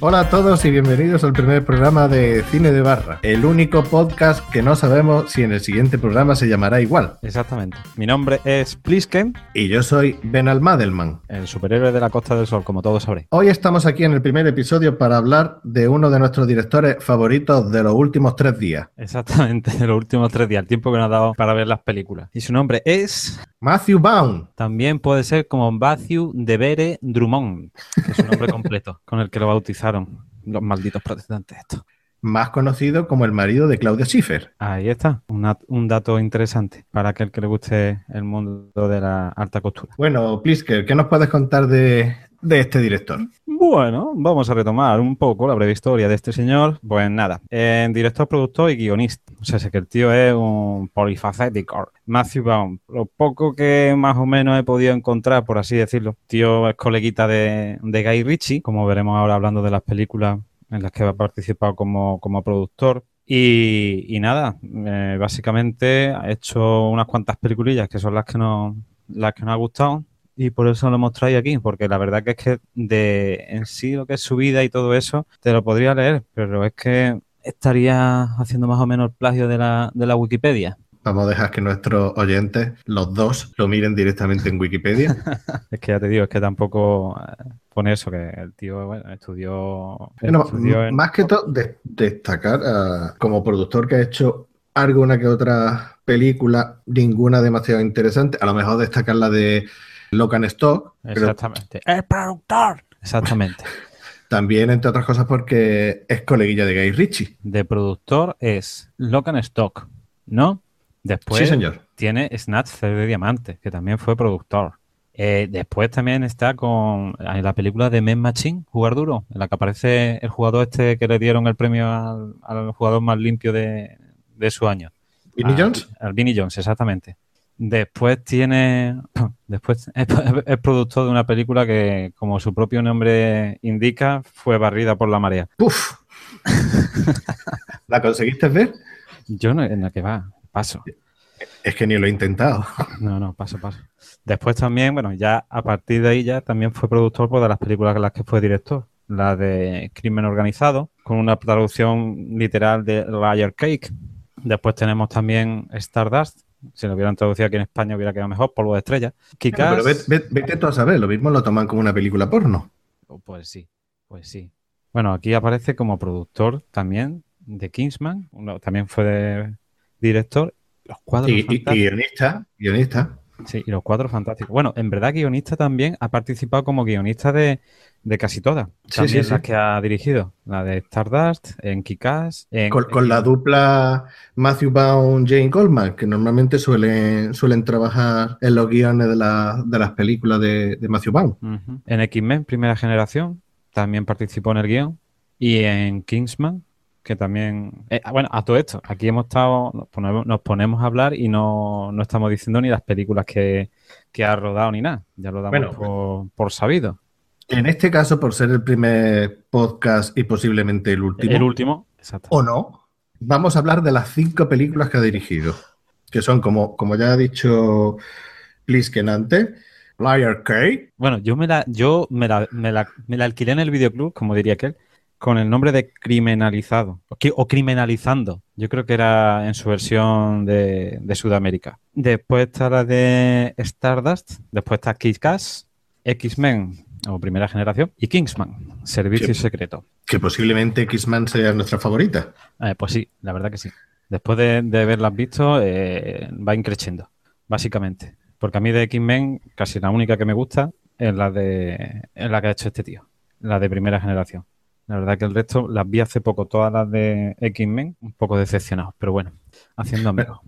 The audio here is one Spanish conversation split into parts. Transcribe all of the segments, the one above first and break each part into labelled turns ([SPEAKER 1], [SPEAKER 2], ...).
[SPEAKER 1] Hola a todos y bienvenidos al primer programa de Cine de Barra, el único podcast que no sabemos si en el siguiente programa se llamará igual.
[SPEAKER 2] Exactamente. Mi nombre es Plisken,
[SPEAKER 1] Y yo soy Ben Almadelman.
[SPEAKER 2] el superhéroe de la Costa del Sol, como todos sabréis.
[SPEAKER 1] Hoy estamos aquí en el primer episodio para hablar de uno de nuestros directores favoritos de los últimos tres días,
[SPEAKER 2] Exactamente, de los últimos tres días, el tiempo que nos ha dado para ver las películas. Y su nombre es.
[SPEAKER 1] Matthew Vaughn.
[SPEAKER 2] También puede ser como Matthew Devere Drummond, que es su nombre completo, con el que lo bautizaron los malditos protestantes estos.
[SPEAKER 1] más conocido como el marido de Claudia Schiffer.
[SPEAKER 2] Ahí está, una- un dato interesante para aquel que le guste el mundo de la alta costura.
[SPEAKER 1] Bueno, Plisker, ¿qué nos puedes contar de, de este director?
[SPEAKER 2] Bueno, vamos a retomar un poco la breve historia de este señor. Pues nada, eh, director, productor y guionista. O sea, sé que el tío es un polifacético. Matthew Vaughn, lo poco que más o menos he podido encontrar, por así decirlo. Tío es coleguita de, de Guy Ritchie, como veremos ahora hablando de las películas en las que ha participado como, como productor. Y, y nada, eh, básicamente ha hecho unas cuantas peliculillas que son las que nos, las que nos ha gustado. Y por eso lo hemos traído aquí, porque la verdad que es que de en sí lo que es su vida y todo eso, te lo podría leer, pero es que estaría haciendo más o menos el plagio de la, de la Wikipedia.
[SPEAKER 1] Vamos a dejar que nuestros oyentes, los dos, lo miren directamente en Wikipedia.
[SPEAKER 2] Es que ya te digo, es que tampoco eh, pone eso, que el tío bueno, estudió,
[SPEAKER 1] Bueno,
[SPEAKER 2] estudió en-
[SPEAKER 1] más que todo, de- destacar ah, como productor que ha hecho alguna que otra película, ninguna demasiado interesante. A lo mejor destacar la de Locan Stock, pero
[SPEAKER 2] Exactamente. ¡El productor! Exactamente.
[SPEAKER 1] también, entre otras cosas, porque es coleguilla de Guy Ritchie.
[SPEAKER 2] De productor es Locan Stock, ¿no? Después
[SPEAKER 1] sí, señor.
[SPEAKER 2] tiene Snatch de Diamante, que también fue productor. Eh, después también está con en la película de Men Machine, Jugar Duro, en la que aparece el jugador este que le dieron el premio al, al jugador más limpio de, de su año.
[SPEAKER 1] ¿Vinnie
[SPEAKER 2] Al-
[SPEAKER 1] Jones?
[SPEAKER 2] Al Vinnie Jones, exactamente. Después tiene. Después es, es productor de una película que, como su propio nombre indica, fue barrida por la marea.
[SPEAKER 1] ¡Puf! ¿La conseguiste ver?
[SPEAKER 2] Yo no en la que va, paso.
[SPEAKER 1] Es que ni lo he intentado.
[SPEAKER 2] No, no, paso, paso. Después también, bueno, ya a partir de ahí ya también fue productor pues, de las películas en las que fue director. La de Crimen Organizado, con una traducción literal de Liar Cake. Después tenemos también Stardust. Si lo hubieran traducido aquí en España hubiera quedado mejor, Polvo de Estrella.
[SPEAKER 1] Pero ve- ve- vete tú a saber, lo mismo lo toman como una película porno.
[SPEAKER 2] Oh, Pues sí, pues sí. Bueno, aquí aparece como productor también de Kingsman. Uno- también fue de- director. Los cuadros
[SPEAKER 1] Y, y- y guionista, guionista.
[SPEAKER 2] Sí, y los cuatro fantásticos. Bueno, en verdad, guionista también ha participado como guionista de, de casi todas.
[SPEAKER 1] Sí,
[SPEAKER 2] También
[SPEAKER 1] sí,
[SPEAKER 2] las
[SPEAKER 1] sí.
[SPEAKER 2] que ha dirigido. La de Stardust, en Kick-Ass, en...
[SPEAKER 1] Con, con la dupla Matthew Vaughn, Jane Goldman, que normalmente suelen, suelen trabajar en los guiones de, la- de las películas de, de Matthew Vaughn.
[SPEAKER 2] Ujú. En X-Men, primera generación, también participó en el guion. Y en Kingsman, que también... eh, bueno, a todo esto, aquí hemos estado, nos ponemos, nos ponemos a hablar y no, no estamos diciendo ni las películas que, que ha rodado ni nada. Ya lo damos
[SPEAKER 1] Bueno,
[SPEAKER 2] por, por sabido.
[SPEAKER 1] En este caso, por ser el primer podcast y posiblemente el último,
[SPEAKER 2] El último, exacto.
[SPEAKER 1] o no, vamos a hablar de las cinco películas que ha dirigido, que son, como, como ya ha dicho Plisken antes, Liar Cake,
[SPEAKER 2] Bueno, yo me la, yo me la, me la, me la alquilé en el videoclub, como diría aquel, con el nombre de Criminalizado o, o Criminalizando. Yo creo que era en su versión de, de Sudamérica. Después está la de Stardust, después está Kick-Ass, X-Men o Primera Generación y Kingsman, Servicio
[SPEAKER 1] Sí.
[SPEAKER 2] Secreto.
[SPEAKER 1] que posiblemente X-Man sea nuestra favorita.
[SPEAKER 2] Eh, pues sí, la verdad que sí. Después de, de haberlas visto, eh, va increciendo, básicamente. Porque a mí de X-Men, casi la única que me gusta es la de es la que ha hecho este tío, la de primera generación. La verdad que el resto las vi hace poco, todas las de X-Men, un poco decepcionados, pero bueno, haciendo amigos.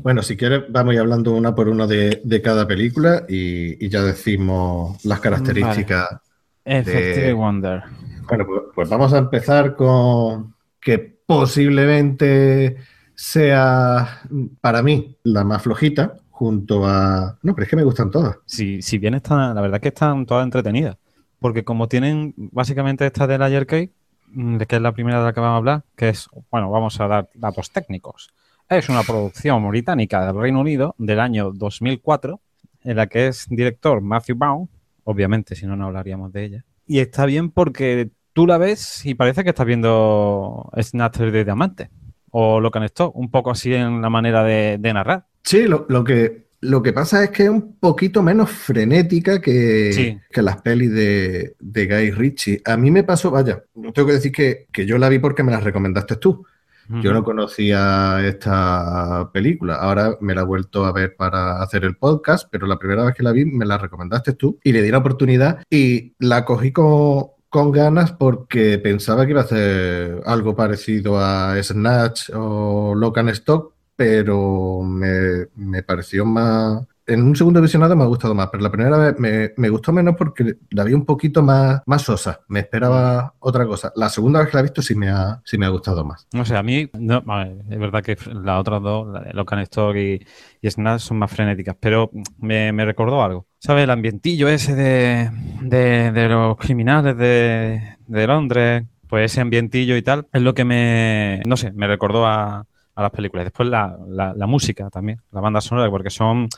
[SPEAKER 1] Bueno, si quieres, vamos a ir hablando una por una de, de cada película y, y, ya decimos las características.
[SPEAKER 2] Vale. Effective Wonder.
[SPEAKER 1] Bueno, pues, pues, vamos a empezar con que posiblemente sea para mí la más flojita, junto a. No, pero es que me gustan todas.
[SPEAKER 2] Sí, si bien están, la verdad es que están todas entretenidas. Porque como tienen básicamente esta de la Cake, mm, que es la primera de la que vamos a hablar, que es, bueno, vamos a dar datos técnicos. Es una producción británica del Reino Unido del año 2004, en la que es director Matthew Baum, obviamente si no, no hablaríamos de ella. Y está bien porque tú la ves y parece que estás viendo Snatcher de Diamante o lo que esto, un poco así en la manera de, de narrar.
[SPEAKER 1] Sí, lo, lo, que, lo que pasa es que es un poquito menos frenética que,
[SPEAKER 2] Sí.
[SPEAKER 1] que las pelis de, de Guy Ritchie. A mí me pasó, vaya, no tengo que decir que, que yo la vi porque me la recomendaste tú. Yo no conocía esta película. Ahora me la he vuelto a ver para hacer el podcast, pero la primera vez que la vi me la recomendaste tú y le di la oportunidad y la cogí con, con ganas porque pensaba que iba a hacer algo parecido a Snatch o Lock and Stock, pero me, me pareció más, en un segundo visionado me ha gustado más, pero la primera vez me, gustó menos porque la vi un poquito más, más sosa. Me esperaba otra cosa. La segunda vez que la he visto sí me ha, sí me ha gustado más.
[SPEAKER 2] No sé, a mí, es verdad que las otras dos, la de Locan y, y son más frenéticas, pero me, me, recordó algo. ¿Sabes? El ambientillo ese de, de, los criminales de, de Londres, pues ese ambientillo y tal, es lo que me, no sé, me recordó a, a las películas. Después la, la música también, la banda sonora, porque son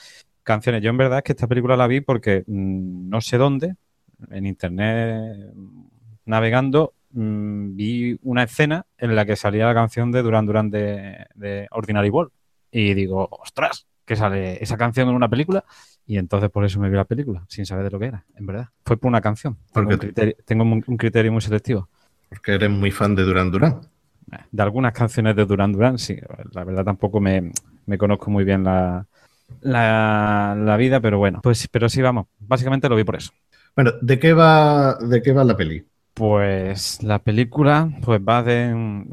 [SPEAKER 2] canciones. Yo en verdad es que esta película la vi porque mmm, no sé dónde, en internet navegando, mmm, vi una escena en la que salía la canción de Duran Duran de, de, Ordinary World. Y digo, ostras, que sale esa canción en una película. Y entonces por eso me vi la película, sin saber de lo que era, en verdad. Fue por una canción. Tengo, un criterio, tengo un criterio muy selectivo.
[SPEAKER 1] Porque eres muy fan de Duran Duran.
[SPEAKER 2] De algunas canciones de Duran Duran, sí. La verdad tampoco me, me conozco muy bien la, la, la, vida, pero bueno, pues pero sí, vamos, básicamente lo vi por eso.
[SPEAKER 1] Bueno, ¿de qué va, de qué va la peli?
[SPEAKER 2] Pues la película, pues va de...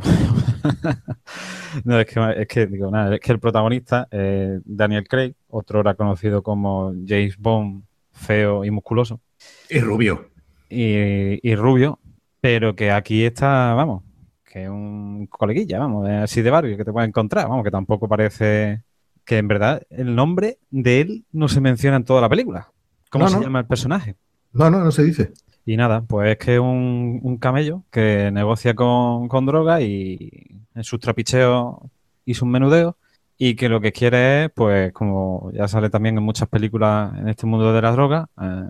[SPEAKER 2] no, es que, es que, digo, nada, es que el protagonista, eh, Daniel Craig, otro era conocido como James Bond, feo y musculoso.
[SPEAKER 1] Y rubio.
[SPEAKER 2] Y, y rubio, pero que aquí está, vamos, que es un coleguilla, vamos, así de barrio que te puedes encontrar, vamos, que tampoco parece que en verdad el nombre de él no se menciona en toda la película. ¿Cómo
[SPEAKER 1] no,
[SPEAKER 2] se
[SPEAKER 1] no.
[SPEAKER 2] llama el personaje?
[SPEAKER 1] No, no, no se dice.
[SPEAKER 2] Y nada, pues es que es un, un camello que negocia con, con, droga y en sus trapicheos y sus menudeos y que lo que quiere es, pues como ya sale también en muchas películas en este mundo de la droga, eh,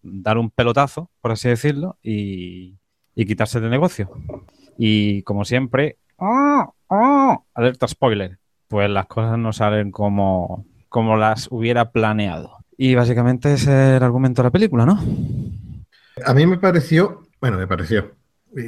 [SPEAKER 2] dar un pelotazo, por así decirlo, y, y quitarse del negocio. Y como siempre, ¡oh, oh! alerta spoiler, pues las cosas no salen como, como las hubiera planeado. Y básicamente ese es el argumento de la película, ¿no?
[SPEAKER 1] A mí me pareció, bueno, me pareció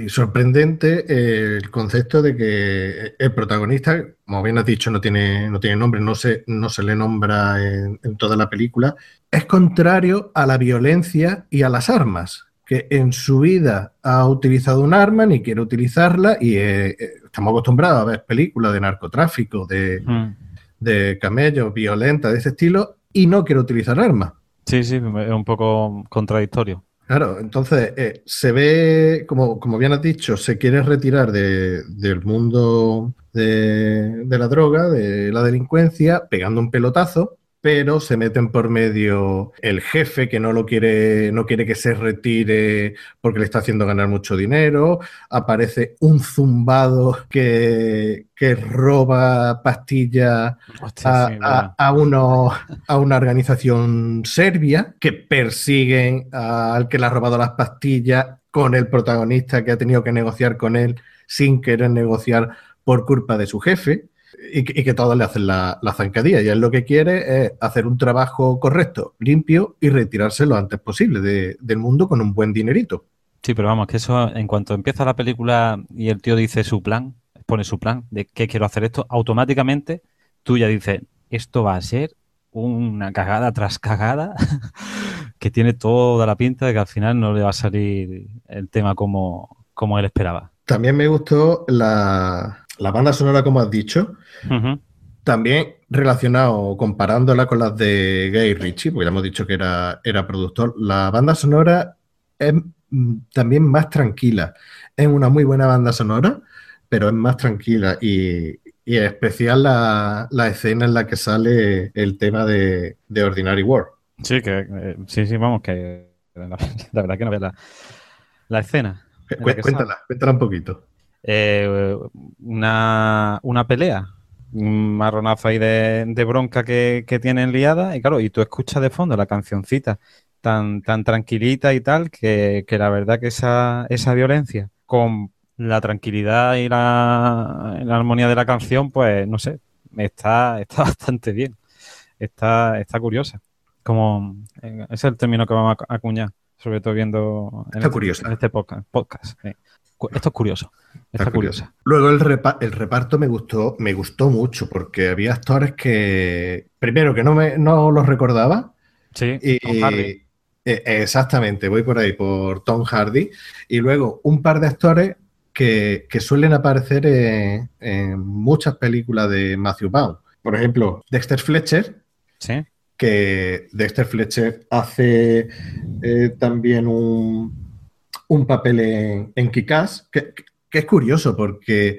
[SPEAKER 1] sorprendente eh, el concepto de que el protagonista, como bien has dicho, no tiene, no tiene nombre, no se, no se le nombra en, en toda la película, es contrario a la violencia y a las armas que en su vida ha utilizado un arma ni quiere utilizarla y eh, estamos acostumbrados a ver películas de narcotráfico, de, mm. de camellos, violentas, de ese estilo, y no quiere utilizar armas.
[SPEAKER 2] Sí, sí, es un poco contradictorio.
[SPEAKER 1] Claro, entonces eh, se ve, como, como, bien has dicho, se quiere retirar de, del mundo de, de la droga, de la delincuencia, pegando un pelotazo, pero se meten por medio el jefe que no lo quiere, no quiere que se retire porque le está haciendo ganar mucho dinero, aparece un zumbado que, que roba pastillas a, sí, a, a, uno, a, una organización serbia que persiguen al que le ha robado las pastillas con el protagonista que ha tenido que negociar con él sin querer negociar por culpa de su jefe y que, y que todos le hacen la, la, zancadilla. Y él lo que quiere es hacer un trabajo correcto, limpio y retirarse lo antes posible de, del mundo con un buen dinerito.
[SPEAKER 2] Sí, pero vamos, que eso en cuanto empieza la película y el tío dice su plan, pone su plan de qué quiero hacer esto, automáticamente tú ya dices, esto va a ser una cagada tras cagada que tiene toda la pinta de que al final no le va a salir el tema como, como él esperaba.
[SPEAKER 1] También me gustó la, la banda sonora, como has dicho, uh -huh. También relacionado, comparándola con las de Gay Ritchie, porque ya hemos dicho que era, era productor, la banda sonora es mm, también más tranquila. Es una muy buena banda sonora, pero es más tranquila y, y es especial la, la, escena en la que sale el tema de, de Ordinary World.
[SPEAKER 2] Sí, que eh, sí, sí, vamos, que la, la, verdad que no veo la, la escena.
[SPEAKER 1] Cuéntala, cuéntala un poquito.
[SPEAKER 2] Eh, una, una pelea un marronazo ahí de, de bronca que, que, tienen liada y claro, y tú escuchas de fondo la cancioncita tan, tan tranquilita y tal, que, que la verdad que esa, esa violencia con la tranquilidad y la, la, armonía de la canción, pues no sé, está, está bastante bien, está, está curiosa. Como ese es el término que vamos a acuñar, sobre todo viendo
[SPEAKER 1] en, este,
[SPEAKER 2] en este, podcast. Esto es curioso. Está, está curioso.
[SPEAKER 1] Luego el, repa el, reparto me gustó, me gustó mucho porque había actores que, primero, que no, me, no los recordaba.
[SPEAKER 2] Sí,
[SPEAKER 1] y,
[SPEAKER 2] Tom Hardy.
[SPEAKER 1] Eh, exactamente, voy por ahí, por Tom Hardy. Y luego un par de actores que, que suelen aparecer en, en, muchas películas de Matthew Vaughn. Por ejemplo, Dexter Fletcher.
[SPEAKER 2] Sí.
[SPEAKER 1] Que Dexter Fletcher hace eh, también un un papel en, en Kikás, que, que, es curioso porque...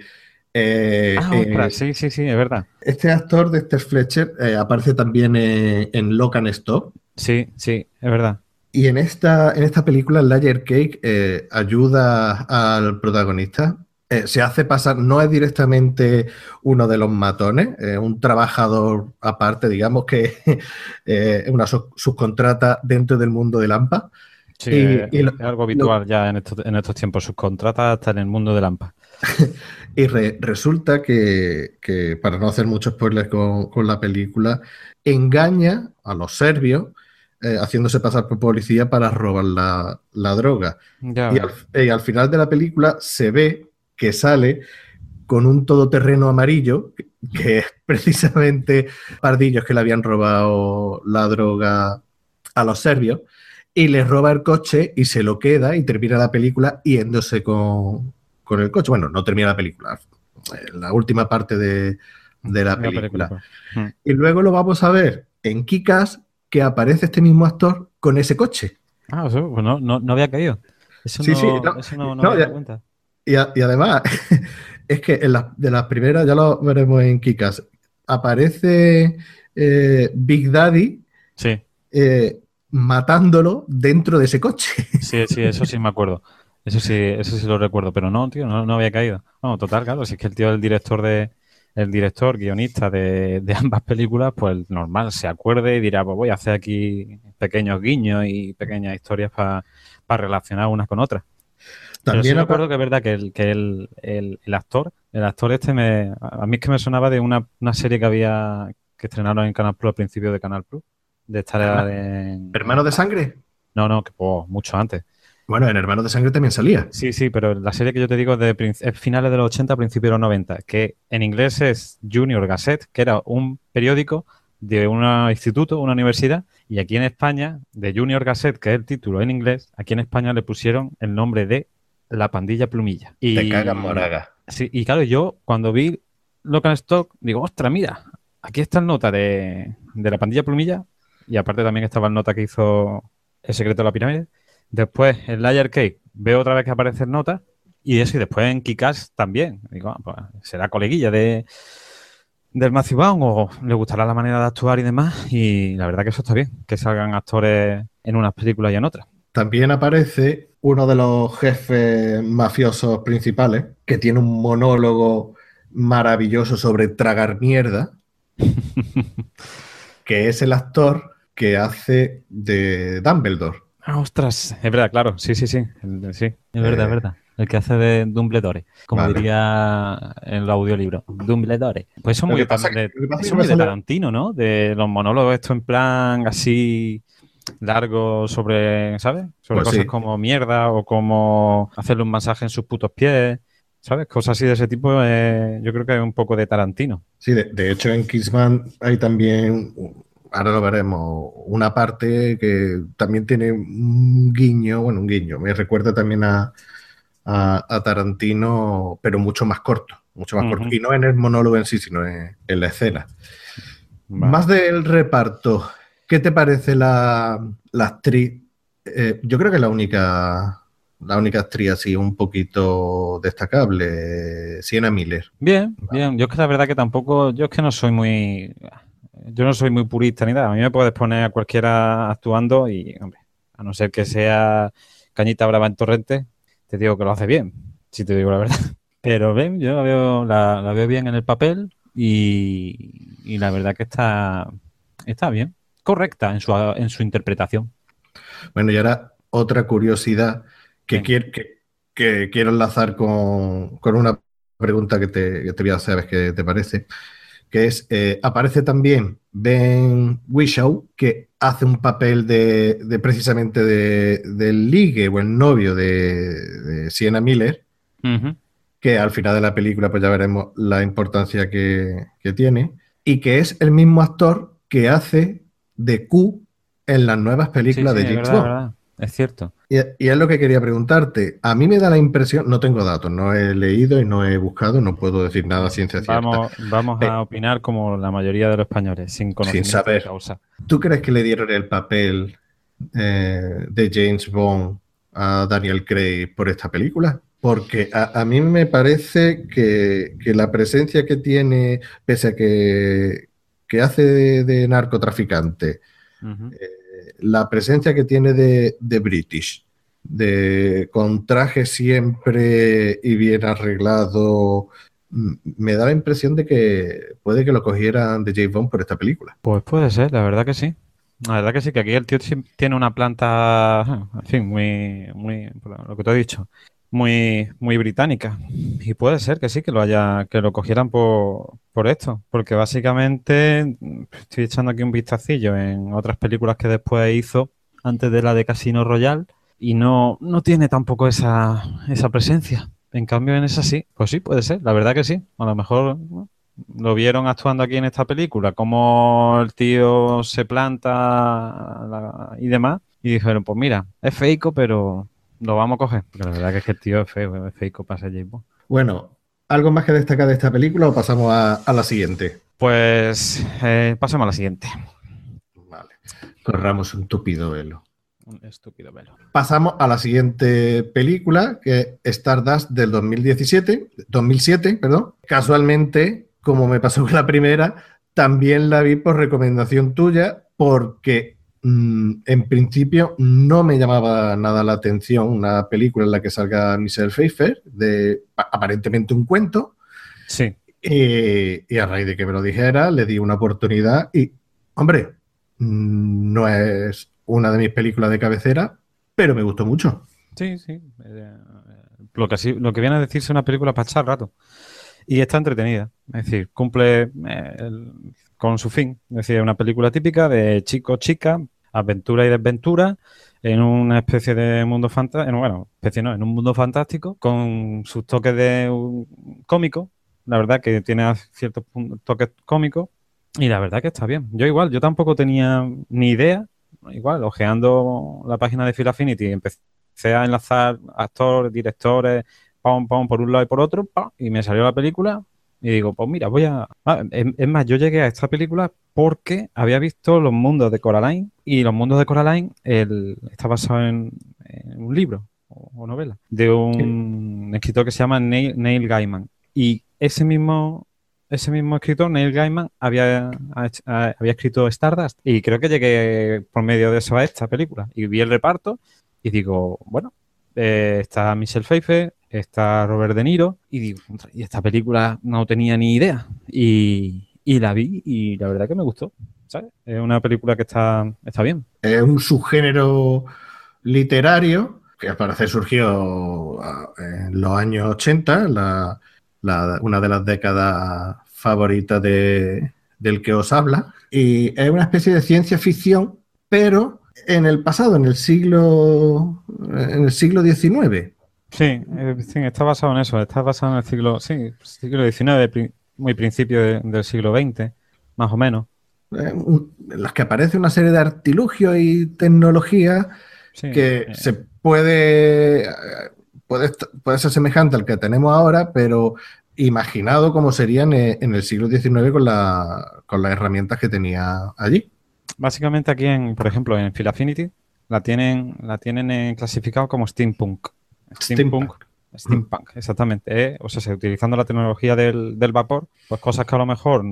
[SPEAKER 2] Eh, ah, eh, sí, sí, sí, es verdad.
[SPEAKER 1] Este actor, Dexter Fletcher, eh, aparece también en, and Stop.
[SPEAKER 2] Sí, sí, es verdad.
[SPEAKER 1] Y en esta, en esta película, Layer Cake ayuda al protagonista. Se hace pasar, no es directamente uno de los matones, un trabajador aparte, digamos que es una subcontrata dentro del mundo de Lampa.
[SPEAKER 2] Sí, y, y lo, es algo habitual lo, ya en estos, en estos tiempos, subcontratas hasta en el mundo de Lampa.
[SPEAKER 1] y re, resulta que, que, para no hacer mucho spoilers con, con, la película, engaña a los serbios eh, haciéndose pasar por policía para robar la, la droga.
[SPEAKER 2] Ya,
[SPEAKER 1] y, al, y al final de la película se ve que sale con un todoterreno amarillo, que es precisamente pardillos que le habían robado la droga a los serbios y le roba el coche y se lo queda y termina la película yéndose con, con el coche. Bueno, no termina la película, la última parte de, de la, película. película. Pues. Y luego lo vamos a ver en Kikas que aparece este mismo actor con ese coche.
[SPEAKER 2] Ah, eso, pues no, no, no, había caído. Eso
[SPEAKER 1] sí,
[SPEAKER 2] no,
[SPEAKER 1] sí, no,
[SPEAKER 2] eso no, no, no
[SPEAKER 1] ya, cuenta. Y, a, y, además, es que en la, de las primeras, ya lo veremos en Kikas, aparece eh, Big Daddy.
[SPEAKER 2] Sí.
[SPEAKER 1] Eh, matándolo dentro de ese coche.
[SPEAKER 2] Sí, sí, eso sí me acuerdo. Eso sí, eso sí lo recuerdo, pero no, tío, no, no había caído. Bueno, total, claro, si es que el tío es el director de, el director, guionista de, de, ambas películas, pues normal, se acuerde y dirá, pues voy a hacer aquí pequeños guiños y pequeñas historias para pa relacionar unas con otras. También sí me acuerdo que es verdad que el, que el, el, el, actor, el actor este me, a mí es que me sonaba de una, una serie que había que estrenaron en Canal Plus al principio de Canal Plus de estar en...
[SPEAKER 1] ¿Hermanos de sangre?
[SPEAKER 2] No, no, que oh, mucho antes.
[SPEAKER 1] Bueno, en Hermanos de Sangre también salía.
[SPEAKER 2] Sí, sí, pero la serie que yo te digo es de es finales de los 80, principios de los 90, que en inglés es Junior Gazette, que era un periódico de un instituto, una universidad, y aquí en España, de Junior Gazette, que es el título en inglés, aquí en España le pusieron el nombre de La Pandilla Plumilla.
[SPEAKER 1] Y, Te cagas, moraga.
[SPEAKER 2] Sí, y claro, yo cuando vi Local Stock, digo, ostras, mira, aquí está el nota de, de La Pandilla Plumilla, y aparte también estaba el nota que hizo El secreto de la pirámide. Después en Layer Cake veo otra vez que aparece el nota y eso, y después en Kikas también. Digo, ah, pues será coleguilla de del Matthew Vaughn o le gustará la manera de actuar y demás. Y la verdad que eso está bien, que salgan actores en unas películas y en otras.
[SPEAKER 1] También aparece uno de los jefes mafiosos principales que tiene un monólogo maravilloso sobre tragar mierda, que es el actor que hace de Dumbledore.
[SPEAKER 2] Ah, ostras, es verdad, claro, sí, sí, sí, sí, es verdad, eh, es verdad. El que hace de Dumbledore, como vale. diría en el audiolibro, Dumbledore. Pues eso, muy, pasa, de, eso muy de Tarantino, ¿no? De los monólogos, esto en plan así largo sobre, ¿sabes? Sobre pues cosas sí. como mierda o como hacerle un masaje en sus putos pies. ¿Sabes? Cosas así de ese tipo, eh, yo creo que hay un poco de Tarantino.
[SPEAKER 1] Sí, de, de hecho en Kissman hay también ahora lo veremos, una parte que también tiene un guiño, bueno, un guiño, me recuerda también a, a, a Tarantino, pero mucho más corto. mucho más corto. Y no en el monólogo en sí, sino en, la escena. Más del reparto, ¿qué te parece la, actriz? Eh, yo creo que la única, la única actriz así un poquito destacable, Sienna Miller.
[SPEAKER 2] Bien, bien. Yo es que la verdad que tampoco, yo es que no soy muy, yo no soy muy purista ni nada. A mí me puedes poner a cualquiera actuando y, hombre, a no ser que sea Cañita Brava en Torrente, te digo que lo hace bien, si te digo la verdad. Pero ven, yo la veo, la, veo bien en el papel y, la verdad que está, está bien, correcta en su, en su interpretación.
[SPEAKER 1] Bueno, y ahora otra curiosidad que, quiero, que, quiero enlazar con, una pregunta que te, que te voy a hacer, a ver qué te parece que es, eh, aparece también Ben Whishaw, que hace un papel de, precisamente del ligue o el novio de, Sienna Miller, que al final de la película pues ya veremos la importancia que, tiene, y que es el mismo actor que hace de Q en las nuevas películas de James Bond.
[SPEAKER 2] Es cierto.
[SPEAKER 1] Y, es lo que quería preguntarte. A mí me da la impresión, no tengo datos, no he leído y no he buscado, no puedo decir nada ciencia cierta.
[SPEAKER 2] Vamos, vamos a eh, opinar como la mayoría de los españoles, sin conocimiento sin saber. causa.
[SPEAKER 1] ¿Tú crees que le dieron el papel eh, de James Bond a Daniel Craig por esta película? Porque a, mí me parece que, la presencia que tiene, pese a que, que hace de, narcotraficante, la presencia que tiene de, British, de con traje siempre y bien arreglado, me da la impresión de que puede que lo cogieran de James Bond por esta película.
[SPEAKER 2] Pues puede ser, la verdad que sí. La verdad que sí, que aquí el tío tiene una planta, en fin, muy, muy, lo que te he dicho, muy, muy británica. Y puede ser que sí, que lo haya, que lo cogieran por, por esto. Porque básicamente estoy echando aquí un vistacillo en otras películas que después hizo antes de la de Casino Royale. Y no, no tiene tampoco esa, esa presencia. En cambio, en esa sí, pues sí, puede ser, la verdad que sí. A lo mejor lo vieron actuando aquí en esta película, cómo el tío se planta y demás. Y dijeron, pues mira, es feico, pero lo vamos a coger, porque la verdad que es que el tío es feo, es feico para ser James
[SPEAKER 1] Bueno, ¿algo más que destacar de esta película o pasamos a, la siguiente?
[SPEAKER 2] Pues eh, pasemos a la siguiente.
[SPEAKER 1] Vale. Corramos un tupido velo.
[SPEAKER 2] Un estúpido velo.
[SPEAKER 1] Pasamos a la siguiente película, que es Stardust del 2017, 2007, perdón. Casualmente, como me pasó con la primera, también la vi por recomendación tuya, porque en principio no me llamaba nada la atención una película en la que salga Michelle Pfeiffer, de aparentemente un cuento.
[SPEAKER 2] Sí.
[SPEAKER 1] y a raíz de que me lo dijera, le di una oportunidad y, hombre, mm, no es una de mis películas de cabecera, pero me gustó mucho.
[SPEAKER 2] Sí, sí. Eh, lo, que, lo que viene a decirse una película para echar rato. Y está entretenida. Es decir, cumple eh, con su fin. Es decir, una película típica de chico-chica, aventura y desventura en una especie de mundo fantástico, bueno, especie no, en un mundo fantástico con sus toques de cómico, la verdad que tiene ciertos toques cómicos y la verdad que está bien. Yo igual, yo tampoco tenía ni idea, igual, ojeando la página de Phil Affinity, empecé a enlazar actores, directores, pam, pam, por un lado y por otro, y me salió la película y digo, pues mira, voy a... Ah, es, más, yo llegué a esta película porque había visto Los Mundos de Coraline y Los Mundos de Coraline el, está basado en, un libro o, novela de un escritor que se llama Neil, Gaiman. Y ese mismo, ese mismo escritor, Neil Gaiman, había, había escrito Stardust y creo que llegué por medio de eso a esta película y vi el reparto y digo, bueno, eh, está Michelle Pfeiffer, está Robert De Niro, y digo, y esta película no tenía ni idea. Y, la vi y la verdad que me gustó. Es una película que está, está bien.
[SPEAKER 1] Es un subgénero literario que al parecer surgió ah, en los años 80, una de las décadas favoritas de, del que os habla. Y es una especie de ciencia ficción, pero en el pasado, en el siglo, en el siglo XIX.
[SPEAKER 2] Sí, está basado en eso, está basado en el siglo, sí, siglo XIX, muy principio del siglo XX, más o menos.
[SPEAKER 1] Eh, en las que aparece una serie de artilugios y tecnología que eh. se puede, puede, puede ser semejante al que tenemos ahora, pero imaginado como serían eh, en el siglo XIX con, la, con las herramientas que tenía allí.
[SPEAKER 2] Básicamente aquí, en, por ejemplo, en Phil Affinity la tienen, la tienen eh, clasificado como steampunk.
[SPEAKER 1] Steampunk.
[SPEAKER 2] Steampunk, exactamente. ¿eh? O sea, utilizando la tecnología del, vapor, pues cosas que a lo mejor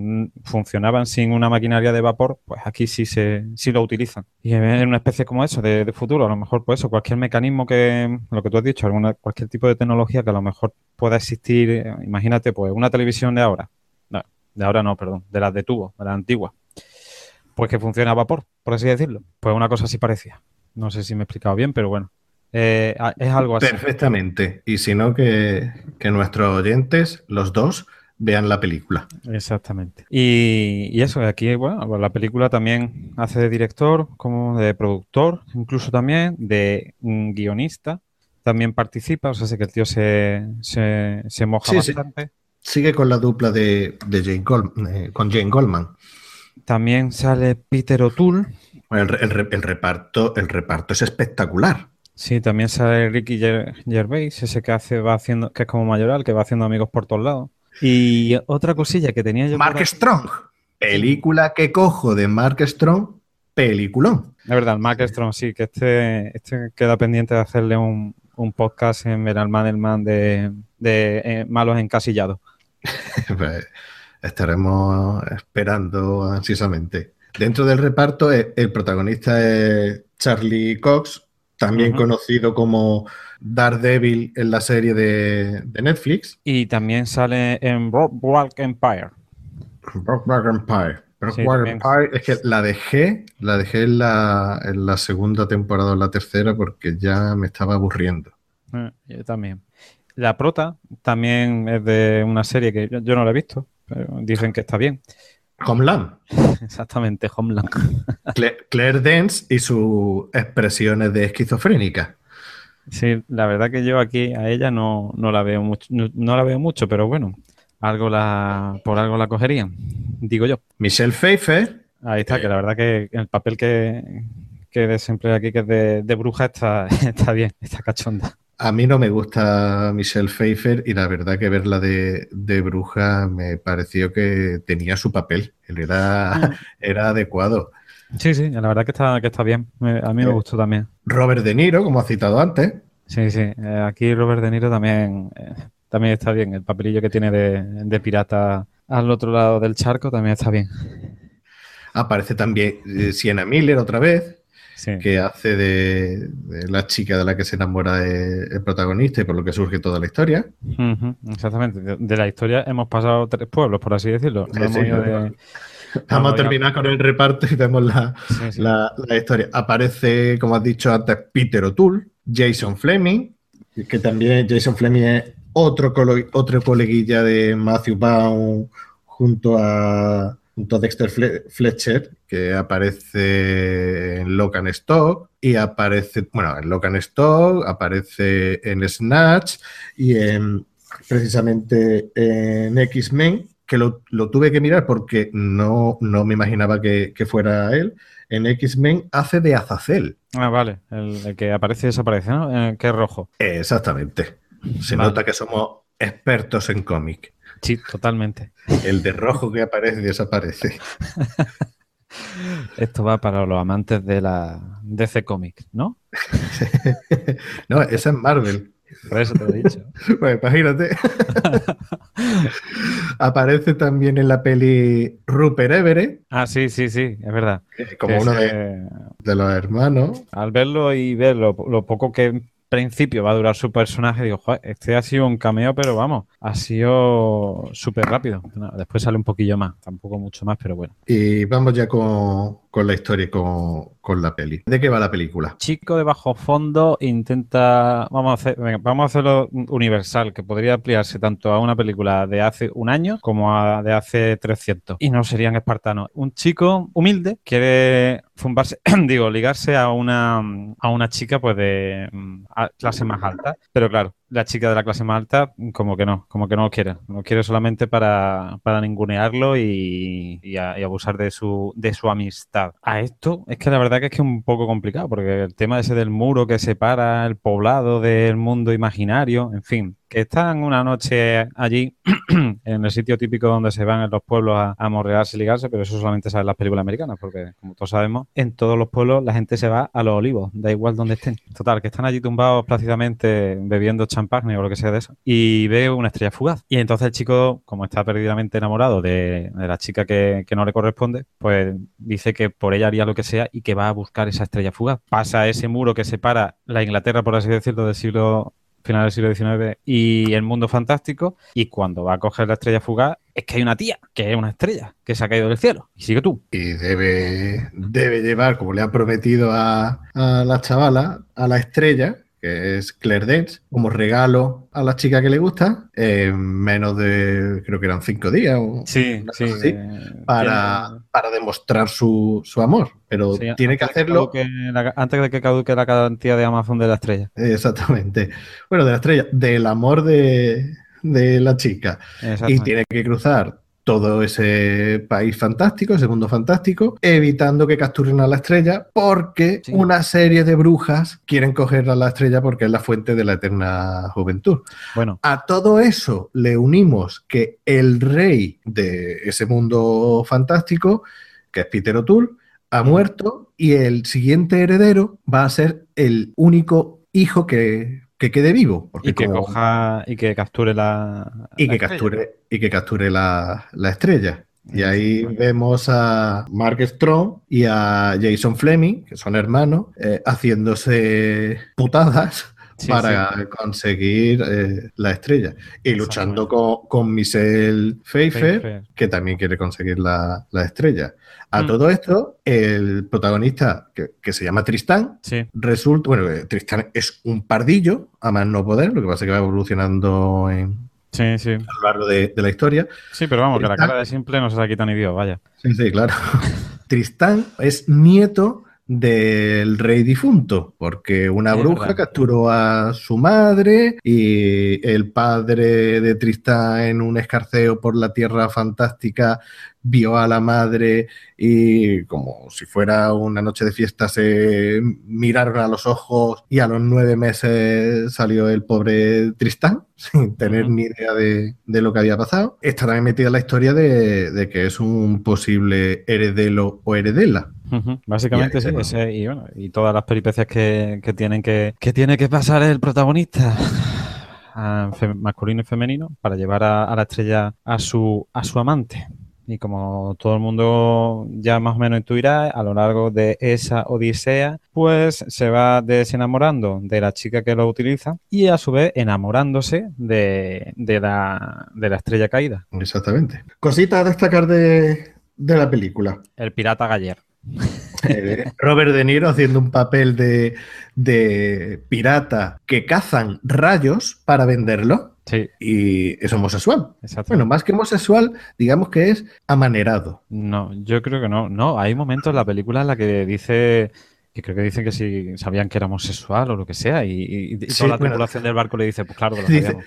[SPEAKER 2] funcionaban sin una maquinaria de vapor, pues aquí sí se sí lo utilizan. Y en una especie como eso, de, futuro, a lo mejor, pues eso, cualquier mecanismo que, lo que tú has dicho, alguna, cualquier tipo de tecnología que a lo mejor pueda existir, eh, imagínate, pues una televisión de ahora, de ahora no, perdón, de las de tubo, de las antiguas, pues que funciona a vapor, por así decirlo. Pues una cosa así parecía. No sé si me he explicado bien, pero bueno. Eh, es algo así.
[SPEAKER 1] Perfectamente. Y si no, que, nuestros oyentes, los dos, vean la película.
[SPEAKER 2] Exactamente. Y, eso, aquí, bueno, pues la película también hace de director, como de productor, incluso también de guionista. También participa, o sea, sé que el tío se, se, moja bastante.
[SPEAKER 1] Sigue con la dupla de, Jane eh, con Jane Goldman.
[SPEAKER 2] También sale Peter O'Toole.
[SPEAKER 1] el, reparto, el reparto es espectacular.
[SPEAKER 2] Sí, también sale Ricky Gervais, ese que hace, va haciendo, que es como mayoral, que va haciendo amigos por todos lados. Y otra cosilla que tenía yo.
[SPEAKER 1] Mark Strong. Película que cojo de Mark Strong, peliculón.
[SPEAKER 2] Es verdad, Mark Strong, sí, que este, este queda pendiente de hacerle un, podcast en Veralman el Man de, de eh, malos encasillados.
[SPEAKER 1] Pues, estaremos esperando ansiosamente. Dentro del reparto, eh, el protagonista es Charlie Cox, también conocido como Daredevil en la serie de, Netflix.
[SPEAKER 2] Y también sale en Brockback Empire.
[SPEAKER 1] Brockback Empire. Empire, es que la dejé, la dejé en la, en la segunda temporada o la tercera porque ya me estaba aburriendo.
[SPEAKER 2] Eh, yo también. La prota también es de una serie que yo, yo no la he visto, pero dicen que está bien.
[SPEAKER 1] Homeland.
[SPEAKER 2] Exactamente, Homeland.
[SPEAKER 1] Claire, Dance y sus expresiones de esquizofrénica.
[SPEAKER 2] Sí, la verdad que yo aquí a ella no, la veo mucho, no, la veo mucho, pero bueno, algo la, por algo la cogerían, digo yo.
[SPEAKER 1] Michelle Pfeiffer.
[SPEAKER 2] Ahí está, que la verdad que el papel que, que desemplea aquí, que es de, de bruja, está, está bien, está cachonda.
[SPEAKER 1] A mí no me gusta Michelle Pfeiffer y la verdad que verla de, bruja me pareció que tenía su papel, él era, mm. era adecuado.
[SPEAKER 2] Sí, sí, la verdad que está, que está bien. A mí me eh, gustó también.
[SPEAKER 1] Robert De Niro, como ha citado antes.
[SPEAKER 2] Sí, sí. Eh, aquí Robert De Niro también, eh, también está bien. El papelillo que tiene de, de, pirata al otro lado del charco también está bien.
[SPEAKER 1] Aparece también Sienna Miller otra vez que hace de, la chica de la que se enamora el protagonista y por lo que surge toda la historia.
[SPEAKER 2] exactamente. De, la historia hemos pasado tres pueblos, por así decirlo.
[SPEAKER 1] Vamos a terminar con el reparto y vemos la, historia. Aparece, como has dicho antes, Peter O'Toole, Jason Fleming, que también Jason Fleming es otro, otro coleguilla de Matthew Baum junto a Dexter Fletcher, que aparece en Locan Stock y aparece, bueno, en Locan Stock, aparece en Snatch y en, precisamente en X-Men, que lo, tuve que mirar porque no, no me imaginaba que, fuera él. En X-Men hace de Azazel.
[SPEAKER 2] Ah, vale, el, que aparece y desaparece, ¿no? Que es rojo.
[SPEAKER 1] Exactamente. Se nota que somos expertos en cómic.
[SPEAKER 2] Sí, totalmente.
[SPEAKER 1] El de rojo que aparece y desaparece.
[SPEAKER 2] Esto va para los amantes de la DC Comics, ¿no?
[SPEAKER 1] no, esa es Marvel.
[SPEAKER 2] Por eso te lo he dicho.
[SPEAKER 1] Pues imagínate. Aparece también en la peli Rupert Everett.
[SPEAKER 2] Ah, sí, sí, sí, es verdad.
[SPEAKER 1] Como uno de, los hermanos.
[SPEAKER 2] Al verlo y ver lo poco que principio va a durar su personaje, digo, joder, este ha sido un cameo, pero vamos, ha sido súper rápido. después sale un poquillo más, tampoco mucho más, pero bueno.
[SPEAKER 1] Y vamos ya con, la historia y con, la peli. ¿De qué va la película?
[SPEAKER 2] Chico de bajo fondo intenta, vamos a, hacer, vamos a hacerlo universal, que podría ampliarse tanto a una película de hace un año como a de hace 300. Y no serían espartanos. Un chico humilde quiere fumbarse, digo, ligarse a una, a una chica pues de mm, clase más alta. Pero claro, la chica de la clase más alta como que no, como que no lo quiere. No quiere solamente para, para ningunearlo y, y, abusar de su, de su amistad. A esto es que la verdad que es que es un poco complicado porque el tema ese del muro que separa el poblado del mundo imaginario, en fin, que están una noche allí, en el sitio típico donde se van en los pueblos a, a y ligarse, pero eso solamente saben las películas americanas, porque como todos sabemos, en todos los pueblos la gente se va a los olivos, da igual donde estén. Total, que están allí tumbados plácidamente bebiendo champán o lo que sea de eso, y ve una estrella fugaz. Y entonces el chico, como está perdidamente enamorado de, de la chica que, que no le corresponde, pues dice que por ella haría lo que sea y que va a buscar esa estrella fugaz. Pasa ese muro que separa la Inglaterra, por así decirlo, del siglo final del siglo XIX y el mundo fantástico y cuando va a coger la estrella fugaz es que hay una tía que es una estrella que se ha caído del cielo y sigue tú.
[SPEAKER 1] Y debe, debe llevar, como le ha prometido a, a la chavala, a la estrella, que es Claire Dance, como regalo a la chica que le gusta, en menos de, creo que eran cinco días. o
[SPEAKER 2] sí, sí
[SPEAKER 1] así,
[SPEAKER 2] eh,
[SPEAKER 1] para,
[SPEAKER 2] tiene-
[SPEAKER 1] para demostrar su, su amor. Pero
[SPEAKER 2] sí,
[SPEAKER 1] tiene que hacerlo
[SPEAKER 2] la- antes de que caduque la cantidad de Amazon de la estrella
[SPEAKER 1] exactamente. Bueno, de la estrella, del amor de, de la chica. Y tiene que cruzar todo ese país fantástico, ese mundo fantástico, evitando que capturen a la estrella, porque
[SPEAKER 2] Sí.
[SPEAKER 1] una serie de brujas quieren coger a la estrella porque es la fuente de la eterna juventud.
[SPEAKER 2] bueno
[SPEAKER 1] A todo eso le unimos que el rey de ese mundo fantástico, que es Peter O'Toole, ha muerto y el siguiente heredero va a ser el único hijo que, que quede vivo. Porque
[SPEAKER 2] y que
[SPEAKER 1] como-
[SPEAKER 2] coja y que capture la
[SPEAKER 1] y
[SPEAKER 2] la
[SPEAKER 1] que
[SPEAKER 2] estrella.
[SPEAKER 1] capture, y que capture la, la estrella. Y ahí vemos a Mark Strong y a Jason Fleming, que son hermanos, eh, haciéndose putadas
[SPEAKER 2] Sí,
[SPEAKER 1] para conseguir eh, la estrella. Y luchando con, con Michelle Pfeiffer,
[SPEAKER 2] Pfeiffer.
[SPEAKER 1] que también quiere conseguir la, la estrella. A
[SPEAKER 2] Mm.
[SPEAKER 1] todo esto, el protagonista, que, que se llama Tristán,
[SPEAKER 2] sí
[SPEAKER 1] resulta, bueno, eh, Tristán es un pardillo, a más no poder, lo que pasa es que va evolucionando en,
[SPEAKER 2] sí sí
[SPEAKER 1] a lo largo de, de la historia.
[SPEAKER 2] sí pero vamos que la cara de simple no se la quita ni Dios vaya
[SPEAKER 1] Sí, sí, claro. Tristán es nieto del rey difunto, porque una
[SPEAKER 2] Es
[SPEAKER 1] bruja
[SPEAKER 2] verdad.
[SPEAKER 1] capturó a su madre y el padre de Tristán en un escarceo por la tierra fantástica vio a la madre y como si fuera una noche de fiesta se miraron a los ojos y a los nueve meses salió el pobre Tristán sin tener ni idea de, de lo que había pasado. Está también metida la historia de, de que es un posible heredero o heredela.
[SPEAKER 2] Básicamente
[SPEAKER 1] Y
[SPEAKER 2] sí, ese, y bueno, y todas las peripecias que, que tienen que, que tiene que pasar el protagonista, a masculino y femenino, para llevar a, a la estrella a su, a su amante. Y como todo el mundo ya más o menos intuirá, a lo largo de esa odisea, pues se va desenamorando de la chica que lo utiliza y a su vez enamorándose de, de la, de la estrella caída,
[SPEAKER 1] Exactamente. Cositas a destacar de, de la película.
[SPEAKER 2] el pirata Galler.
[SPEAKER 1] Robert De Niro haciendo un papel de, de pirata que cazan rayos para venderlo
[SPEAKER 2] Sí,
[SPEAKER 1] y es homosexual.
[SPEAKER 2] exacto.
[SPEAKER 1] Bueno, más que homosexual, digamos que es amanerado.
[SPEAKER 2] No, yo creo que no. No, hay momentos en la película en la que dice, que creo que dicen que si sabían que era homosexual o lo que sea, y, y- y
[SPEAKER 1] Sí,
[SPEAKER 2] toda la
[SPEAKER 1] bueno.
[SPEAKER 2] tripulación del barco le dice, pues claro que lo
[SPEAKER 1] Dice-
[SPEAKER 2] sabíamos.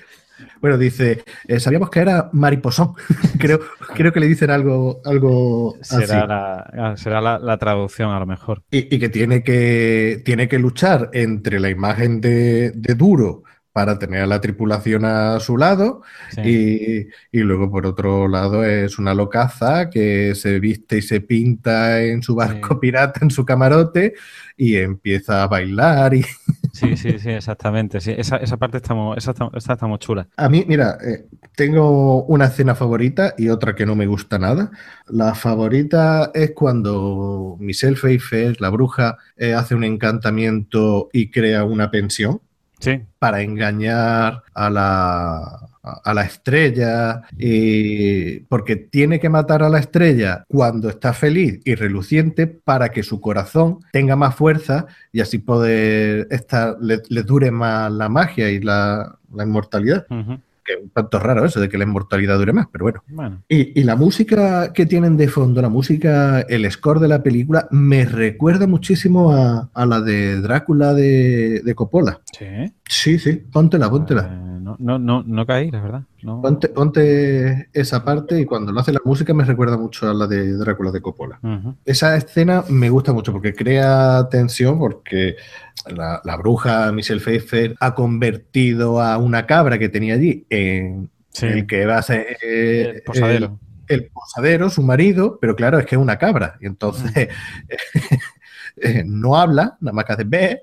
[SPEAKER 1] Bueno, dice, eh, sabíamos que era mariposón. creo, creo que le dicen algo, algo así.
[SPEAKER 2] Será, la, ah, será la, la traducción a lo mejor.
[SPEAKER 1] Y, y que tiene que tiene que luchar entre la imagen de, de Duro para tener a la tripulación a su lado
[SPEAKER 2] Sí.
[SPEAKER 1] y, y luego por otro lado es una locaza que se viste y se pinta en su barco
[SPEAKER 2] Sí.
[SPEAKER 1] pirata, en su camarote y empieza a bailar y
[SPEAKER 2] Sí, sí, sí, exactamente. Sí, esa, esa parte está muy, esa está, esa está muy chula.
[SPEAKER 1] A mí, mira, eh, tengo una escena favorita y otra que no me gusta nada. La favorita es cuando Michelle Pfeiffer, la bruja, eh, hace un encantamiento y crea una pensión
[SPEAKER 2] Sí,
[SPEAKER 1] para engañar a la, a la estrella y porque tiene que matar a la estrella cuando está feliz y reluciente para que su corazón tenga más fuerza y así poder estar, le, le dure más la magia y la, la inmortalidad.
[SPEAKER 2] ujú.
[SPEAKER 1] Que es un tanto raro eso de que la inmortalidad dure más, pero bueno.
[SPEAKER 2] bueno.
[SPEAKER 1] Y, y la música que tienen de fondo, la música, el score de la película, me recuerda muchísimo a, a la de Drácula de, de Coppola.
[SPEAKER 2] Sí.
[SPEAKER 1] Sí, sí, póntela, póntela.
[SPEAKER 2] Eh, no, no, no, no caí, la verdad. No.
[SPEAKER 1] Ponte, ponte esa parte y cuando lo hace la música me recuerda mucho a la de Drácula de Coppola. Esa escena me gusta mucho porque crea tensión, porque la, bruja Michelle Pfeiffer ha convertido a una cabra que tenía allí en el que va a ser
[SPEAKER 2] eh, el posadero.
[SPEAKER 1] El, posadero, su marido, pero claro, es que es una cabra. Y entonces eh, no habla, nada más que hace ve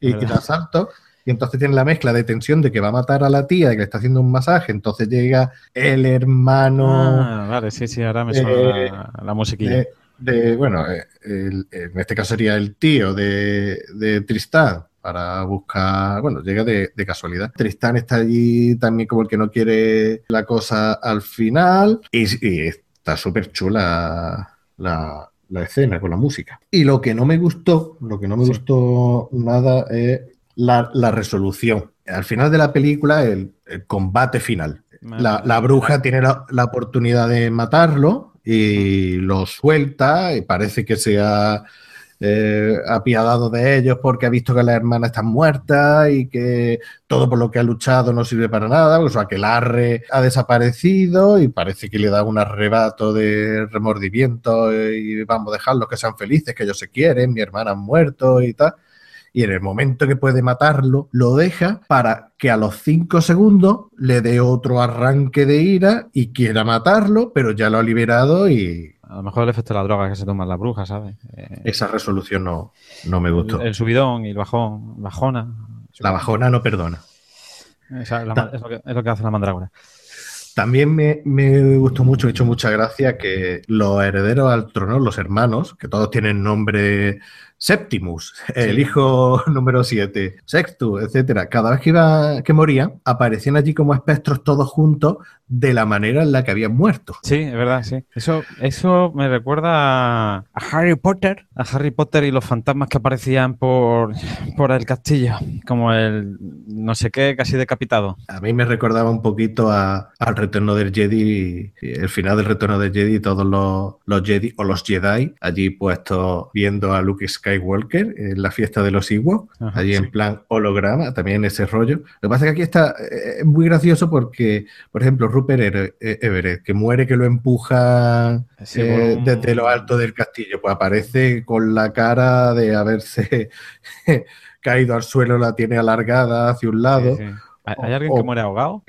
[SPEAKER 1] y, da saltos. Y entonces tiene la mezcla de tensión de que va a matar a la tía y que le está haciendo un masaje. Entonces llega el hermano.
[SPEAKER 2] Ah, vale, sí, sí, ahora me suena la, musiquilla
[SPEAKER 1] de, bueno, eh, en este caso sería el tío de, de Tristán para buscar, bueno, llega de, casualidad. Tristán está allí también como el que no quiere la cosa al final y, está súper chula la, escena con la música. Y lo que no me gustó, lo que no me gustó nada es la, resolución. Al final de la película, el, combate final. La, bruja tiene la, oportunidad de matarlo y lo suelta y parece que se ha eh, apiadado de ellos porque ha visto que la hermana está muerta y que todo por lo que ha luchado no sirve para nada, o sea, que el arre ha desaparecido y parece que le da un arrebato de remordimiento y vamos a dejarlos que sean felices, que ellos se quieren, mi hermana ha muerto y tal y en el momento que puede matarlo, lo deja para que a los cinco segundos le dé otro arranque de ira y quiera matarlo, pero ya lo ha liberado y...
[SPEAKER 2] A lo mejor el efecto de la droga que se toma la bruja, ¿sabes? Eh,
[SPEAKER 1] Esa resolución no, no me gustó.
[SPEAKER 2] El, subidón y el bajón, bajona.
[SPEAKER 1] La bajona no perdona.
[SPEAKER 2] es, lo que, hace la mandrágora.
[SPEAKER 1] También me, me, gustó mucho, he hecho mucha gracia que los herederos al trono, los hermanos, que todos tienen nombre Septimus, el hijo número 7, Sextus, etcétera. Cada vez que iba, que morían, aparecían allí como espectros todos juntos de la manera en la que habían muerto.
[SPEAKER 2] Sí, es verdad, sí. Eso, eso me recuerda a Harry Potter, a Harry Potter y los fantasmas que aparecían por, por el castillo, como el no sé qué, casi decapitado.
[SPEAKER 1] A mí me recordaba un poquito a, al retorno del Jedi, el final del retorno del Jedi, todos los, los Jedi o los Jedi allí puestos viendo a Luke Skywalker en la fiesta de los Ewoks, allí en plan holograma, también ese rollo. Lo que pasa es que aquí está eh, muy gracioso porque, por ejemplo, Rupert eh, Everett, que muere que lo empuja eh, desde lo alto del castillo, pues aparece con la cara de haberse caído al suelo, la tiene alargada hacia un lado.
[SPEAKER 2] ¿Hay alguien que muere ahogado?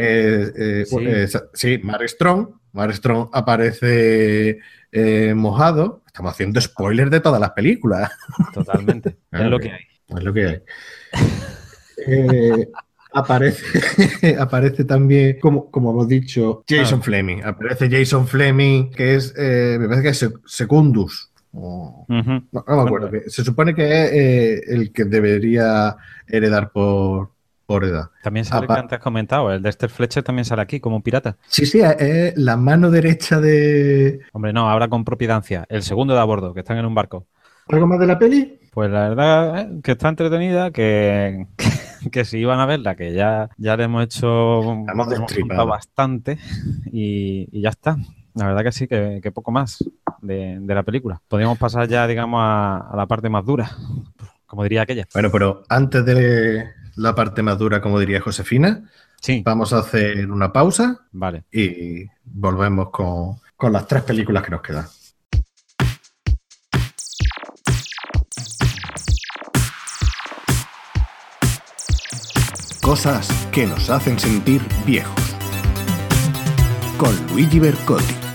[SPEAKER 1] sí, Mar Strong. Mar Strong aparece mojado. Estamos haciendo spoilers de todas las películas.
[SPEAKER 2] Totalmente. es lo que hay.
[SPEAKER 1] Es lo que hay. Aparece, aparece también, como, como hemos dicho, Jason Fleming. Aparece Jason Fleming, que es, eh, me parece que es Secundus. no, me acuerdo. se supone que es eh, el que debería heredar por,
[SPEAKER 2] También sale que antes has comentado, el Dexter Fletcher también sale aquí como pirata.
[SPEAKER 1] Sí, sí, es la mano derecha de.
[SPEAKER 2] Hombre, no, ahora con propiedancia. El segundo de a bordo, que están en un barco.
[SPEAKER 1] ¿Algo más de la peli?
[SPEAKER 2] Pues la verdad eh, que está entretenida, que, que si iban a verla, que ya, ya le hemos hecho
[SPEAKER 1] hemos
[SPEAKER 2] bastante y, ya está. La verdad que sí, que, poco más de, la película. Podríamos pasar ya, digamos, a, la parte más dura, como diría aquella.
[SPEAKER 1] Bueno, pero antes de la parte más dura, como diría Josefina,
[SPEAKER 2] sí.
[SPEAKER 1] vamos a hacer una pausa
[SPEAKER 2] vale.
[SPEAKER 1] y volvemos con, con las tres películas que nos quedan. Cosas que nos hacen sentir viejos. Con Luigi Bercotti.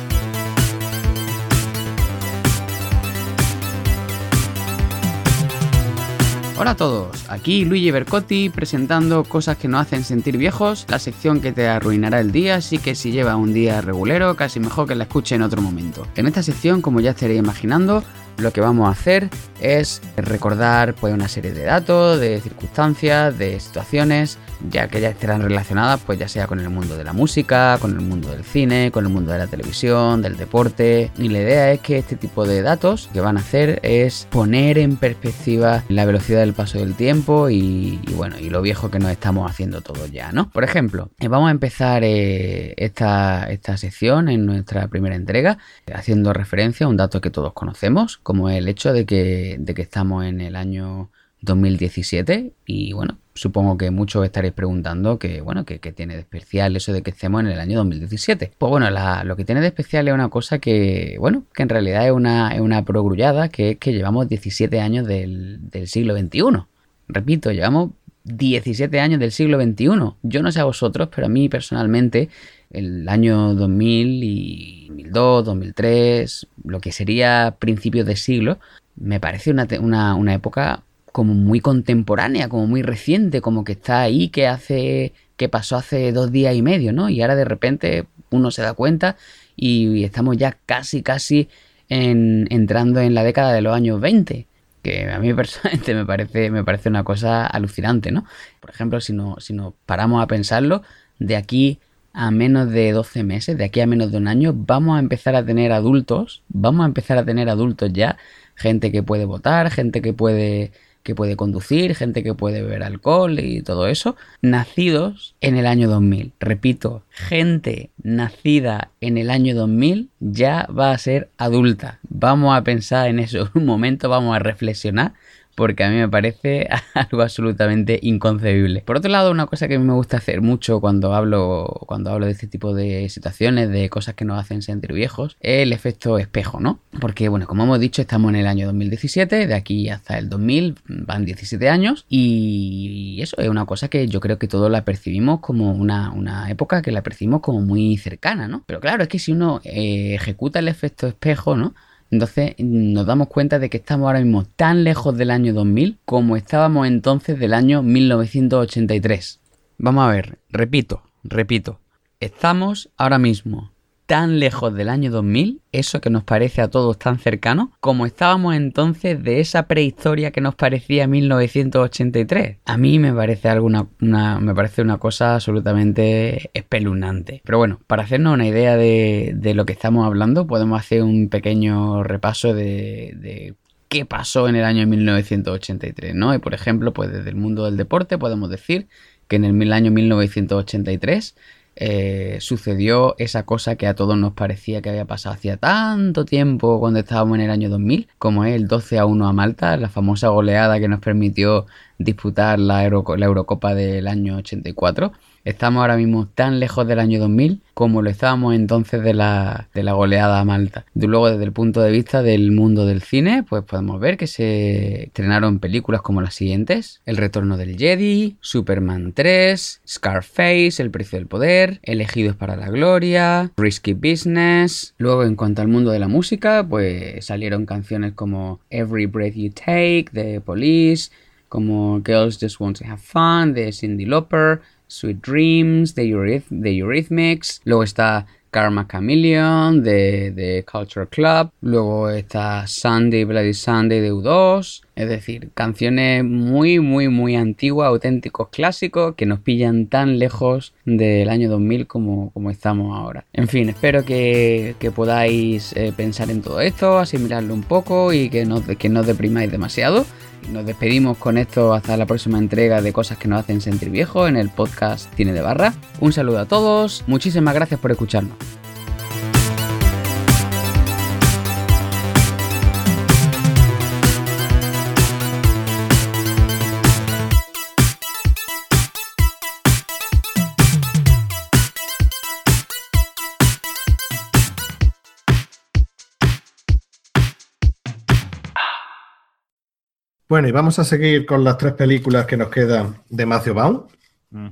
[SPEAKER 3] Hola a todos, aquí Luigi Bercotti presentando cosas que nos hacen sentir viejos, la sección que te arruinará el día, así que si lleva un día regulero, casi mejor que la escuche en otro momento. En esta sección, como ya estaréis imaginando, lo que vamos a hacer es recordar pues, una serie de datos, de circunstancias, de situaciones ya que ya estarán relacionadas pues ya sea con el mundo de la música, con el mundo del cine, con el mundo de la televisión, del deporte. Y la idea es que este tipo de datos que van a hacer es poner en perspectiva la velocidad del paso del tiempo y, bueno, y lo viejo que nos estamos haciendo todos ya, ¿no? Por ejemplo, eh, vamos a empezar eh, esta, esta sección en nuestra primera entrega haciendo referencia a un dato que todos conocemos, como el hecho de que, de que estamos en el año 2017 y bueno, supongo que muchos estaréis preguntando que bueno, que, tiene de especial eso de que estemos en el año 2017. Pues bueno, lo que tiene de especial es una cosa que, bueno, que en realidad es una, una progrullada, que es que llevamos 17 años del, siglo XXI. repito, llevamos 17 años del siglo XXI. Yo no sé a vosotros, pero a mí personalmente el año 2000 y 2002, 2003, lo que sería principios de siglo, me parece una, una, época como muy contemporánea, como muy reciente, como que está ahí, que hace, que pasó hace dos días y medio, ¿no? Y ahora de repente uno se da cuenta y estamos ya casi, casi en, entrando en la década de los años 20 que a mí personalmente me parece, me parece una cosa alucinante, ¿no? Por ejemplo, si, no, si nos paramos a pensarlo, de aquí a menos de 12 meses, de aquí a menos de un año, vamos a empezar a tener adultos, vamos a empezar a tener adultos ya, gente que puede votar, gente que puede que puede conducir, gente que puede beber alcohol y todo eso, nacidos en el año 2000. Repito, gente nacida en el año 2000 ya va a ser adulta. Vamos a pensar en eso un momento, vamos a reflexionar porque a mí me parece algo absolutamente inconcebible. Por otro lado, una cosa que a mí me gusta hacer mucho cuando hablo, cuando hablo de este tipo de situaciones, de cosas que nos hacen sentir viejos, es el efecto espejo, ¿no? Porque, bueno, como hemos dicho, estamos en el año 2017, de aquí hasta el 2000 van 17 años, y eso es una cosa que yo creo que todos la percibimos como una, época que la percibimos como muy cercana, ¿no? Pero claro, es que si uno eh, ejecuta el efecto espejo, ¿no? Entonces nos damos cuenta de que estamos ahora mismo tan lejos del año 2000 como estábamos entonces del año 1983. Vamos a ver, repito, repito. Estamos ahora mismo tan lejos del año 2000, eso que nos parece a todos tan cercano, como estábamos entonces de esa prehistoria que nos parecía 1983. A mí me parece alguna una, me parece una cosa absolutamente espeluznante. Pero bueno, para hacernos una idea de, de lo que estamos hablando, podemos hacer un pequeño repaso de, de qué pasó en el año 1983, ¿no? Y por ejemplo, pues desde el mundo del deporte podemos decir que en el año 1983 eh, sucedió esa cosa que a todos nos parecía que había pasado hacía tanto tiempo cuando estábamos en el año 2000, como es el 12 a 1 a Malta, la famosa goleada que nos permitió disputar la, la Eurocopa del año 84. Estamos ahora mismo tan lejos del año 2000 como lo estábamos entonces de la, de la goleada a Malta. luego, desde el punto de vista del mundo del cine, pues podemos ver que se estrenaron películas como las siguientes: El retorno del Jedi, Superman 3, Scarface, El precio del poder, Elegidos para la gloria, Risky Business. Luego, en cuanto al mundo de la música, pues salieron canciones como Every Breath You Take de Police, como Girls Just Want to Have Fun de Cindy Lauper, Sweet Dreams, The, Eurythmics, luego está Karma Chameleon de, de Culture Club, luego está Sunday Bloody Sunday de U2, es decir, canciones muy, muy, muy antiguas, auténticos clásicos que nos pillan tan lejos del año 2000 como, como estamos ahora. En fin, espero que, podáis eh, pensar en todo esto, asimilarlo un poco y que no, que no os deprimáis demasiado. Nos despedimos con esto hasta la próxima entrega de cosas que nos hacen sentir viejos en el podcast Cine de Barra. Un saludo a todos, muchísimas gracias por escucharnos.
[SPEAKER 1] Bueno, y vamos a seguir con las tres películas que nos quedan de Matthew Baum,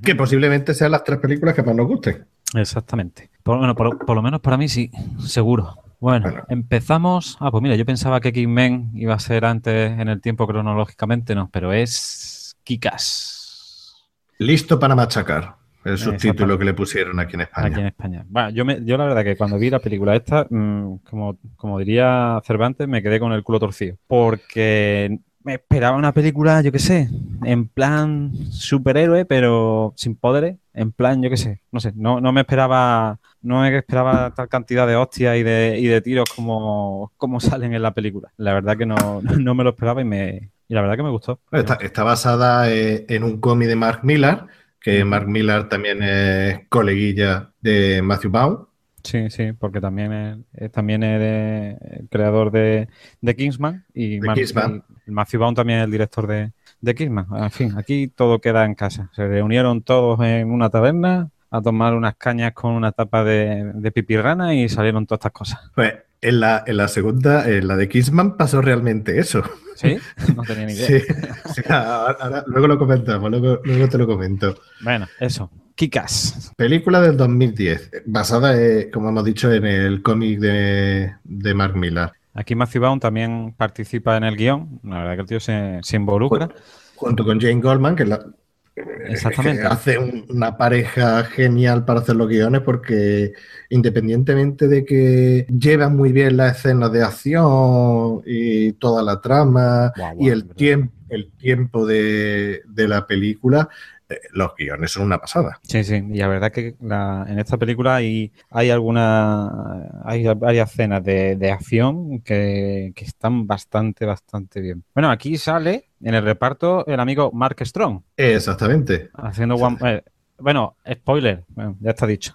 [SPEAKER 1] que posiblemente sean las tres películas que más nos gusten.
[SPEAKER 2] Exactamente. Por, bueno, por, lo menos para mí sí, seguro. Bueno, empezamos. Ah, pues mira, yo pensaba que X-Men iba a ser antes en el tiempo cronológicamente, no, pero es Kikas.
[SPEAKER 1] Listo para machacar. El subtítulo que le pusieron aquí en España.
[SPEAKER 2] Aquí en España. Bueno, yo, me, yo la verdad que cuando vi la película esta, mm, como, como diría Cervantes, me quedé con el culo torcido. Porque me esperaba una película, yo qué sé, en plan superhéroe, pero sin poderes, en plan, yo qué sé, no sé, no, no me esperaba, no me esperaba tal cantidad de hostias y de, y de tiros como, como salen en la película. La verdad que no, no me lo esperaba y me y la verdad que me gustó.
[SPEAKER 1] Está, basada eh, en un cómic de Mark Millar, que Mark Millar también es coleguilla de Matthew Baum.
[SPEAKER 2] Sí, sí, porque también es, también es el creador de, de Kingsman y, Matthew Vaughn también es el director de, de Kingsman. En fin, aquí todo queda en casa. Se reunieron todos en una taberna a tomar unas cañas con una tapa de, de pipirrana y salieron todas estas cosas.
[SPEAKER 1] Pues En la, en la segunda, en la de Kissman, pasó realmente eso.
[SPEAKER 2] ¿Sí? No tenía ni idea.
[SPEAKER 1] Sí, sí, ahora- ahora- luego lo comentamos, luego, luego te lo comento.
[SPEAKER 2] Bueno, eso. Kikas.
[SPEAKER 1] Película del 2010, basada, eh, como hemos dicho, en el cómic de, de Mark Millar.
[SPEAKER 2] Aquí Matthew Vaughn también participa en el guion. La verdad que el tío se, se involucra.
[SPEAKER 1] Junto con Jane Goldman, que, es la-
[SPEAKER 2] Exactamente.
[SPEAKER 1] hace un- una pareja genial para hacer los guiones, porque independientemente de que lleva muy bien las escenas de acción y toda la trama y el, tiempo el tiempo de, de la película, los guiones son una pasada.
[SPEAKER 2] Sí, sí, y la verdad que la- en esta película hay, hay alguna, hay varias escenas de, de acción que, que están bastante, bastante bien. Bueno, aquí sale en el reparto el amigo Mark Strong,
[SPEAKER 1] Exactamente.
[SPEAKER 2] haciendo one- eh, bueno, spoiler, bueno, ya está dicho.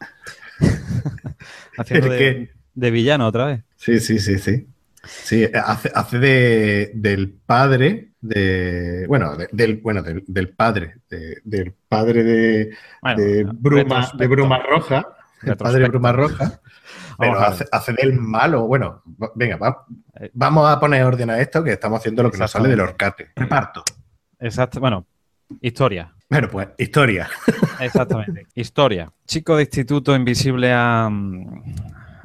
[SPEAKER 2] haciendo de villano otra vez.
[SPEAKER 1] Sí, sí, sí, sí. Sí, hace, hace de, del padre de. Bueno, de- del, bueno del, del padre. de- del padre de,
[SPEAKER 2] Bueno,
[SPEAKER 1] de, Bruma, de. Bruma Roja. El padre de. Bruma Roja. Pero hace, hace del malo. Bueno, venga, va- vamos a poner orden a esto que estamos haciendo lo que nos sale del horcate. Reparto.
[SPEAKER 2] Exacto, bueno, historia.
[SPEAKER 1] Bueno, pues historia.
[SPEAKER 2] Exactamente. Historia. Chico de instituto invisible a,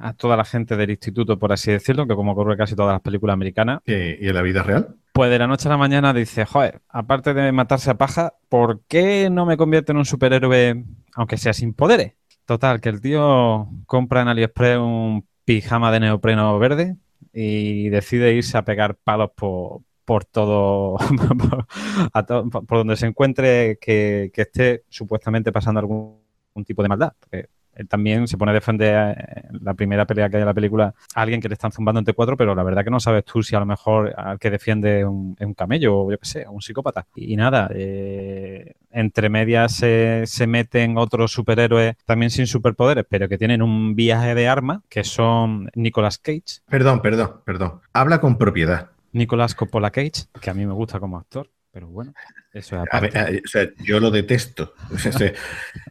[SPEAKER 2] a toda la gente del instituto, por así decirlo, que como ocurre casi todas las películas americanas,
[SPEAKER 1] ¿Y, en la vida real?
[SPEAKER 2] pues de la noche a la mañana dice, joder, aparte de matarse a paja, ¿por qué no me convierto en un superhéroe, aunque sea sin poderes? Total, que el tío compra en AliExpress un pijama de neopreno verde y decide irse a pegar palos por, por todo, por, a to- por donde se encuentre que, que esté supuestamente pasando algún, algún tipo de maldad. Porque él también se pone a defender eh, la primera pelea que hay en la película a alguien que le están zumbando entre cuatro, pero la verdad que no sabes tú si a lo mejor al que defiende es un, un camello o yo qué sé, un psicópata. Y nada, eh, entre medias se, se meten otros superhéroes también sin superpoderes, pero que tienen un viaje de armas, que son Nicolas Cage,
[SPEAKER 1] Perdón, perdón, perdón. Habla con propiedad.
[SPEAKER 2] Nicolas Coppola Cage, que a mí me gusta como actor, pero bueno, eso es
[SPEAKER 1] A
[SPEAKER 2] aparte.
[SPEAKER 1] ver, a- o sea, yo lo detesto. O sea, se-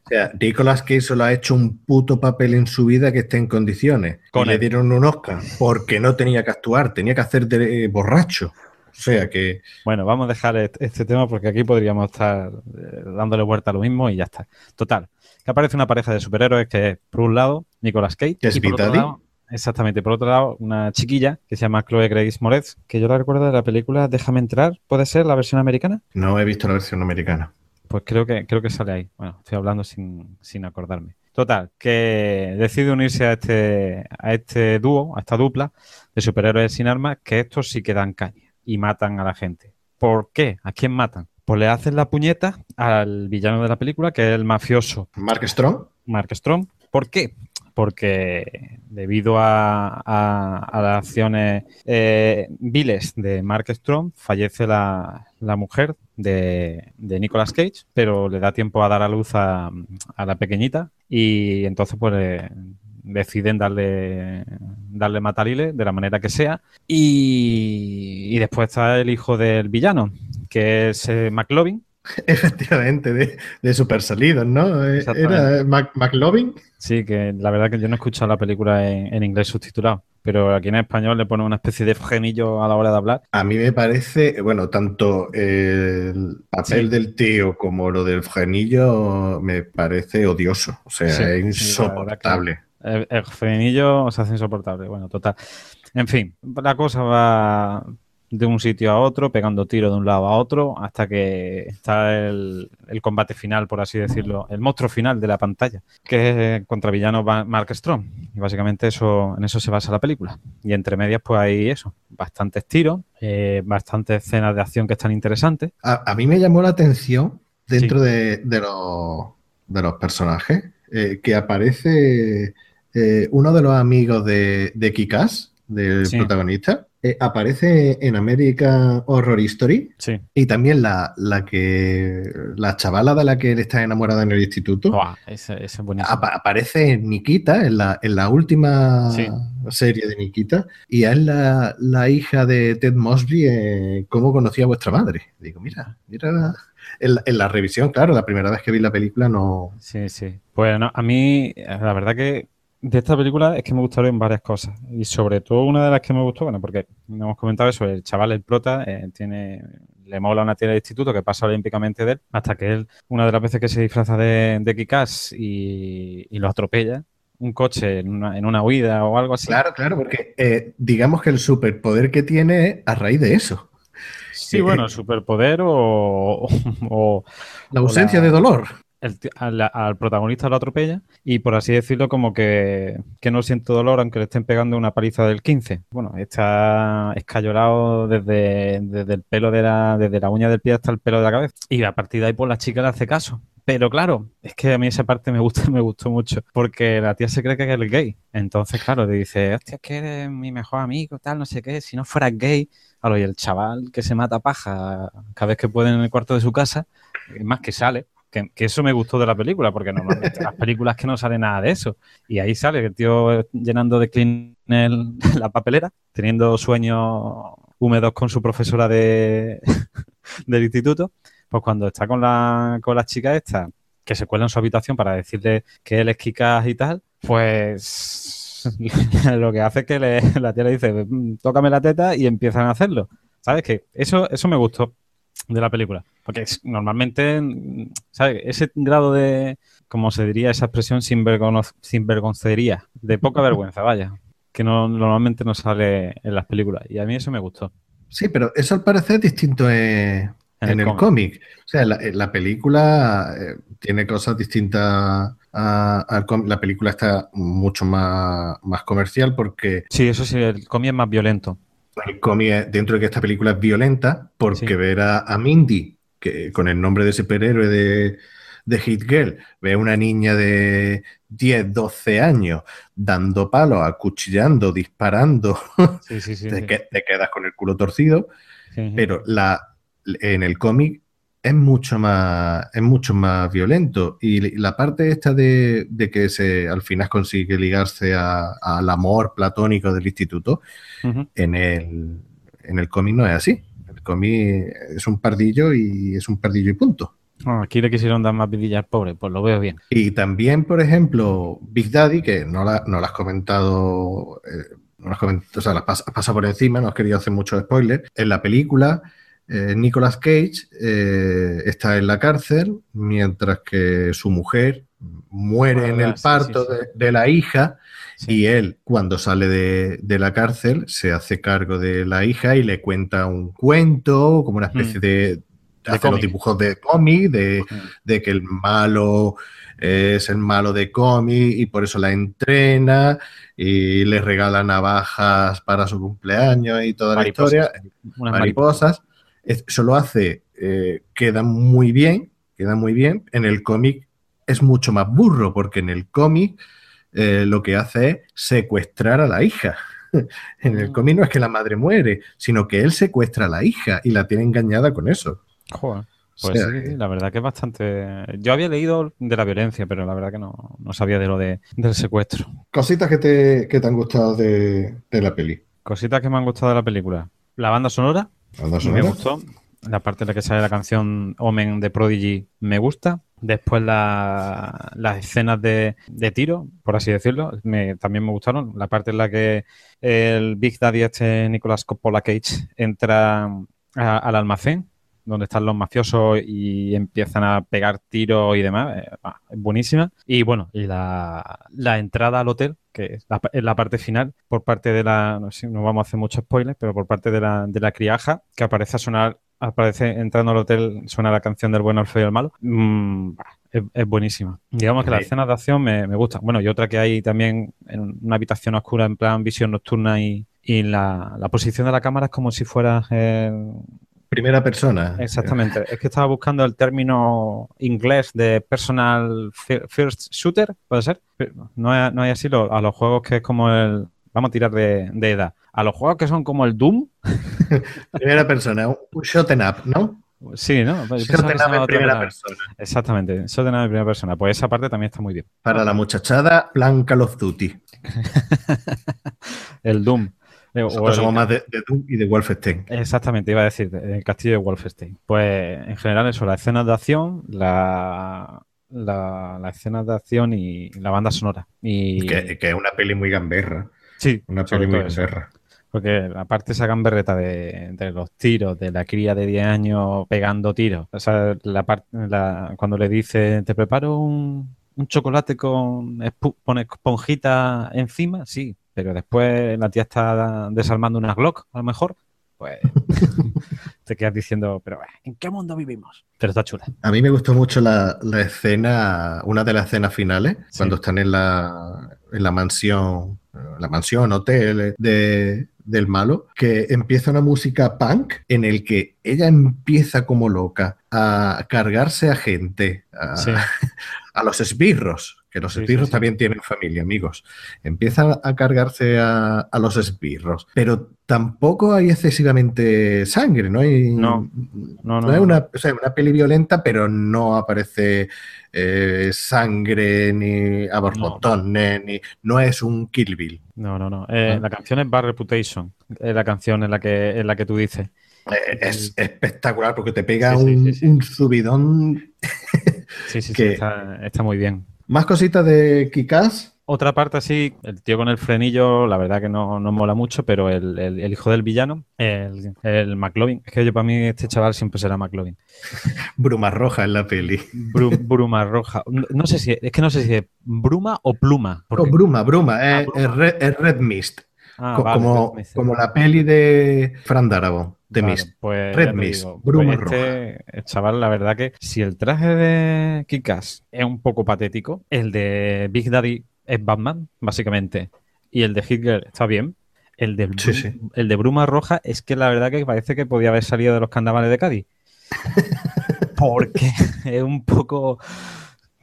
[SPEAKER 1] o sea, Nicolas Cage solo ha hecho un puto papel en su vida que esté en condiciones.
[SPEAKER 2] Con
[SPEAKER 1] y le dieron un Oscar porque no tenía que actuar, tenía que hacer de eh, borracho. O sea que
[SPEAKER 2] Bueno, vamos a dejar est- este tema porque aquí podríamos estar eh, dándole vuelta a lo mismo y ya está. Total, que aparece una pareja de superhéroes que es, por un lado, Nicolas Cage.
[SPEAKER 1] ¿Que es
[SPEAKER 2] y por otro
[SPEAKER 1] Big Daddy?
[SPEAKER 2] lado, exactamente, por otro lado, una chiquilla que se llama Chloe Grace Moretz, que yo la recuerdo de la película Déjame entrar, ¿puede ser la versión americana?
[SPEAKER 1] no he visto la versión americana.
[SPEAKER 2] Pues creo que, creo que sale ahí. Bueno, estoy hablando sin, sin acordarme. Total, que decide unirse a este, a este dúo, a esta dupla de superhéroes sin armas, que estos sí que dan caña y matan a la gente. ¿Por qué? ¿A quién matan? Pues le hacen la puñeta al villano de la película, que es el mafioso
[SPEAKER 1] Mark Strong.
[SPEAKER 2] Mark Strong. ¿Por qué? Porque debido a, las acciones eh, viles de Mark Strong, fallece la, mujer de, Nicolas Cage, pero le da tiempo a dar a luz a, la pequeñita y entonces pues le- deciden darle, darle matariles de la manera que sea. Y, y después está el hijo del villano, que es eh, McLovin,
[SPEAKER 1] Efectivamente, de, de Super Salidos, ¿no? Eh. Era Mac- McLovin.
[SPEAKER 2] Sí, que la verdad que yo no he escuchado la película en, en inglés subtitulado, pero aquí en español le pone una especie de frenillo a la hora de hablar.
[SPEAKER 1] A mí me parece, bueno, tanto el papel
[SPEAKER 2] Sí.
[SPEAKER 1] del tío como lo del frenillo me parece odioso. O sea,
[SPEAKER 2] Sí,
[SPEAKER 1] es
[SPEAKER 2] sí,
[SPEAKER 1] insoportable.
[SPEAKER 2] El, el frenillo se hace insoportable. Bueno, total. En fin, la cosa va de un sitio a otro, pegando tiros de un lado a otro, hasta que está el, el combate final, por así decirlo, el monstruo final de la pantalla, que es contra villano Mark Strong. Y básicamente eso, en eso se basa la película. Y entre medias, pues hay eso, bastantes tiros, eh, bastantes escenas de acción que están interesantes.
[SPEAKER 1] A, a mí me llamó la atención dentro de, de los, de los personajes eh, que aparece eh, uno de los amigos de, de Kikas, del
[SPEAKER 2] Sí.
[SPEAKER 1] protagonista, eh, aparece en American Horror Story
[SPEAKER 2] Sí.
[SPEAKER 1] y también la, la que la chavala de la que él está enamorada en el instituto.
[SPEAKER 2] Es
[SPEAKER 1] aparece en Nikita, en la, en la última
[SPEAKER 2] Sí.
[SPEAKER 1] serie de Nikita, y es la, la hija de Ted Mosby, eh, ¿Cómo conocí a vuestra madre? Digo, mira, mira, en la, en la revisión, claro, la primera vez que vi la película no...
[SPEAKER 2] Sí, sí. Pues no, a mí, la verdad que de esta película es que me gustaron varias cosas. Y sobre todo una de las que me gustó, bueno, porque hemos comentado eso, el chaval, el prota, eh, tiene le mola una tía de instituto que pasa olímpicamente de él, hasta que él, una de las veces que se disfraza de, de Kikás y, y lo atropella, un coche en una, en una, huida o algo así.
[SPEAKER 1] Claro, claro, porque eh, digamos que el superpoder que tiene es a raíz de eso.
[SPEAKER 2] Sí, eh, bueno, superpoder o, o,
[SPEAKER 1] La ausencia o la, de dolor.
[SPEAKER 2] El, al, protagonista lo atropella y por así decirlo como que, que, no siente dolor aunque le estén pegando una paliza del 15. Bueno, está escayolado desde, desde el pelo de la, desde la uña del pie hasta el pelo de la cabeza. Y a partir de ahí pues la chica le hace caso. Pero claro, es que a mí esa parte me gusta, me gustó mucho, porque la tía se cree que es gay. Entonces, claro, le dice, hostia, es que eres mi mejor amigo, tal, no sé qué, si no fueras gay. Claro, y el chaval que se mata paja cada vez que puede en el cuarto de su casa, más que sale, que, que, eso me gustó de la película, porque normalmente las películas que no sale nada de eso. Y ahí sale el tío llenando de clean el, la papelera, teniendo sueños húmedos con su profesora de, del instituto. Pues cuando está con la, con la chica esta, que se cuela en su habitación para decirle que él es Kikas y tal, pues lo que hace es que le, la tía le dice, tócame la teta y empiezan a hacerlo. ¿Sabes? Que eso, eso me gustó de la película. Porque es, normalmente, ¿sabes? Ese grado de, como se diría esa expresión, sinvergoncería, de poca vergüenza, vaya, que no, normalmente no sale en las películas. Y a mí eso me gustó.
[SPEAKER 1] Sí, pero eso al parecer es distinto en, en, en el cómic. O sea, la, la película eh, tiene cosas distintas al cómic. La película está mucho más, más comercial porque...
[SPEAKER 2] Sí, eso sí, el cómic es más violento
[SPEAKER 1] el cómic dentro de que esta película es violenta, porque sí. ver a, a, Mindy, que con el nombre de superhéroe de, de Hit Girl, ve a una niña de 10, 12 años dando palos, acuchillando, disparando,
[SPEAKER 2] sí, sí,
[SPEAKER 1] te, que, te, quedas con el culo torcido, pero la, en el cómic es mucho más es mucho más violento y la parte esta de, de que se al final consigue ligarse a, al amor platónico del instituto uh -huh. en el en el cómic no es así el cómic es un pardillo y es un pardillo y punto
[SPEAKER 2] oh, aquí le quisieron dar más vidilla al pobre pues lo veo bien
[SPEAKER 1] y también por ejemplo Big Daddy que no la, no la has comentado eh, no las comentado, o sea, las pasa, pasa por encima, no has querido hacer mucho spoiler. En la película, eh, Nicolas Cage eh, está en la cárcel mientras que su mujer muere bueno, en el parto sí, sí, sí. De, de, la hija y él cuando sale de, de, la cárcel se hace cargo de la hija y le cuenta un cuento como una especie mm. de, de hace los dibujos de cómic de, de, que el malo es el malo de cómic y por eso la entrena y le regala navajas para su cumpleaños y toda mariposas. la historia
[SPEAKER 2] Unas
[SPEAKER 1] mariposas, mariposas eso lo hace, eh, queda muy bien, queda muy bien. En el cómic es mucho más burro, porque en el cómic eh, lo que hace es secuestrar a la hija. en el cómic no es que la madre muere, sino que él secuestra a la hija y la tiene engañada con eso.
[SPEAKER 2] Joder. Pues o sea, sí, la verdad que es bastante. Yo había leído de la violencia, pero la verdad que no, no sabía de lo de, del secuestro.
[SPEAKER 1] Cositas que te, que te han gustado de, de, la peli.
[SPEAKER 2] Cositas que me han gustado de la película. La banda sonora. Me gustó. La parte en la que sale la canción Omen de Prodigy me gusta. Después la, las escenas de, de, tiro, por así decirlo, me, también me gustaron. La parte en la que el Big Daddy, este Nicolas Coppola Cage, entra a, al almacén donde están los mafiosos y empiezan a pegar tiros y demás. Eh, es buenísima. Y bueno, y la, la, entrada al hotel, que es la, es la, parte final, por parte de la, no sé, no vamos a hacer mucho spoiler, pero por parte de la, de la criaja, que aparece a sonar, aparece entrando al hotel, suena la canción del bueno, el feo y el malo. Mm, es, es, buenísima. Digamos que las escenas de acción me, me gustan. Bueno, y otra que hay también en una habitación oscura en plan visión nocturna y, y la, la posición de la cámara es como si fuera eh,
[SPEAKER 1] primera persona.
[SPEAKER 2] Exactamente. Es que estaba buscando el término inglés de personal first shooter, ¿puede ser? No hay, no hay así lo, a los juegos que es como el... Vamos a tirar de, de, edad. A los juegos que son como el Doom.
[SPEAKER 1] primera persona, un shot em up, ¿no?
[SPEAKER 2] Sí, ¿no?
[SPEAKER 1] Up en primera persona.
[SPEAKER 2] Exactamente, up en primera persona. Pues esa parte también está muy bien.
[SPEAKER 1] Para la muchachada, plan Call of Duty.
[SPEAKER 2] el Doom.
[SPEAKER 1] Nosotros el... somos más de, de, Doom y de Wolfenstein.
[SPEAKER 2] Exactamente, iba a decir, el castillo de Wolfenstein. Pues en general eso, las escenas de acción, la, la, de acción y la banda sonora. Y
[SPEAKER 1] Que, que es una peli muy gamberra.
[SPEAKER 2] sí,
[SPEAKER 1] Una peli muy
[SPEAKER 2] eso.
[SPEAKER 1] gamberra.
[SPEAKER 2] Porque aparte esa gamberreta de, de los tiros, de la cría de 10 años pegando tiros. O sea, la parte, la- cuando le dice, te preparo un, un chocolate con esponjita encima, sí. Pero después la tía está desarmando unas Glock, a lo mejor, pues te quedas diciendo, pero eh, ¿en qué mundo vivimos? Pero está chula.
[SPEAKER 1] A mí me gustó mucho la, la escena, una de las escenas finales,
[SPEAKER 2] Sí.
[SPEAKER 1] cuando están en la, en la mansión, la mansión, hotel de, del malo, que empieza una música punk en el que ella empieza como loca a cargarse a gente, a,
[SPEAKER 2] Sí.
[SPEAKER 1] a los esbirros, que los
[SPEAKER 2] Sí, sí,
[SPEAKER 1] esbirros
[SPEAKER 2] sí.
[SPEAKER 1] también tienen familia, amigos. Empieza a cargarse a, a los esbirros, pero tampoco hay excesivamente sangre, ¿no? Hay,
[SPEAKER 2] No. No, no,
[SPEAKER 1] es una, o sea, una peli violenta, pero no aparece eh, sangre ni a borbotones, ni no es un Kill Bill.
[SPEAKER 2] No, no, no. Eh,
[SPEAKER 1] Ah.
[SPEAKER 2] La canción es Bad Reputation. Es la canción en la que, en la que tú dices.
[SPEAKER 1] Eh, Es espectacular porque te pega
[SPEAKER 2] Sí, sí,
[SPEAKER 1] un,
[SPEAKER 2] sí, sí.
[SPEAKER 1] un subidón.
[SPEAKER 2] Sí, sí, sí,
[SPEAKER 1] Que-
[SPEAKER 2] está, está muy bien.
[SPEAKER 1] Más cositas de Kikaz.
[SPEAKER 2] Otra parte así, el tío con el frenillo, la verdad que no, no mola mucho, pero el, el- el hijo del villano, el, el McLovin, es que yo para mí este chaval siempre será McLovin.
[SPEAKER 1] Bruma roja en la peli.
[SPEAKER 2] Bru- bruma roja. No, no sé si, es que no sé si es bruma o pluma.
[SPEAKER 1] Oh,
[SPEAKER 2] porque-
[SPEAKER 1] Bruma, Bruma, es, es Red, es Red Mist.
[SPEAKER 2] Ah,
[SPEAKER 1] Co-
[SPEAKER 2] vale,
[SPEAKER 1] como, como la peli de Fran Darabont, de Mist.
[SPEAKER 2] pues
[SPEAKER 1] Red Mist,
[SPEAKER 2] digo,
[SPEAKER 1] bruma
[SPEAKER 2] pues este el chaval, la verdad que si el traje de Kikas es un poco patético, el de Big Daddy es Batman, básicamente, y el de Hitler está bien. El de,
[SPEAKER 1] Sí,
[SPEAKER 2] Bru-
[SPEAKER 1] sí.
[SPEAKER 2] el de Bruma Roja es que la verdad que parece que podía haber salido de los candavales de Cádiz. Porque es un poco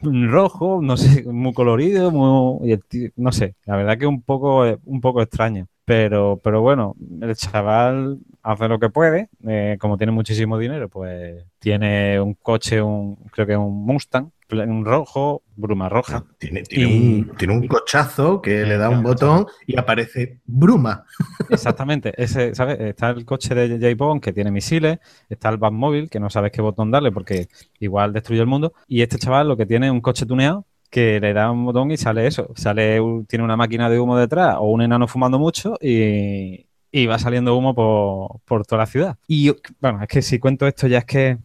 [SPEAKER 2] rojo, no sé, muy colorido, muy, no sé, la verdad que un poco, un poco extraño. Pero, pero bueno, el chaval hace lo que puede, eh, como tiene muchísimo dinero, pues tiene un coche, un, creo que un Mustang, un rojo, bruma roja.
[SPEAKER 1] Tiene, tiene
[SPEAKER 2] Y-
[SPEAKER 1] un, tiene un cochazo que le da un botón y aparece Bruma.
[SPEAKER 2] Exactamente, ese, ¿sabes? Está el coche de J. Bond que tiene misiles, está el Batmóvil que no sabes qué botón darle porque igual destruye el mundo, y este chaval lo que tiene es un coche tuneado que le da un botón y sale eso, sale tiene una máquina de humo detrás o un enano fumando mucho y, y va saliendo humo por, por toda la ciudad. Y bueno, es que si cuento esto ya es que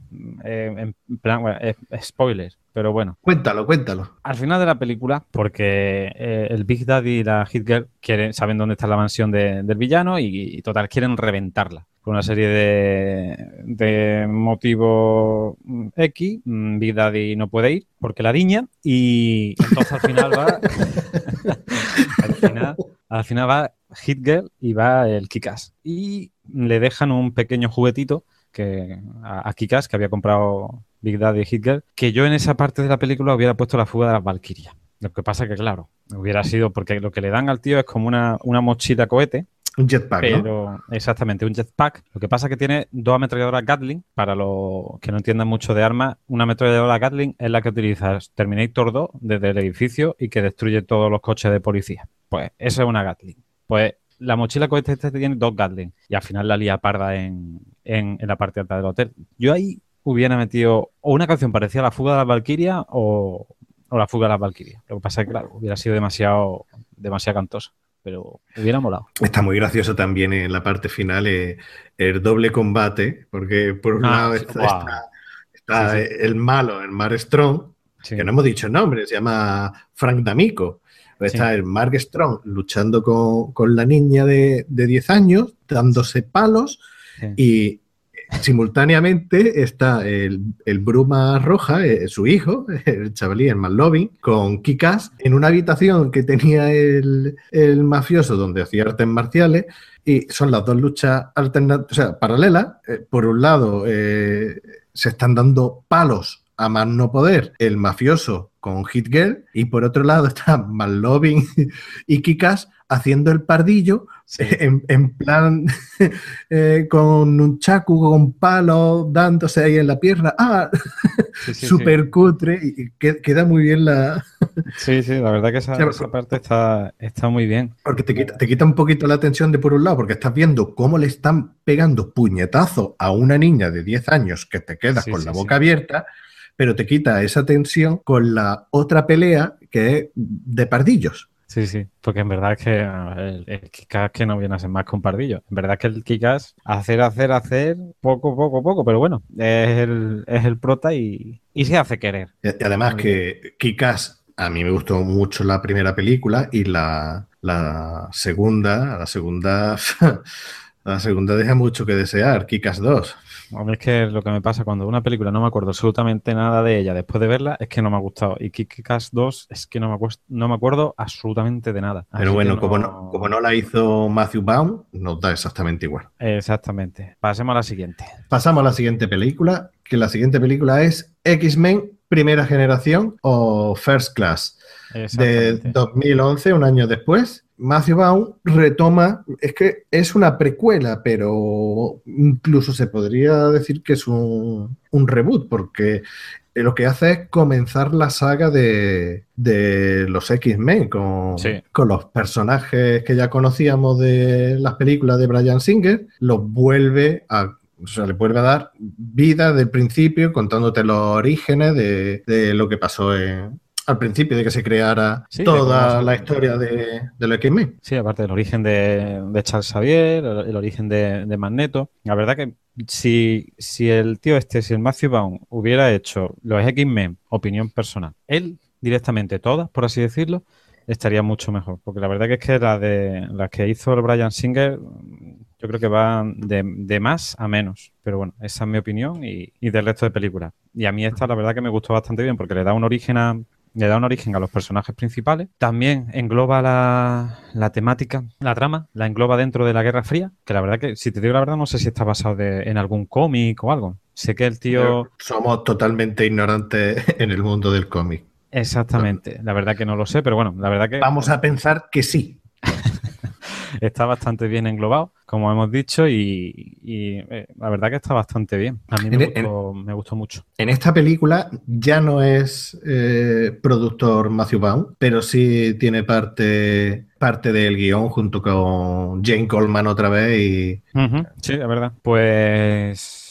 [SPEAKER 2] eh, en plan, bueno, es, spoiler, pero bueno.
[SPEAKER 1] Cuéntalo, cuéntalo.
[SPEAKER 2] Al final de la película, porque eh, el Big Daddy y la Hit Girl quieren, saben dónde está la mansión de- del villano y, y total quieren reventarla. Por una serie de, de motivos X, mm, Big Daddy no puede ir porque la diña y entonces al final va... al, final, al final va Hit Girl y va el Kikas. Y le dejan un pequeño juguetito que a, a Kikas que había comprado Big Daddy y Hit Girl, que yo en esa parte de la película hubiera puesto la fuga de las Valkyrias. Lo que pasa que, claro, hubiera sido porque lo que le dan al tío es como una, una mochila cohete,
[SPEAKER 1] Un jetpack, ¿no?
[SPEAKER 2] exactamente, un jetpack. Lo que pasa que tiene dos ametralladoras Gatling. Para los que no entiendan mucho de armas, una ametralladora Gatling es la que utiliza Terminator 2 desde el edificio y que destruye todos los coches de policía. Pues eso es una Gatling. Pues la mochila cohete este tiene dos Gatling y al final la lía parda en, en- en la parte alta del hotel. Yo ahí hubiera metido o una canción parecida a la fuga de las Valkyrias o, o la fuga de las Valkyrias. Lo que pasa es que, claro, hubiera sido demasiado, demasiado cantoso, pero hubiera molado.
[SPEAKER 1] Está muy gracioso también en la parte final eh, el doble combate, porque por un
[SPEAKER 2] Ah,
[SPEAKER 1] lado está,
[SPEAKER 2] guau.
[SPEAKER 1] está- está
[SPEAKER 2] Sí, sí.
[SPEAKER 1] el malo, el Mar Strong,
[SPEAKER 2] Sí.
[SPEAKER 1] que no hemos dicho el nombre, se llama Frank D'Amico. Pues
[SPEAKER 2] Sí.
[SPEAKER 1] Está el Mark Strong luchando con, con la niña de, de 10 años, dándose palos,
[SPEAKER 2] Sí.
[SPEAKER 1] y simultáneamente está el, el Bruma Roja, eh, su hijo, el chavalí, el McLovin, con Kikas en una habitación que tenía el, el mafioso donde hacía artes marciales. Y son las dos luchas alternativas, o sea, paralelas. Eh, por un lado, eh, se están dando palos a más no poder el mafioso con Hit Girl, y por otro lado está McLovin y Kikas haciendo el pardillo
[SPEAKER 2] Sí.
[SPEAKER 1] en, en plan eh, con un chacu, con palos, dándose ahí en la pierna. ¡Ah!
[SPEAKER 2] Sí, sí,
[SPEAKER 1] Súper cutre y, y que- queda muy bien la.
[SPEAKER 2] Sí, sí, la verdad que esa, esa parte está, está muy bien.
[SPEAKER 1] Porque te quita, te quita un poquito la atención de por un lado, porque estás viendo cómo le están pegando puñetazos a una niña de 10 años que te quedas con la boca abierta, pero te quita esa tensión con la otra pelea que es de pardillos.
[SPEAKER 2] Sí, sí, porque en verdad es que el, el Kikas que no viene a ser más que un pardillo. En verdad es que el Kikas hacer, hacer, hacer, poco, poco, poco, pero bueno, es el, es el prota y, y se hace querer.
[SPEAKER 1] Y, y además que Kikas, a mí me gustó mucho la primera película y la, la segunda, la segunda, la segunda deja mucho que desear, Kikas 2.
[SPEAKER 2] A mí es que lo que me pasa cuando una película no me acuerdo absolutamente nada de ella después de verla es que no me ha gustado. Y Kikas 2 es que no me, acuerdo, no me acuerdo absolutamente de nada.
[SPEAKER 1] Pero
[SPEAKER 2] Así
[SPEAKER 1] bueno, como, no, como no la hizo Matthew Baum, nos da exactamente igual.
[SPEAKER 2] Exactamente. Pasemos a la siguiente.
[SPEAKER 1] Pasamos a la siguiente película, que la siguiente película es X-Men Primera Generación o First Class. De
[SPEAKER 2] Exactamente.
[SPEAKER 1] 2011, un año después, Matthew Baum retoma, es que es una precuela, pero incluso se podría decir que es un, un reboot, porque lo que hace es comenzar la saga de, de los X-Men con,
[SPEAKER 2] Sí.
[SPEAKER 1] con los personajes que ya conocíamos de las películas de Brian Singer, los vuelve a o sea, le vuelve a dar vida del principio, contándote los orígenes de, de lo que pasó en- al principio, de que se creara
[SPEAKER 2] Sí,
[SPEAKER 1] toda la historia de, de los X-Men.
[SPEAKER 2] Sí, aparte del origen de, de Charles Xavier, el, el origen de, de Magneto. La verdad que si, si el tío este, si el Matthew Vaughn hubiera hecho los X-Men, opinión personal, él directamente todas, por así decirlo, estaría mucho mejor. Porque la verdad que es que las de las que hizo el Brian Singer, yo creo que van de, de más a menos. Pero bueno, esa es mi opinión y, y del resto de películas. Y a mí esta, la verdad que me gustó bastante bien porque le da un origen a, le da un origen a los personajes principales. También engloba la, la temática, la trama, la engloba dentro de la Guerra Fría, que la verdad que, si te digo la verdad, no sé si está basado de- en algún cómic o algo. Sé que el tío...
[SPEAKER 1] Somos totalmente ignorantes en el mundo del cómic.
[SPEAKER 2] Exactamente, la verdad que no lo sé, pero bueno, la verdad que
[SPEAKER 1] Vamos a pensar que sí.
[SPEAKER 2] está bastante bien englobado, como hemos dicho, y, y, eh, la verdad que está bastante bien. A mí me
[SPEAKER 1] En- en-
[SPEAKER 2] gustó, me gustó mucho.
[SPEAKER 1] En esta película ya no es eh, productor Matthew Baum, pero sí tiene parte, parte del guion junto con Jane Coleman otra vez y
[SPEAKER 2] Sí, es verdad. Pues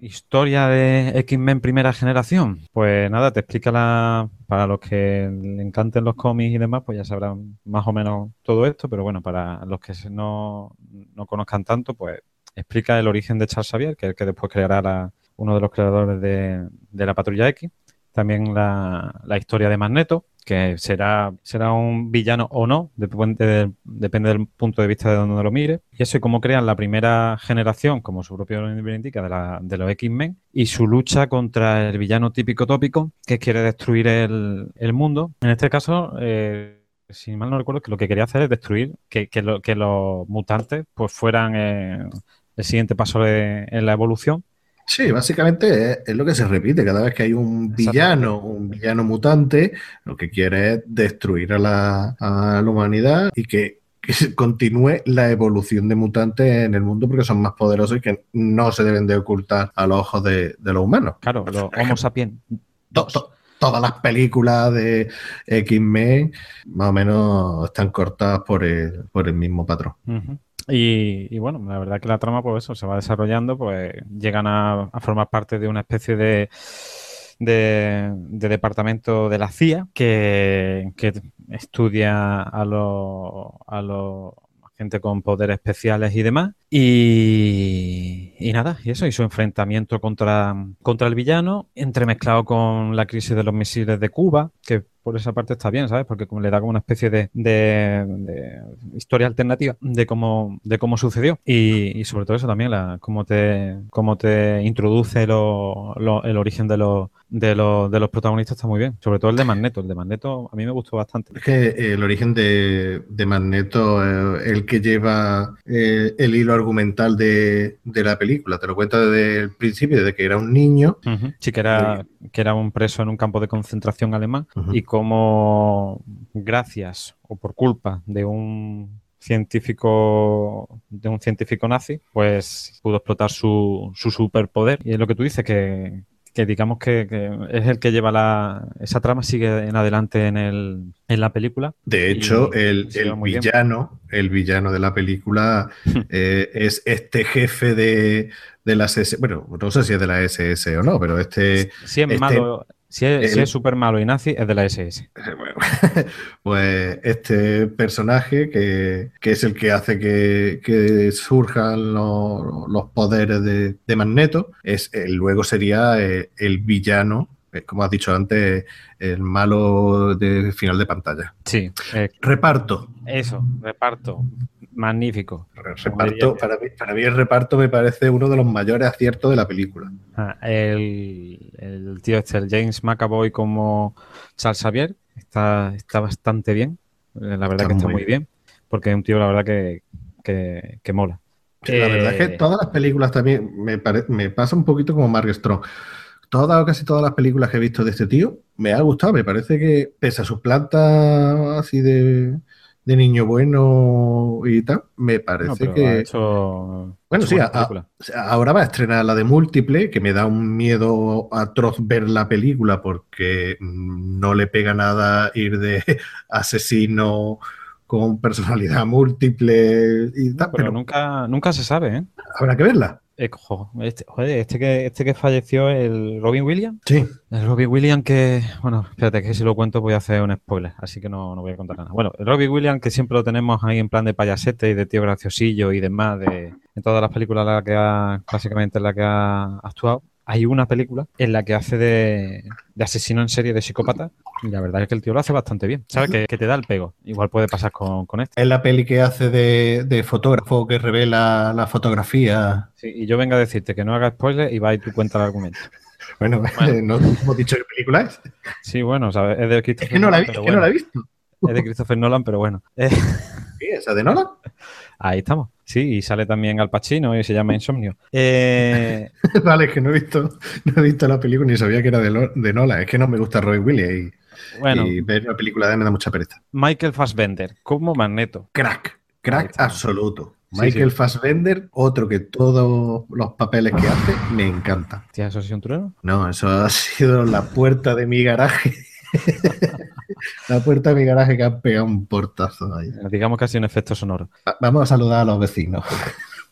[SPEAKER 2] historia de X-Men primera generación. Pues nada, te explica la... Para los que le encanten los cómics y demás, pues ya sabrán más o menos todo esto, pero bueno, para los que no, no conozcan tanto, pues explica el origen de Charles Xavier, que es el que después creará uno de los creadores de, de la Patrulla X. También la, la historia de Magneto, que será, será un villano o no, depende del, depende del punto de vista de donde lo mire. Y eso, y cómo crean la primera generación, como su propio nombre indica, de, la- de los X-Men, y su lucha contra el villano típico tópico que quiere destruir el, el mundo. En este caso, eh, si mal no recuerdo, que lo que quería hacer es destruir, que, que, lo- que los mutantes pues fueran eh, el siguiente paso de- en la evolución.
[SPEAKER 1] Sí, básicamente es, es lo que se repite. Cada vez que hay un villano, un villano mutante, lo que quiere es destruir a la, a la humanidad y que, que continúe la evolución de mutantes en el mundo porque son más poderosos y que no se deben de ocultar a los ojos de, de los humanos.
[SPEAKER 2] Claro, los Homo sapiens.
[SPEAKER 1] To- to- todas las películas de X-Men más o menos están cortadas por el, por el mismo patrón.
[SPEAKER 2] Y, y bueno, la verdad que la trama, pues eso, se va desarrollando, pues llegan a, formar parte de una especie de, de, de departamento de la CIA que, que estudia a los a los gente con poderes especiales y demás. Y, y nada, y eso, y su enfrentamiento contra, contra el villano, entremezclado con la crisis de los misiles de Cuba, que por esa parte está bien, ¿sabes? Porque como le da como una especie de, de- de historia alternativa de cómo, de cómo sucedió. Y, y sobre todo eso también, la, cómo te, cómo te introduce lo- lo- el origen de los, de, los, de los protagonistas está muy bien. Sobre todo el de Magneto. El de Magneto a mí me gustó bastante.
[SPEAKER 1] Es que eh, el origen de, de Magneto, eh, el que lleva eh, el hilo argumental de, de la película, te lo cuenta desde el principio, desde que era un niño.
[SPEAKER 2] Sí, que era, que era un preso en un campo de concentración alemán y cómo, gracias o por culpa de un científico de un científico nazi, pues pudo explotar su, su superpoder. Y es lo que tú dices, que, que digamos que, que es el que lleva la. Esa trama sigue en adelante en, el, en la película.
[SPEAKER 1] De hecho,
[SPEAKER 2] Y
[SPEAKER 1] el, el
[SPEAKER 2] bien.
[SPEAKER 1] villano, el villano de la película eh, es este jefe de, de las SS. Bueno, no sé si es de la SS o no, pero este.
[SPEAKER 2] Si es
[SPEAKER 1] este-
[SPEAKER 2] malo, si es,
[SPEAKER 1] el-
[SPEAKER 2] súper malo y nazi, es de la SS.
[SPEAKER 1] bueno, pues este personaje que, que es el que hace que, que surjan los, los poderes de, de Magneto, es, eh, luego sería eh, el villano, eh, como has dicho antes, el malo de final de pantalla.
[SPEAKER 2] Sí, eh,
[SPEAKER 1] Reparto.
[SPEAKER 2] eso, reparto. Magnífico.
[SPEAKER 1] Reparto, para mí, para mí el reparto me parece uno de los mayores aciertos de la película.
[SPEAKER 2] Ah, el, el tío este, el James McAvoy como Charles Xavier, está, está bastante bien. Eh, La verdad
[SPEAKER 1] Está
[SPEAKER 2] que está
[SPEAKER 1] muy
[SPEAKER 2] bien. Porque es un tío, la verdad, que, que, que mola.
[SPEAKER 1] Sí, La verdad es que
[SPEAKER 2] Eh,
[SPEAKER 1] todas las películas también me, pare- me pasa un poquito como Mark Strong. Todas o casi todas las películas que he visto de este tío me ha gustado. Me parece que, pese a su planta así de, de niño bueno y tal, me parece
[SPEAKER 2] no, pero ha
[SPEAKER 1] que.
[SPEAKER 2] hecho,
[SPEAKER 1] Bueno,
[SPEAKER 2] hecho
[SPEAKER 1] sí, a- Ahora va a estrenar la de Múltiple, que me da un miedo atroz ver la película porque mm, no le pega nada ir de asesino con personalidad múltiple y tal,
[SPEAKER 2] pero
[SPEAKER 1] pero
[SPEAKER 2] nunca, nunca se sabe, ¿eh?
[SPEAKER 1] habrá que verla.
[SPEAKER 2] Eh, este, joder, este que, este que falleció, el Robin Williams.
[SPEAKER 1] Sí.
[SPEAKER 2] El Robbie Williams que, bueno, espérate que si lo cuento voy a hacer un spoiler, así que no, no voy a contar nada. Bueno, el Robbie Williams que siempre lo tenemos ahí en plan de payasete y de tío graciosillo y demás, de, en todas las películas en las que ha, básicamente en la que ha actuado. Hay una película en la que hace de, de asesino en serie de psicópata y la verdad es que el tío lo hace bastante bien. ¿Sabes? Que, que te da el pego. Igual puede pasar con, con este.
[SPEAKER 1] Es la peli que hace de, de fotógrafo que revela la fotografía.
[SPEAKER 2] Sí, y yo vengo a decirte que no haga spoiler y va y tú cuenta el argumento.
[SPEAKER 1] Bueno, no hemos dicho qué película es.
[SPEAKER 2] Sí, bueno, ¿sabes? Es de Christopher
[SPEAKER 1] Es que no la,
[SPEAKER 2] Nolan,
[SPEAKER 1] vi- es
[SPEAKER 2] pero
[SPEAKER 1] que no la he
[SPEAKER 2] bueno.
[SPEAKER 1] visto.
[SPEAKER 2] Es de Christopher Nolan, pero bueno.
[SPEAKER 1] Sí, esa de Nolan.
[SPEAKER 2] Ahí estamos. Sí, y sale también Al Pacino y se llama Insomnio. Eh,
[SPEAKER 1] vale, es que no he visto, no he visto la película ni sabía que era de, Lo- de Nolan. Es que no me gusta Robin Williams y,
[SPEAKER 2] bueno,
[SPEAKER 1] y ver una película de él me da mucha pereza.
[SPEAKER 2] Michael Fassbender como Magneto.
[SPEAKER 1] Crack, crack absoluto. Michael
[SPEAKER 2] sí.
[SPEAKER 1] Fassbender, otro que todos los papeles que hace me encanta.
[SPEAKER 2] ¿Tía asociación trueno?
[SPEAKER 1] No, eso ha sido la puerta de mi garaje. la puerta de mi garaje que ha pegado un portazo ahí.
[SPEAKER 2] Digamos que ha sido un efecto sonoro.
[SPEAKER 1] Va- Vamos a saludar a los vecinos.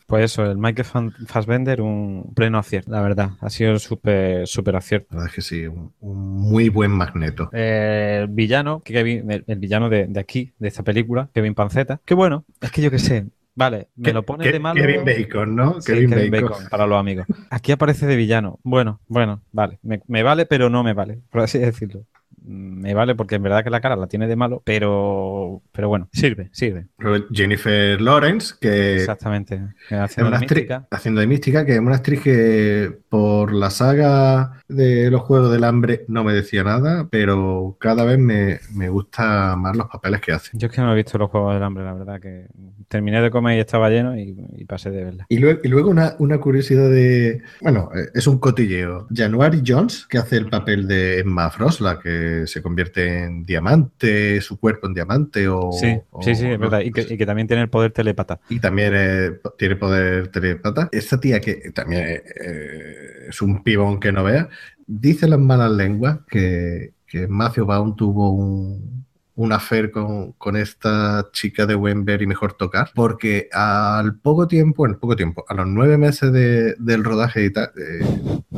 [SPEAKER 2] Pues eso, el Michael Fassbender, un pleno acierto, la verdad. Ha sido súper, súper acierto.
[SPEAKER 1] La verdad es que sí, un, un muy buen magneto.
[SPEAKER 2] El villano, Kevin- el, el villano de, de aquí, de esta película, Kevin Panceta. Que bueno, es que yo qué sé. Vale, me lo pone de malo.
[SPEAKER 1] Kevin Bacon, ¿no?
[SPEAKER 2] Sí,
[SPEAKER 1] Kevin,
[SPEAKER 2] Kevin
[SPEAKER 1] Bacon.
[SPEAKER 2] Bacon, para los amigos. Aquí aparece de villano. Bueno, bueno, vale. Me, me vale, pero no me vale, por así decirlo. Me vale porque en verdad que la cara la tiene de malo, pero, pero bueno, sirve, sirve.
[SPEAKER 1] Jennifer Lawrence, que
[SPEAKER 2] Exactamente.
[SPEAKER 1] es
[SPEAKER 2] Haciendo
[SPEAKER 1] una actriz,
[SPEAKER 2] mística.
[SPEAKER 1] haciendo de mística, que es una actriz que por la saga de los Juegos del Hambre no me decía nada, pero cada vez me, me gusta más los papeles que hace.
[SPEAKER 2] Yo es que no he visto los Juegos del Hambre, la verdad, que terminé de comer y estaba lleno y, y pasé de verla.
[SPEAKER 1] Y luego, y luego una, una curiosidad de. Bueno, eh, es un cotilleo. January Jones, que hace el papel de Emma Frost, la que se convierte en diamante, su cuerpo en diamante, o.
[SPEAKER 2] Sí,
[SPEAKER 1] o-
[SPEAKER 2] sí, sí, es verdad. Y que, y que también tiene el poder telepata.
[SPEAKER 1] y también eh, tiene poder telepata. Esta tía que también eh, es un pibón que no vea, dice las malas lenguas que, que Matthew Baum tuvo un, un affair con, con esta chica de Wember y mejor tocar, porque al poco tiempo, en poco tiempo, a los nueve meses de- del rodaje y tal, eh,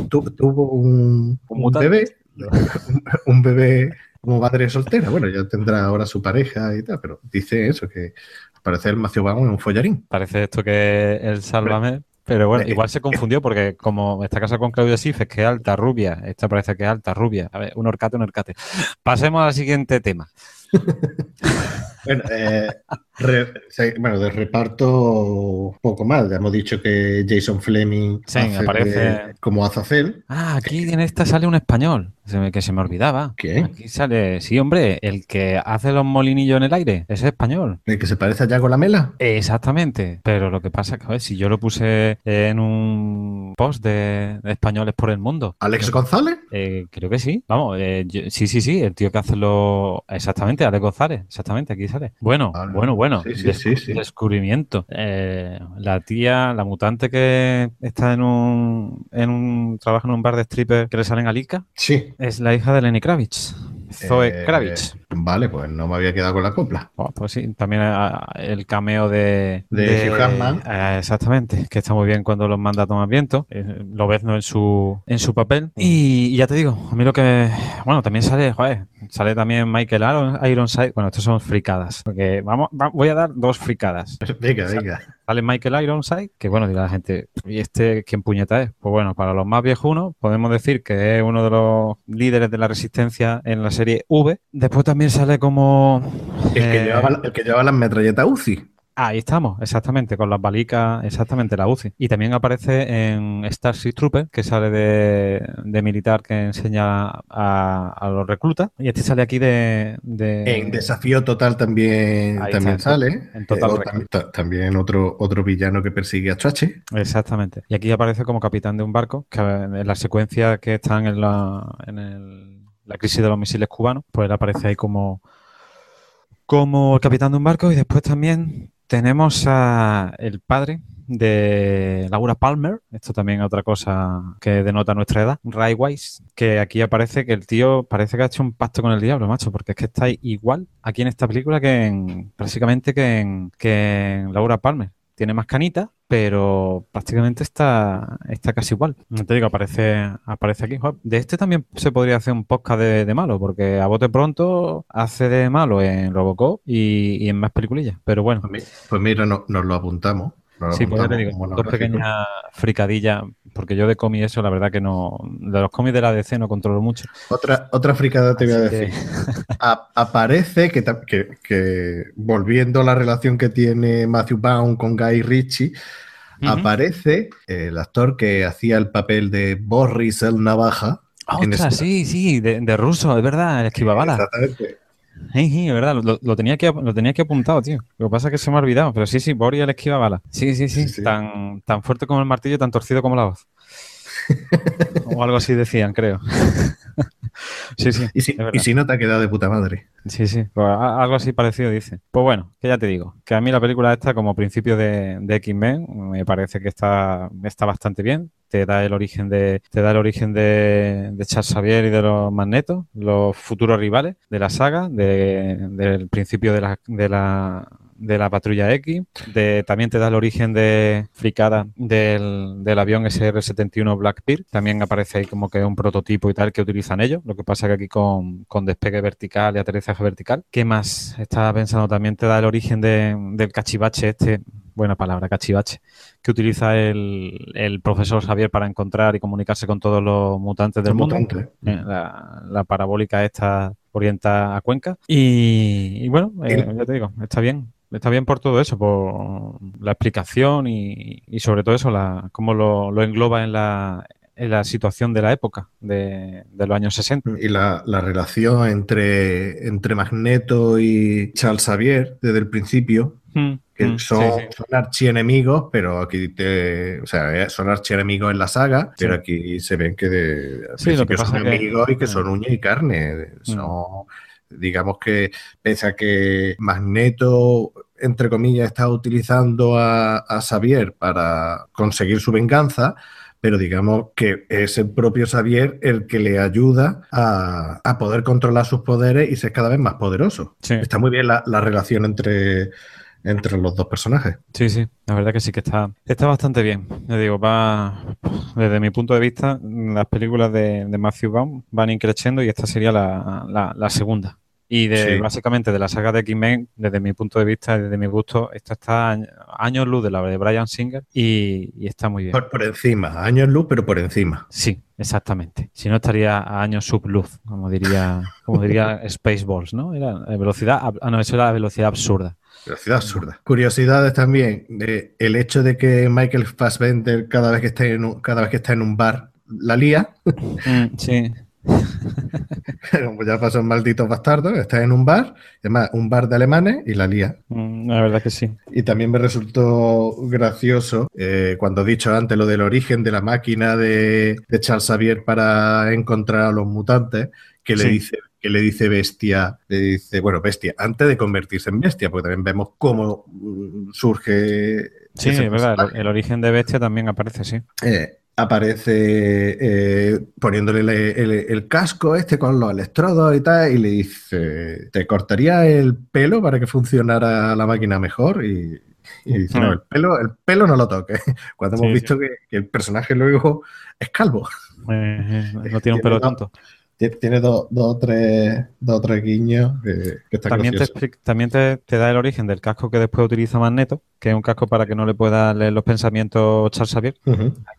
[SPEAKER 1] tu- tuvo un, bebé, un, bebé como madre soltera. Bueno, ya tendrá ahora su pareja y tal, pero dice eso, que parecer Matthew Baum es un follarín.
[SPEAKER 2] Parece esto que el Sálvame. Pero bueno,
[SPEAKER 1] Eh,
[SPEAKER 2] igual se confundió porque como está casado con Claudia Sifes, que es alta rubia, esta parece que es alta rubia. A ver, un horcate, un horcate. Pasemos al siguiente tema.
[SPEAKER 1] Bueno, eh, re- bueno, de reparto poco más. Ya hemos dicho que Jason Fleming
[SPEAKER 2] Sí, aparece-
[SPEAKER 1] de- como Azazel.
[SPEAKER 2] Ah, aquí en esta sale un español, se me- que se me olvidaba.
[SPEAKER 1] ¿Qué?
[SPEAKER 2] Aquí sale, sí, hombre, el que hace los molinillos en el aire, es español.
[SPEAKER 1] El que se parece a Yago Lamela.
[SPEAKER 2] Exactamente, pero lo que pasa es que, a ver, si yo lo puse en un post de, de españoles por el mundo,
[SPEAKER 1] Alex González.
[SPEAKER 2] eh, creo que sí, vamos, eh, yo- sí, sí, sí, el tío que hace lo... Exactamente, Alex González, exactamente, aquí sale. Bueno,
[SPEAKER 1] Vale.
[SPEAKER 2] bueno, bueno,
[SPEAKER 1] Sí, sí,
[SPEAKER 2] descu-
[SPEAKER 1] sí, sí.
[SPEAKER 2] descubrimiento. Eh, la tía, la mutante que está en un, en un trabaja en un bar de stripper que le salen a Lika,
[SPEAKER 1] Sí.
[SPEAKER 2] Es la hija de Lenny Kravitz, Zoe
[SPEAKER 1] Eh,
[SPEAKER 2] Kravitz.
[SPEAKER 1] Vale, pues no me había quedado con la copla.
[SPEAKER 2] Oh, pues sí, también ah, el cameo de,
[SPEAKER 1] De Hugh Jackman.
[SPEAKER 2] eh, exactamente, que está muy bien cuando los manda a tomar viento. Eh, lo ves ¿no? en su en su papel. Y, y ya te digo, a mí lo que. Bueno, también sale, joder, sale también Michael Iron- Ironside. Bueno, estos son fricadas. Porque vamos, va- voy a dar dos fricadas.
[SPEAKER 1] Venga, venga.
[SPEAKER 2] Sale Michael Ironside, que bueno, dirá la gente, ¿y este quién puñeta es? Pues bueno, para los más viejunos, podemos decir que es uno de los líderes de la resistencia en la serie V. Después también sale como.
[SPEAKER 1] El que,
[SPEAKER 2] eh,
[SPEAKER 1] llevaba, el que llevaba las metralletas UCI.
[SPEAKER 2] Ahí estamos, exactamente, con las balicas, exactamente, la UCI. Y también aparece en Starship Trooper, que sale de, de militar que enseña a, a los reclutas. Y este sale aquí de... de-
[SPEAKER 1] En Desafío Total también,
[SPEAKER 2] Ahí
[SPEAKER 1] también
[SPEAKER 2] está,
[SPEAKER 1] sale.
[SPEAKER 2] en Total
[SPEAKER 1] Eh, también otro, otro villano que persigue a Chache.
[SPEAKER 2] Exactamente. Y aquí aparece como capitán de un barco, que en la secuencia que están en la, en el- la crisis de los misiles cubanos, pues él aparece ahí como, como el capitán de un barco. Y después también tenemos a el padre de Laura Palmer, esto también es otra cosa que denota nuestra edad, Ray Wise, que aquí aparece que el tío parece que ha hecho un pacto con el diablo, macho, porque es que está igual aquí en esta película que en, básicamente que en, que en Laura Palmer. Tiene más canitas, pero prácticamente está, está casi igual. No Te digo, aparece, aparece aquí. De este también se podría hacer un podcast de, de malo, porque a bote pronto hace de malo en Robocop y, y en más peliculillas. Pero bueno,
[SPEAKER 1] Pues Pues mira, no- nos lo apuntamos. nos lo
[SPEAKER 2] Sí, pues ya te
[SPEAKER 1] apuntamos
[SPEAKER 2] digo, dos pequeñas fricadillas, porque yo de cómic eso, la verdad que no, de los cómics de la DC no controlo mucho.
[SPEAKER 1] Otra, otra fricada te voy a
[SPEAKER 2] que-
[SPEAKER 1] decir. A- aparece que, que- que, volviendo a la relación que tiene Matthew Vaughn con Guy Ritchie, aparece el actor que hacía el papel de Boris el Navaja. en
[SPEAKER 2] ¡Ostras!
[SPEAKER 1] esta-
[SPEAKER 2] Sí, sí, de, de ruso, es verdad, el esquivabala.
[SPEAKER 1] Exactamente.
[SPEAKER 2] Sí, sí, es verdad, lo, lo tenía que, lo tenía que apuntado, tío. Lo que pasa es que se me ha olvidado, pero sí, sí, Boris el esquivabala. Sí, sí, sí,
[SPEAKER 1] Sí, sí.
[SPEAKER 2] Tan, tan fuerte como el martillo, tan torcido como la voz. o algo así decían, creo. sí, sí.
[SPEAKER 1] Y si, y no te ha quedado de puta madre.
[SPEAKER 2] Sí, sí, pues a- algo así parecido dice. Pues bueno, que ya te digo, que a mí la película esta como principio de, de X-Men me parece que está, está bastante bien. Te da el origen de, te da el origen de, Charles Xavier y de los Magnetos, los futuros rivales de la saga, de- del principio de la, de la de la patrulla X, de, también te da el origen de fricada del, del avión SR-71 Blackbeard, también aparece ahí como que un prototipo y tal que utilizan ellos, lo que pasa que aquí con, con despegue vertical y aterrizaje vertical. ¿Qué más? Estaba pensando, también te da el origen de- del cachivache este, buena palabra, cachivache, que utiliza el, el profesor Xavier para encontrar y comunicarse con todos los mutantes del mundo.
[SPEAKER 1] mutantes.
[SPEAKER 2] Eh, La, la parabólica esta orienta a Cuenca. Y, y bueno, eh, ya te digo, está bien. Está bien por todo eso, por la explicación y, y sobre todo eso, la, cómo lo, lo engloba en la, en la situación de la época, de, de los años 60.
[SPEAKER 1] Y la, la relación entre, entre Magneto y Charles Xavier desde el principio,
[SPEAKER 2] Mm,
[SPEAKER 1] que
[SPEAKER 2] mm,
[SPEAKER 1] son,
[SPEAKER 2] sí, sí.
[SPEAKER 1] son archienemigos, pero aquí te, o sea, eh, son archienemigos en la saga,
[SPEAKER 2] Sí.
[SPEAKER 1] pero aquí se ven que de
[SPEAKER 2] lo que
[SPEAKER 1] son
[SPEAKER 2] que-
[SPEAKER 1] amigos y que
[SPEAKER 2] Mm.
[SPEAKER 1] son uña y carne. Son, digamos que, pese a que Magneto, entre comillas, está utilizando a, a Xavier para conseguir su venganza, pero digamos que es el propio Xavier el que le ayuda a, a poder controlar sus poderes y ser cada vez más poderoso.
[SPEAKER 2] Sí.
[SPEAKER 1] Está muy bien la, la relación entre, entre los dos personajes.
[SPEAKER 2] Sí, sí, la verdad que sí que está, está bastante bien. Ya digo, va, desde mi punto de vista, las películas de, de Matthew Vaughn van increciendo y esta sería la, la- la segunda. Y de,
[SPEAKER 1] Sí.
[SPEAKER 2] básicamente de la saga de X-Men, desde mi punto de vista, desde mi gusto, esta está años luz de la de Brian Singer y, y está muy bien.
[SPEAKER 1] Por, por encima, años luz, pero por encima.
[SPEAKER 2] Sí, exactamente. Si no estaría a años subluz, como diría, como diría Spaceballs, ¿no? Era la velocidad, ah, no, eso era la velocidad absurda.
[SPEAKER 1] Velocidad absurda. Curiosidades también de el hecho de que Michael Fassbender cada vez que está en un, cada vez que está en un bar la lía,
[SPEAKER 2] Mm, sí,
[SPEAKER 1] como ya pasó en Malditos Bastardos, está en un bar, además un bar de alemanes y la lía.
[SPEAKER 2] Mm, la verdad que sí.
[SPEAKER 1] Y también me resultó gracioso eh, cuando he dicho antes lo del origen de la máquina de, de Charles Xavier para encontrar a los mutantes, que le
[SPEAKER 2] Sí.
[SPEAKER 1] dice que le dice bestia, le dice, bueno, bestia, antes de convertirse en bestia, porque también vemos cómo mm, surge.
[SPEAKER 2] Sí, es verdad, el,
[SPEAKER 1] personaje.
[SPEAKER 2] el origen de Bestia también aparece, sí.
[SPEAKER 1] Eh, aparece eh, poniéndole le- el, el casco este con los electrodos y tal, y le dice, ¿te cortaría el pelo para que funcionara la máquina mejor? Y, y dice, no, el pelo, el pelo no lo toques. Cuando hemos
[SPEAKER 2] Sí,
[SPEAKER 1] visto que, que el personaje luego es calvo.
[SPEAKER 2] Eh, no tiene un pelo tonto.
[SPEAKER 1] Tiene- Tiene dos dos o tres, dos o tres guiños que, que está
[SPEAKER 2] También, te, también te, te da el origen del casco que después utiliza Magneto, que es un casco para que no le pueda leer los pensamientos Charles Xavier,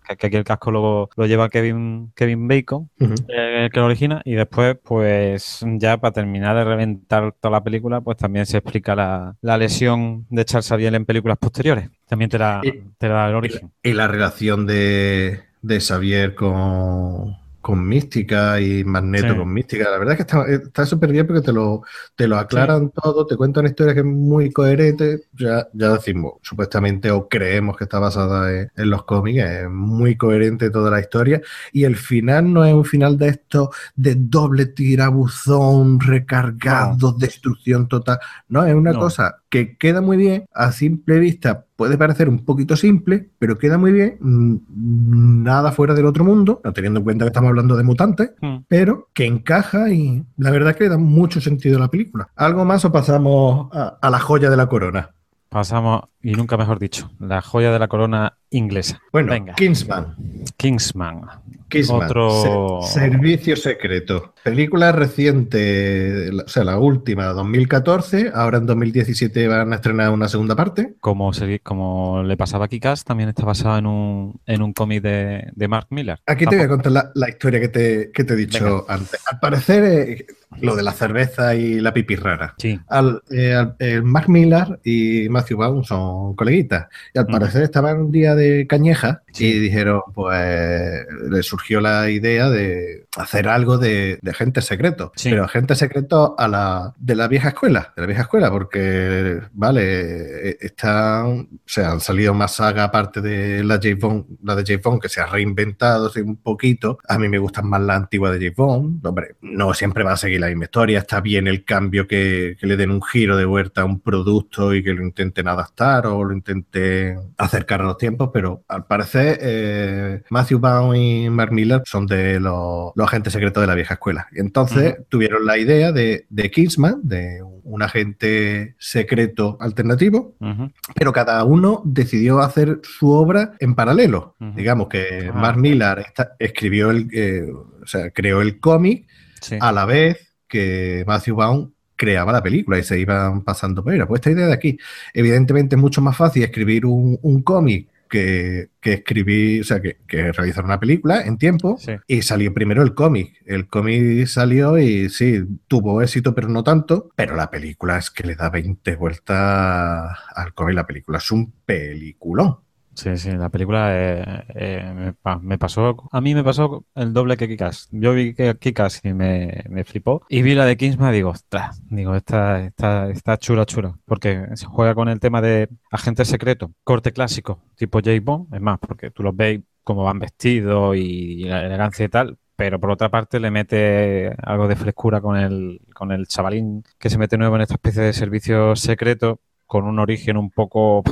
[SPEAKER 2] que, que aquí el casco lo, lo lleva Kevin, Kevin Bacon, eh, que lo origina, y después, pues ya para terminar de reventar toda la película, pues también se explica la, la lesión de Charles Xavier en películas posteriores. También te da,
[SPEAKER 1] Y-
[SPEAKER 2] te da el origen.
[SPEAKER 1] Y la relación de, de Xavier con, con Mística y Magneto
[SPEAKER 2] Sí.
[SPEAKER 1] con Mística, la verdad es que está súper bien porque te lo, te lo aclaran todo, te cuentan una historia que es muy coherente. Ya, ya decimos, supuestamente, o creemos que está basada en, en los cómics, es muy coherente toda la historia. Y el final no es un final de esto de doble tirabuzón, recargado, destrucción total. No, es una
[SPEAKER 2] No.
[SPEAKER 1] cosa que queda muy bien a simple vista. Puede parecer un poquito simple, pero queda muy bien. mm, Nada fuera del otro mundo, no teniendo en cuenta que estamos hablando de mutantes,
[SPEAKER 2] Mm.
[SPEAKER 1] pero que encaja y la verdad es que le da mucho sentido a la película. ¿Algo más o pasamos a, a la joya de la corona?
[SPEAKER 2] Pasamos, y nunca mejor dicho, la joya de la corona inglesa.
[SPEAKER 1] Bueno,
[SPEAKER 2] Venga,
[SPEAKER 1] Kingsman.
[SPEAKER 2] Kingsman.
[SPEAKER 1] Kingsman,
[SPEAKER 2] Otro-
[SPEAKER 1] Se- Servicio Secreto. Película reciente, o sea, la última, 2014. Ahora en 2017 van a estrenar una segunda parte.
[SPEAKER 2] Como, se- como le pasaba a Kikas, también está basado en un, en un cómic de, de Mark Miller.
[SPEAKER 1] Aquí te voy a
[SPEAKER 2] Tampoco-
[SPEAKER 1] contar la, la historia que te, que te he dicho
[SPEAKER 2] Venga.
[SPEAKER 1] antes. Al parecer, eh, lo de la cerveza y la pipi rara.
[SPEAKER 2] Sí,
[SPEAKER 1] Al, eh, al- el Mark Millar y Matthew Vaughn son coleguitas. Y al
[SPEAKER 2] Mm.
[SPEAKER 1] parecer estaban un día de cañeja
[SPEAKER 2] Sí.
[SPEAKER 1] y dijeron, pues, le surgió la idea de hacer algo de, de agente secreto.
[SPEAKER 2] Sí.
[SPEAKER 1] Pero agente secreto a la, de la vieja escuela, de la vieja escuela, porque, vale, eh, están, o sea, han salido más sagas aparte de la James Bond, la de James Bond, que se ha reinventado un poquito. A mí me gustan más la antigua de James Bond. Hombre, no siempre va a seguir la misma historia. Está bien el cambio que, que le den un giro de vuelta a un producto y que lo intenten adaptar o lo intenten acercar a los tiempos, pero al parecer eh, Matthew Vaughn y Mark Miller son de los, los agentes secretos de la vieja escuela. Y entonces tuvieron la idea de, de Kingsman, de un agente secreto alternativo, pero cada uno decidió hacer su obra en paralelo. Digamos que
[SPEAKER 2] Ah.
[SPEAKER 1] Mark Millar escribió el, eh, o sea, creó el cómic
[SPEAKER 2] sí.
[SPEAKER 1] a la vez que Matthew Vaughn creaba la película y se iban pasando. Pero pues esta idea de aquí, evidentemente es mucho más fácil escribir un, un cómic que, que escribir, o sea, que, que realizar una película en tiempo.
[SPEAKER 2] Sí.
[SPEAKER 1] Y salió primero el cómic. El cómic salió y sí, tuvo éxito, pero no tanto. Pero la película es que le da 20 vueltas al cómic. La película es un peliculón.
[SPEAKER 2] Sí, sí, la película eh, eh, me, pa- me pasó, a mí me pasó el doble que Kikas. Yo vi Kikas y me, me flipó. Y vi la de Kingsman y digo, ostras, digo, esta, esta, está chula, chula. Porque se juega con el tema de agente secreto, corte clásico, tipo J. Bond. Es más, porque tú los veis cómo van vestidos y la elegancia y tal. Pero por otra parte le mete algo de frescura con el, con el chavalín que se mete nuevo en esta especie de servicio secreto con un origen un poco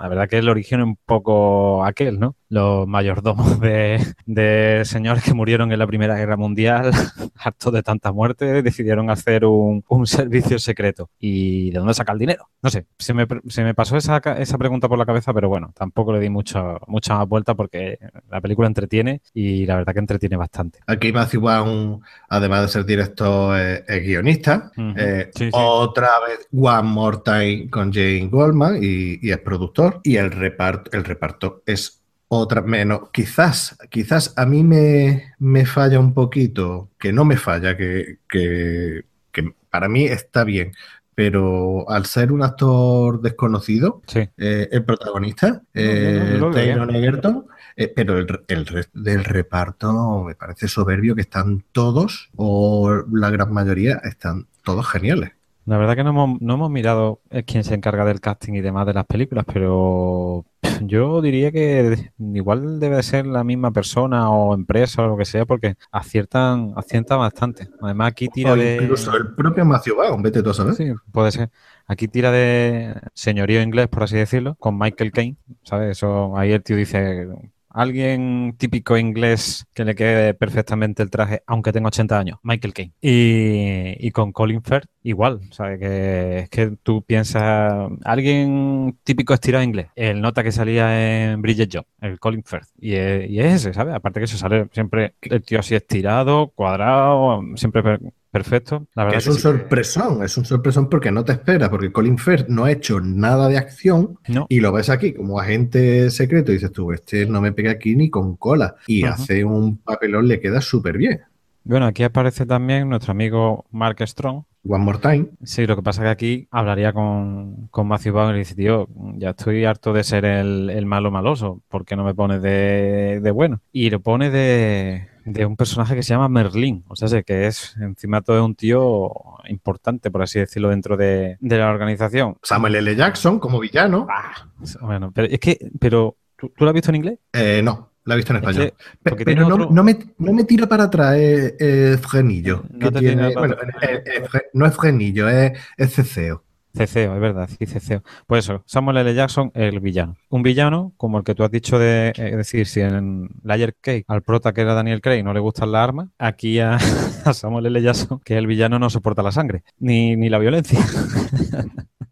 [SPEAKER 2] la verdad que el origen es un poco aquel, ¿no? Los mayordomos de, de señores que murieron en la Primera Guerra Mundial, hartos de tanta muerte, decidieron hacer un, un servicio secreto. ¿Y de dónde saca el dinero? No sé, se me, se me pasó esa, esa pregunta por la cabeza, pero bueno, tampoco le di mucho, mucha más vuelta porque la película entretiene y la verdad que entretiene bastante.
[SPEAKER 1] Aquí Matthew Vaughn, además de ser director, es, es guionista.
[SPEAKER 2] Ujú.
[SPEAKER 1] Eh,
[SPEAKER 2] Sí, sí.
[SPEAKER 1] Otra vez One More Time con Jane Goldman y, y es productor. Y el reparto, el reparto es otra menos. Quizás, quizás a mí me, me falla un poquito, que no me falla, que, que, que para mí está bien. Pero al ser un actor desconocido,
[SPEAKER 2] Sí.
[SPEAKER 1] eh, el protagonista,
[SPEAKER 2] No, no-
[SPEAKER 1] eh, Egerton, eh, pero el, el resto del reparto me parece soberbio que están todos, o la gran mayoría, están todos geniales.
[SPEAKER 2] La verdad que no hemos, no hemos mirado es quién se encarga del casting y demás de las películas, pero yo diría que igual debe ser la misma persona o empresa o lo que sea, porque aciertan, aciertan bastante. Además, aquí tira
[SPEAKER 1] O
[SPEAKER 2] de.
[SPEAKER 1] incluso el propio Matthew Vaughn, vete tú a saber.
[SPEAKER 2] Sí, puede ser. Aquí tira de señorío inglés, por así decirlo, con Michael Caine, ¿sabes? Eso, ahí el tío dice, alguien típico inglés que le quede perfectamente el traje, aunque tenga 80 años, Michael Caine. Y, y con Colin Firth, igual, ¿sabes? Que es que tú piensas, alguien típico estirado inglés, el nota que salía en Bridget Jones, el Colin Firth. Y y es ese, ¿sabes? Aparte que se sale siempre el tío así estirado, cuadrado, siempre perfecto. La
[SPEAKER 1] Que
[SPEAKER 2] verdad
[SPEAKER 1] es
[SPEAKER 2] que
[SPEAKER 1] un
[SPEAKER 2] sí
[SPEAKER 1] sorpresón, es un sorpresón porque no te esperas, porque Colin Firth no ha hecho nada de acción
[SPEAKER 2] No.
[SPEAKER 1] y lo ves aquí como agente secreto y dices tú, este no me pega aquí ni con cola y hace un papelón, le queda súper bien.
[SPEAKER 2] Bueno, aquí aparece también nuestro amigo Mark Strong.
[SPEAKER 1] One More Time,
[SPEAKER 2] Sí, lo que pasa es que aquí hablaría con, con Matthew Vaughn y le dice, tío, ya estoy harto de ser el, el malo maloso, ¿por qué no me pones de, de bueno? Y lo pone de, de un personaje que se llama Merlín, o sea, sé que es encima todo un tío importante, por así decirlo, dentro de, de la organización.
[SPEAKER 1] Samuel L. Jackson como villano,
[SPEAKER 2] Ah, bueno, pero es que, pero, ¿tú, tú lo has visto en inglés?
[SPEAKER 1] eh, no, la he visto en
[SPEAKER 2] Es
[SPEAKER 1] español. Pe- pero no,
[SPEAKER 2] otro-
[SPEAKER 1] no me, no me tira para atrás eh, eh, Frenillo,
[SPEAKER 2] No
[SPEAKER 1] que tiene- bueno, eh, eh, Fre- no es Frenillo, es, es Ceceo.
[SPEAKER 2] Ceceo, es verdad, sí, Ceceo. Pues eso, Samuel L. Jackson, el villano. Un villano, como el que tú has dicho de, eh, es decir, si en Layer Cake al prota que era Daniel Craig no le gustan las armas, aquí a, a Samuel L. Jackson, que el villano, no soporta la sangre, ni, ni la violencia.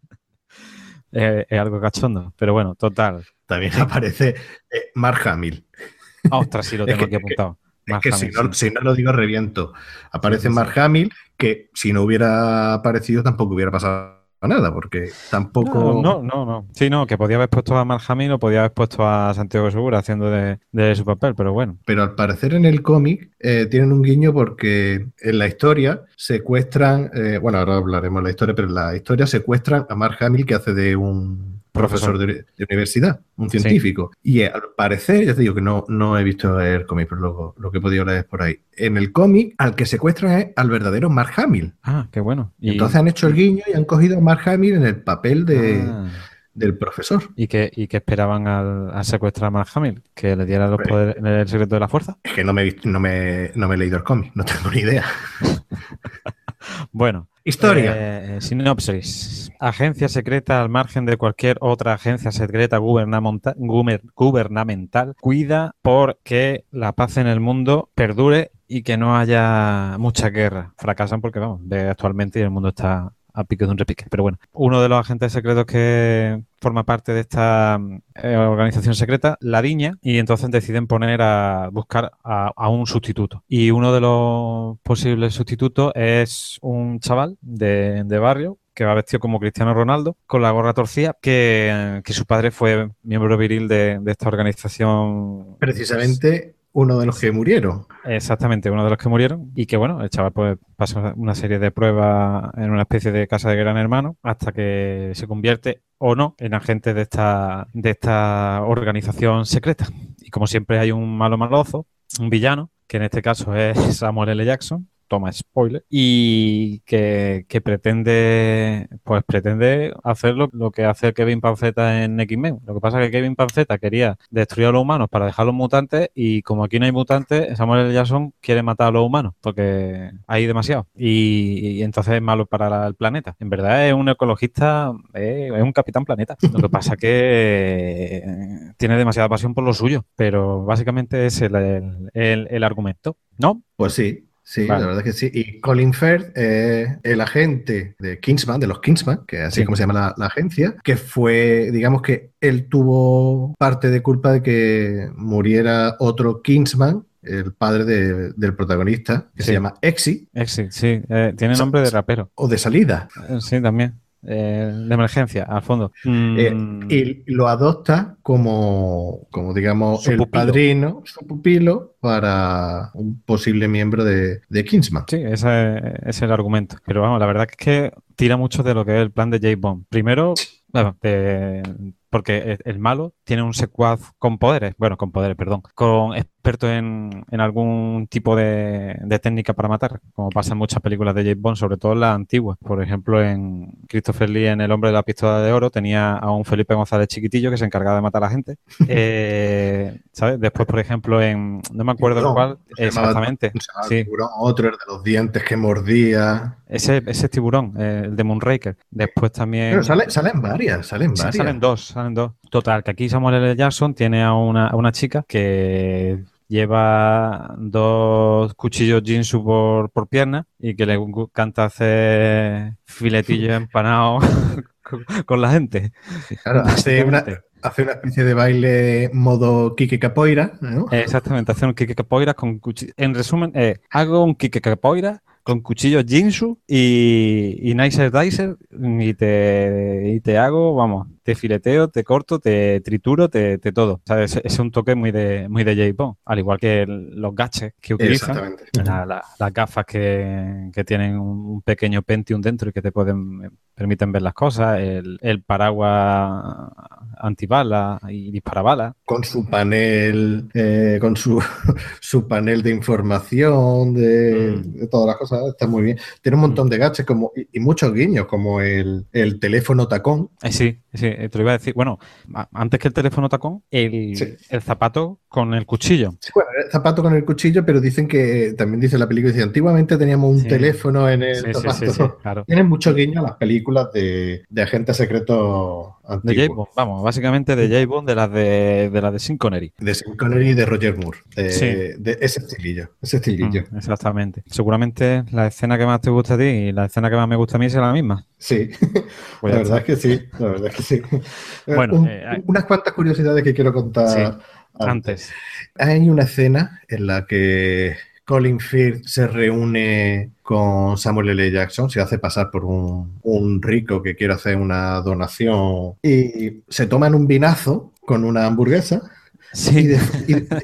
[SPEAKER 2] Eh, es algo cachondo, pero bueno, total.
[SPEAKER 1] También aparece eh, Mark Hamill.
[SPEAKER 2] Ah, ostras, sí lo
[SPEAKER 1] Es
[SPEAKER 2] tengo
[SPEAKER 1] que-
[SPEAKER 2] aquí apuntado.
[SPEAKER 1] Es
[SPEAKER 2] Mark
[SPEAKER 1] que si no,
[SPEAKER 2] sí.
[SPEAKER 1] si no lo digo, reviento. Aparece
[SPEAKER 2] sí.
[SPEAKER 1] Mark Hamill, que si no hubiera aparecido tampoco hubiera pasado nada, porque tampoco.
[SPEAKER 2] No, no, no, no. Sí, no, que podía haber puesto a Mark Hamill o podía haber puesto a Santiago Segura haciendo de, de su papel, pero bueno.
[SPEAKER 1] Pero al parecer en el cómic eh, tienen un guiño porque en la historia secuestran, eh, bueno, ahora hablaremos de la historia, pero en la historia secuestran a Mark Hamill que hace de un profesor, de, de universidad, un científico. Y eh, al parecer, ya te digo que no, no he visto el cómic, pero lo, lo que he podido leer por ahí. En el cómic, al que secuestran es al verdadero Mark Hamill.
[SPEAKER 2] Ah, qué bueno. Y-
[SPEAKER 1] Entonces han hecho el guiño y han cogido a Mark Hamill en el papel de,
[SPEAKER 2] Ah.
[SPEAKER 1] Del profesor.
[SPEAKER 2] ¿Y qué, y qué esperaban al, al secuestrar a Mark Hamill? ¿Que le diera los poderes el secreto de la fuerza?
[SPEAKER 1] Es que no me, no me, no me he leído el cómic, no tengo ni idea.
[SPEAKER 2] Bueno,
[SPEAKER 1] Historia.
[SPEAKER 2] eh, sinopsis. Agencia secreta al margen de cualquier otra agencia secreta gubernamenta- guber- gubernamental cuida por que la paz en el mundo perdure y que no haya mucha guerra. Fracasan porque, vamos, actualmente el mundo está a pique de un repique. Pero bueno, uno de los agentes secretos que forma parte de esta eh, organización secreta, la Diña, y entonces deciden poner a buscar a, un sustituto. Y uno de los posibles sustitutos es un chaval de, barrio que va vestido como Cristiano Ronaldo, con la gorra torcida, que, su padre fue miembro viril de esta organización
[SPEAKER 1] Precisamente uno de los que murieron.
[SPEAKER 2] Exactamente, uno de los que murieron. Y que bueno, el chaval pues pasa una serie de pruebas en una especie de casa de gran hermano hasta que se convierte o no en agente de esta, de esta organización secreta. Y como siempre hay un malo malozo, un villano, que en este caso es Samuel L. Jackson. Toma spoiler. Y que, que pretende, pues pretende hacer lo, que hace Kevin Panceta en X-Men. Lo que pasa es que Kevin Panceta quería destruir a los humanos para dejar los mutantes y como aquí no hay mutantes, Samuel L. Jackson quiere matar a los humanos porque hay demasiado y, entonces es malo para el planeta. En verdad es un ecologista, es un capitán planeta. Lo que pasa que eh, tiene demasiada pasión por lo suyo, pero básicamente es el- el argumento, ¿no?
[SPEAKER 1] Pues sí, sí,
[SPEAKER 2] Vale.
[SPEAKER 1] la verdad es que sí. Y Colin Firth es el agente de Kingsman, de los Kingsman, que así
[SPEAKER 2] Sí.
[SPEAKER 1] como se llama la, la agencia, que fue, digamos que él tuvo parte de culpa de que muriera otro Kingsman, el padre de- del protagonista, que
[SPEAKER 2] Sí.
[SPEAKER 1] se llama Exi,
[SPEAKER 2] Exit, sí, eh, tiene nombre de rapero.
[SPEAKER 1] o de salida.
[SPEAKER 2] Eh, Sí, también. Eh, de emergencia, al fondo.
[SPEAKER 1] Eh,
[SPEAKER 2] Mm,
[SPEAKER 1] y lo adopta como, como digamos,
[SPEAKER 2] Su
[SPEAKER 1] el
[SPEAKER 2] pupilo.
[SPEAKER 1] padrino, su pupilo, para un posible miembro de, de Kingsman.
[SPEAKER 2] Sí, ese, ese es el argumento. Pero vamos, la verdad es que tira mucho de lo que es el plan de J. Bond. Primero, bueno, te, porque el malo tiene un secuaz con poderes, bueno, con poderes, perdón, con experto en, en algún tipo de, de, técnica para matar, como pasa en muchas películas de James Bond, sobre todo en las antiguas. Por ejemplo, en Christopher Lee, en El hombre de la pistola de oro, tenía a un Felipe González chiquitillo que se encargaba de matar a la gente. Eh, ¿Sabes? Después, por ejemplo, en. No me acuerdo cuál. Exactamente.
[SPEAKER 1] sí. tiburón, otro, el de los dientes que mordía.
[SPEAKER 2] Ese, ese tiburón, eh, el de Moonraker. Después también.
[SPEAKER 1] Pero sale, salen varias, salen varias.
[SPEAKER 2] salen dos, salen dos. Total, que aquí Samuel L. Jackson tiene a una, a una chica que lleva dos cuchillos Jinsu por, por pierna y que le encanta hacer filetillos empanados con, la gente.
[SPEAKER 1] Claro, hace una, hace una especie de baile modo Kike Capoeira.
[SPEAKER 2] Exactamente, hace un Kike Capoeira con cuchillos. En resumen, eh, hago un Kike Capoeira con cuchillos Jinsu y, y Nicer Dicer y te, y te hago, vamos, te fileteo, te corto, te trituro, te, te todo. O es, un toque muy de, muy de J-Pong, al igual que los gaches que utilizan, las gafas que, que, tienen un pequeño Pentium dentro y que te pueden permiten ver las cosas, el, el paraguas antibala y disparabala.
[SPEAKER 1] Con su panel, eh, con su, su panel de información, de, mm. de, todas las cosas, está muy bien. Tiene un montón de gaches como, y, muchos guiños, como el, el teléfono tacón.
[SPEAKER 2] Eh, sí, sí, te lo iba a decir. Bueno, antes que el teléfono tacón, el, el zapato con el cuchillo.
[SPEAKER 1] Sí, bueno, el zapato con el cuchillo, pero dicen que, también dice la película, dice, antiguamente teníamos un teléfono en el zapato. Claro. Tienen mucho guiño a las películas de, de agentes secretos
[SPEAKER 2] de J. Bond, vamos, básicamente de J. Bond, de las de, de, la de Sean Connery.
[SPEAKER 1] De Sean Connery y de Roger Moore. De, de ese estilillo. Ese estilillo.
[SPEAKER 2] Mm, exactamente. Seguramente la escena que más te gusta a ti y la escena que más me gusta a mí será la misma.
[SPEAKER 1] Sí, la verdad es que sí. La verdad es que sí. Bueno, eh, unas cuantas curiosidades que quiero contar.
[SPEAKER 2] antes.
[SPEAKER 1] Hay una escena en la que Colin Firth se reúne con Samuel L. Jackson, se hace pasar por un, rico que quiere hacer una donación y se toman un vinazo con una hamburguesa.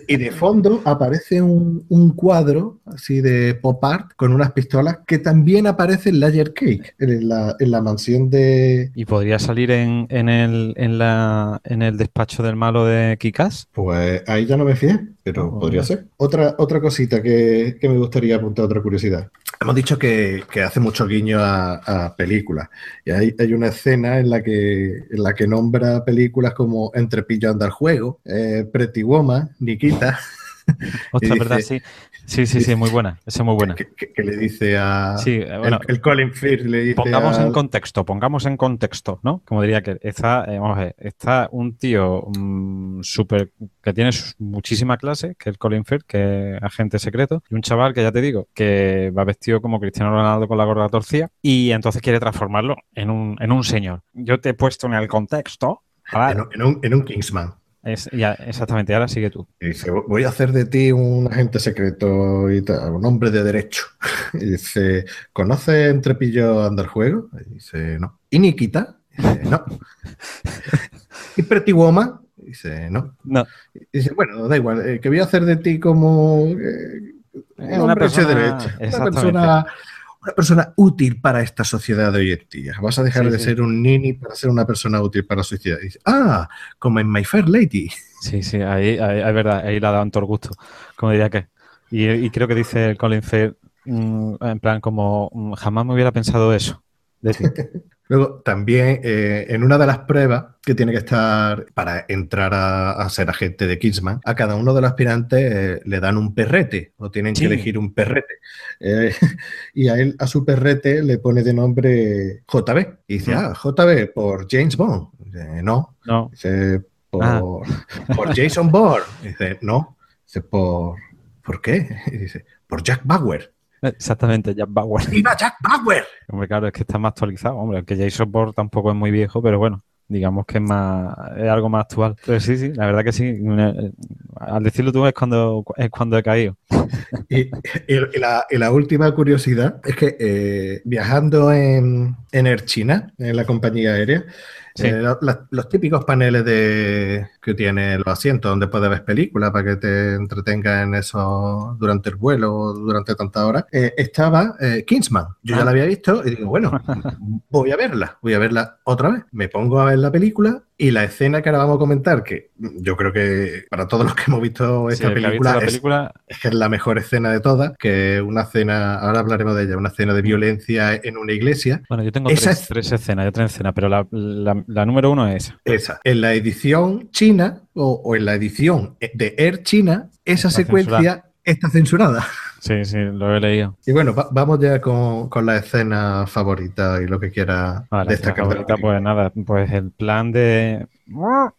[SPEAKER 1] Y, de, fondo aparece un, cuadro así de pop art con unas pistolas que también aparece en Layer Cake, en la, en la mansión de.
[SPEAKER 2] ¿Y podría salir en, el, en, la, en el despacho del malo de Kikas?
[SPEAKER 1] Pues ahí ya no me fié pero oh, podría ser. Otra, otra cosita que, me gustaría apuntar, otra curiosidad. Hemos dicho que, hace mucho guiño a, películas. Y hay, hay, una escena en la, que, en la que nombra películas como Entre Pillando al Juego, eh, Pretty Woman, Nikita.
[SPEAKER 2] Otra, verdad, sí. Sí, sí, sí, muy buena. Esa es muy buena.
[SPEAKER 1] Que, le dice a. Sí, bueno, el, Colin Firth le dice.
[SPEAKER 2] Pongamos en contexto, pongamos en contexto, ¿no? Como diría que está, eh, vamos a ver, está un tío mm, súper. que tiene muchísima clase, que es el Colin Firth, que es agente secreto, y un chaval que ya te digo, que va vestido como Cristiano Ronaldo con la gorra torcida, y entonces quiere transformarlo en un, en un señor. Yo te he puesto en el contexto.
[SPEAKER 1] En, un, en un Kingsman
[SPEAKER 2] ya, exactamente, ahora sigue tú.
[SPEAKER 1] dice, voy a hacer de ti un agente secreto y un hombre de derecho. Y dice, ¿conoce Entrepillo Underjuego? Y dice, no. ¿Y Nikita? dice, no. ¿Y Pretty Woman? dice, no.
[SPEAKER 2] No.
[SPEAKER 1] dice, bueno, da igual, eh, que voy a hacer de ti como eh, un de derecho. Una persona una persona útil para esta sociedad de hoy en día. Vas a dejar de ser un nini para ser una persona útil para la sociedad. ah, como en My Fair Lady.
[SPEAKER 2] Sí, sí, ahí, es verdad, ahí la dan todo gusto, como diría que. Y, creo que dice Colin Fair, mm, en plan, como mm, jamás me hubiera pensado eso.
[SPEAKER 1] Luego, también eh, en una de las pruebas que tiene que estar para entrar a, ser agente de Kingsman, a cada uno de los aspirantes eh, le dan un perrete o tienen que elegir un perrete. Eh, y a él, a su perrete, le pone de nombre JB. Y dice, ah, JB por James Bond. Dice, no.
[SPEAKER 2] No.
[SPEAKER 1] Dice, por, ah. por Jason Bourne. Dice, no. Dice, por. ¿Por qué? Y dice, por Jack Bauer.
[SPEAKER 2] Exactamente, Jack Bauer.
[SPEAKER 1] ¡Viva Jack Bauer!
[SPEAKER 2] Hombre, claro, es que está más actualizado. Hombre, aunque Jason Bourne tampoco es muy viejo, pero bueno, digamos que es más es algo más actual. Pero sí, sí, la verdad que sí. Al decirlo tú es cuando, es cuando he caído.
[SPEAKER 1] Y, la, última curiosidad es que eh, viajando en, en Air China, en la compañía aérea, eh, los típicos paneles de, que tiene los asientos donde puedes ver películas para que te entretengas en eso durante el vuelo o durante tantas horas, eh, estaba eh, Kingsman. Yo ya ah. la había visto y digo, bueno, voy a verla, voy a verla otra vez. Me pongo a ver la película Y la escena que ahora vamos a comentar, que yo creo que para todos los que hemos visto esta
[SPEAKER 2] Sí, visto
[SPEAKER 1] película,
[SPEAKER 2] la
[SPEAKER 1] es- la mejor escena de todas, que es una escena, ahora hablaremos de ella, una escena de violencia en una iglesia.
[SPEAKER 2] bueno, yo tengo
[SPEAKER 1] Esa
[SPEAKER 2] tres,
[SPEAKER 1] es-
[SPEAKER 2] tres escenas, yo tres escenas, pero la, la- la número uno es esa.
[SPEAKER 1] Esa. En la edición china o, o en la edición de Air China, esa
[SPEAKER 2] Está
[SPEAKER 1] secuencia está censurada.
[SPEAKER 2] Sí, sí, lo he leído.
[SPEAKER 1] Y bueno, va- vamos ya con, con la escena favorita y lo que quiera
[SPEAKER 2] Vale,
[SPEAKER 1] destacar. de la
[SPEAKER 2] pues nada, pues el plan de...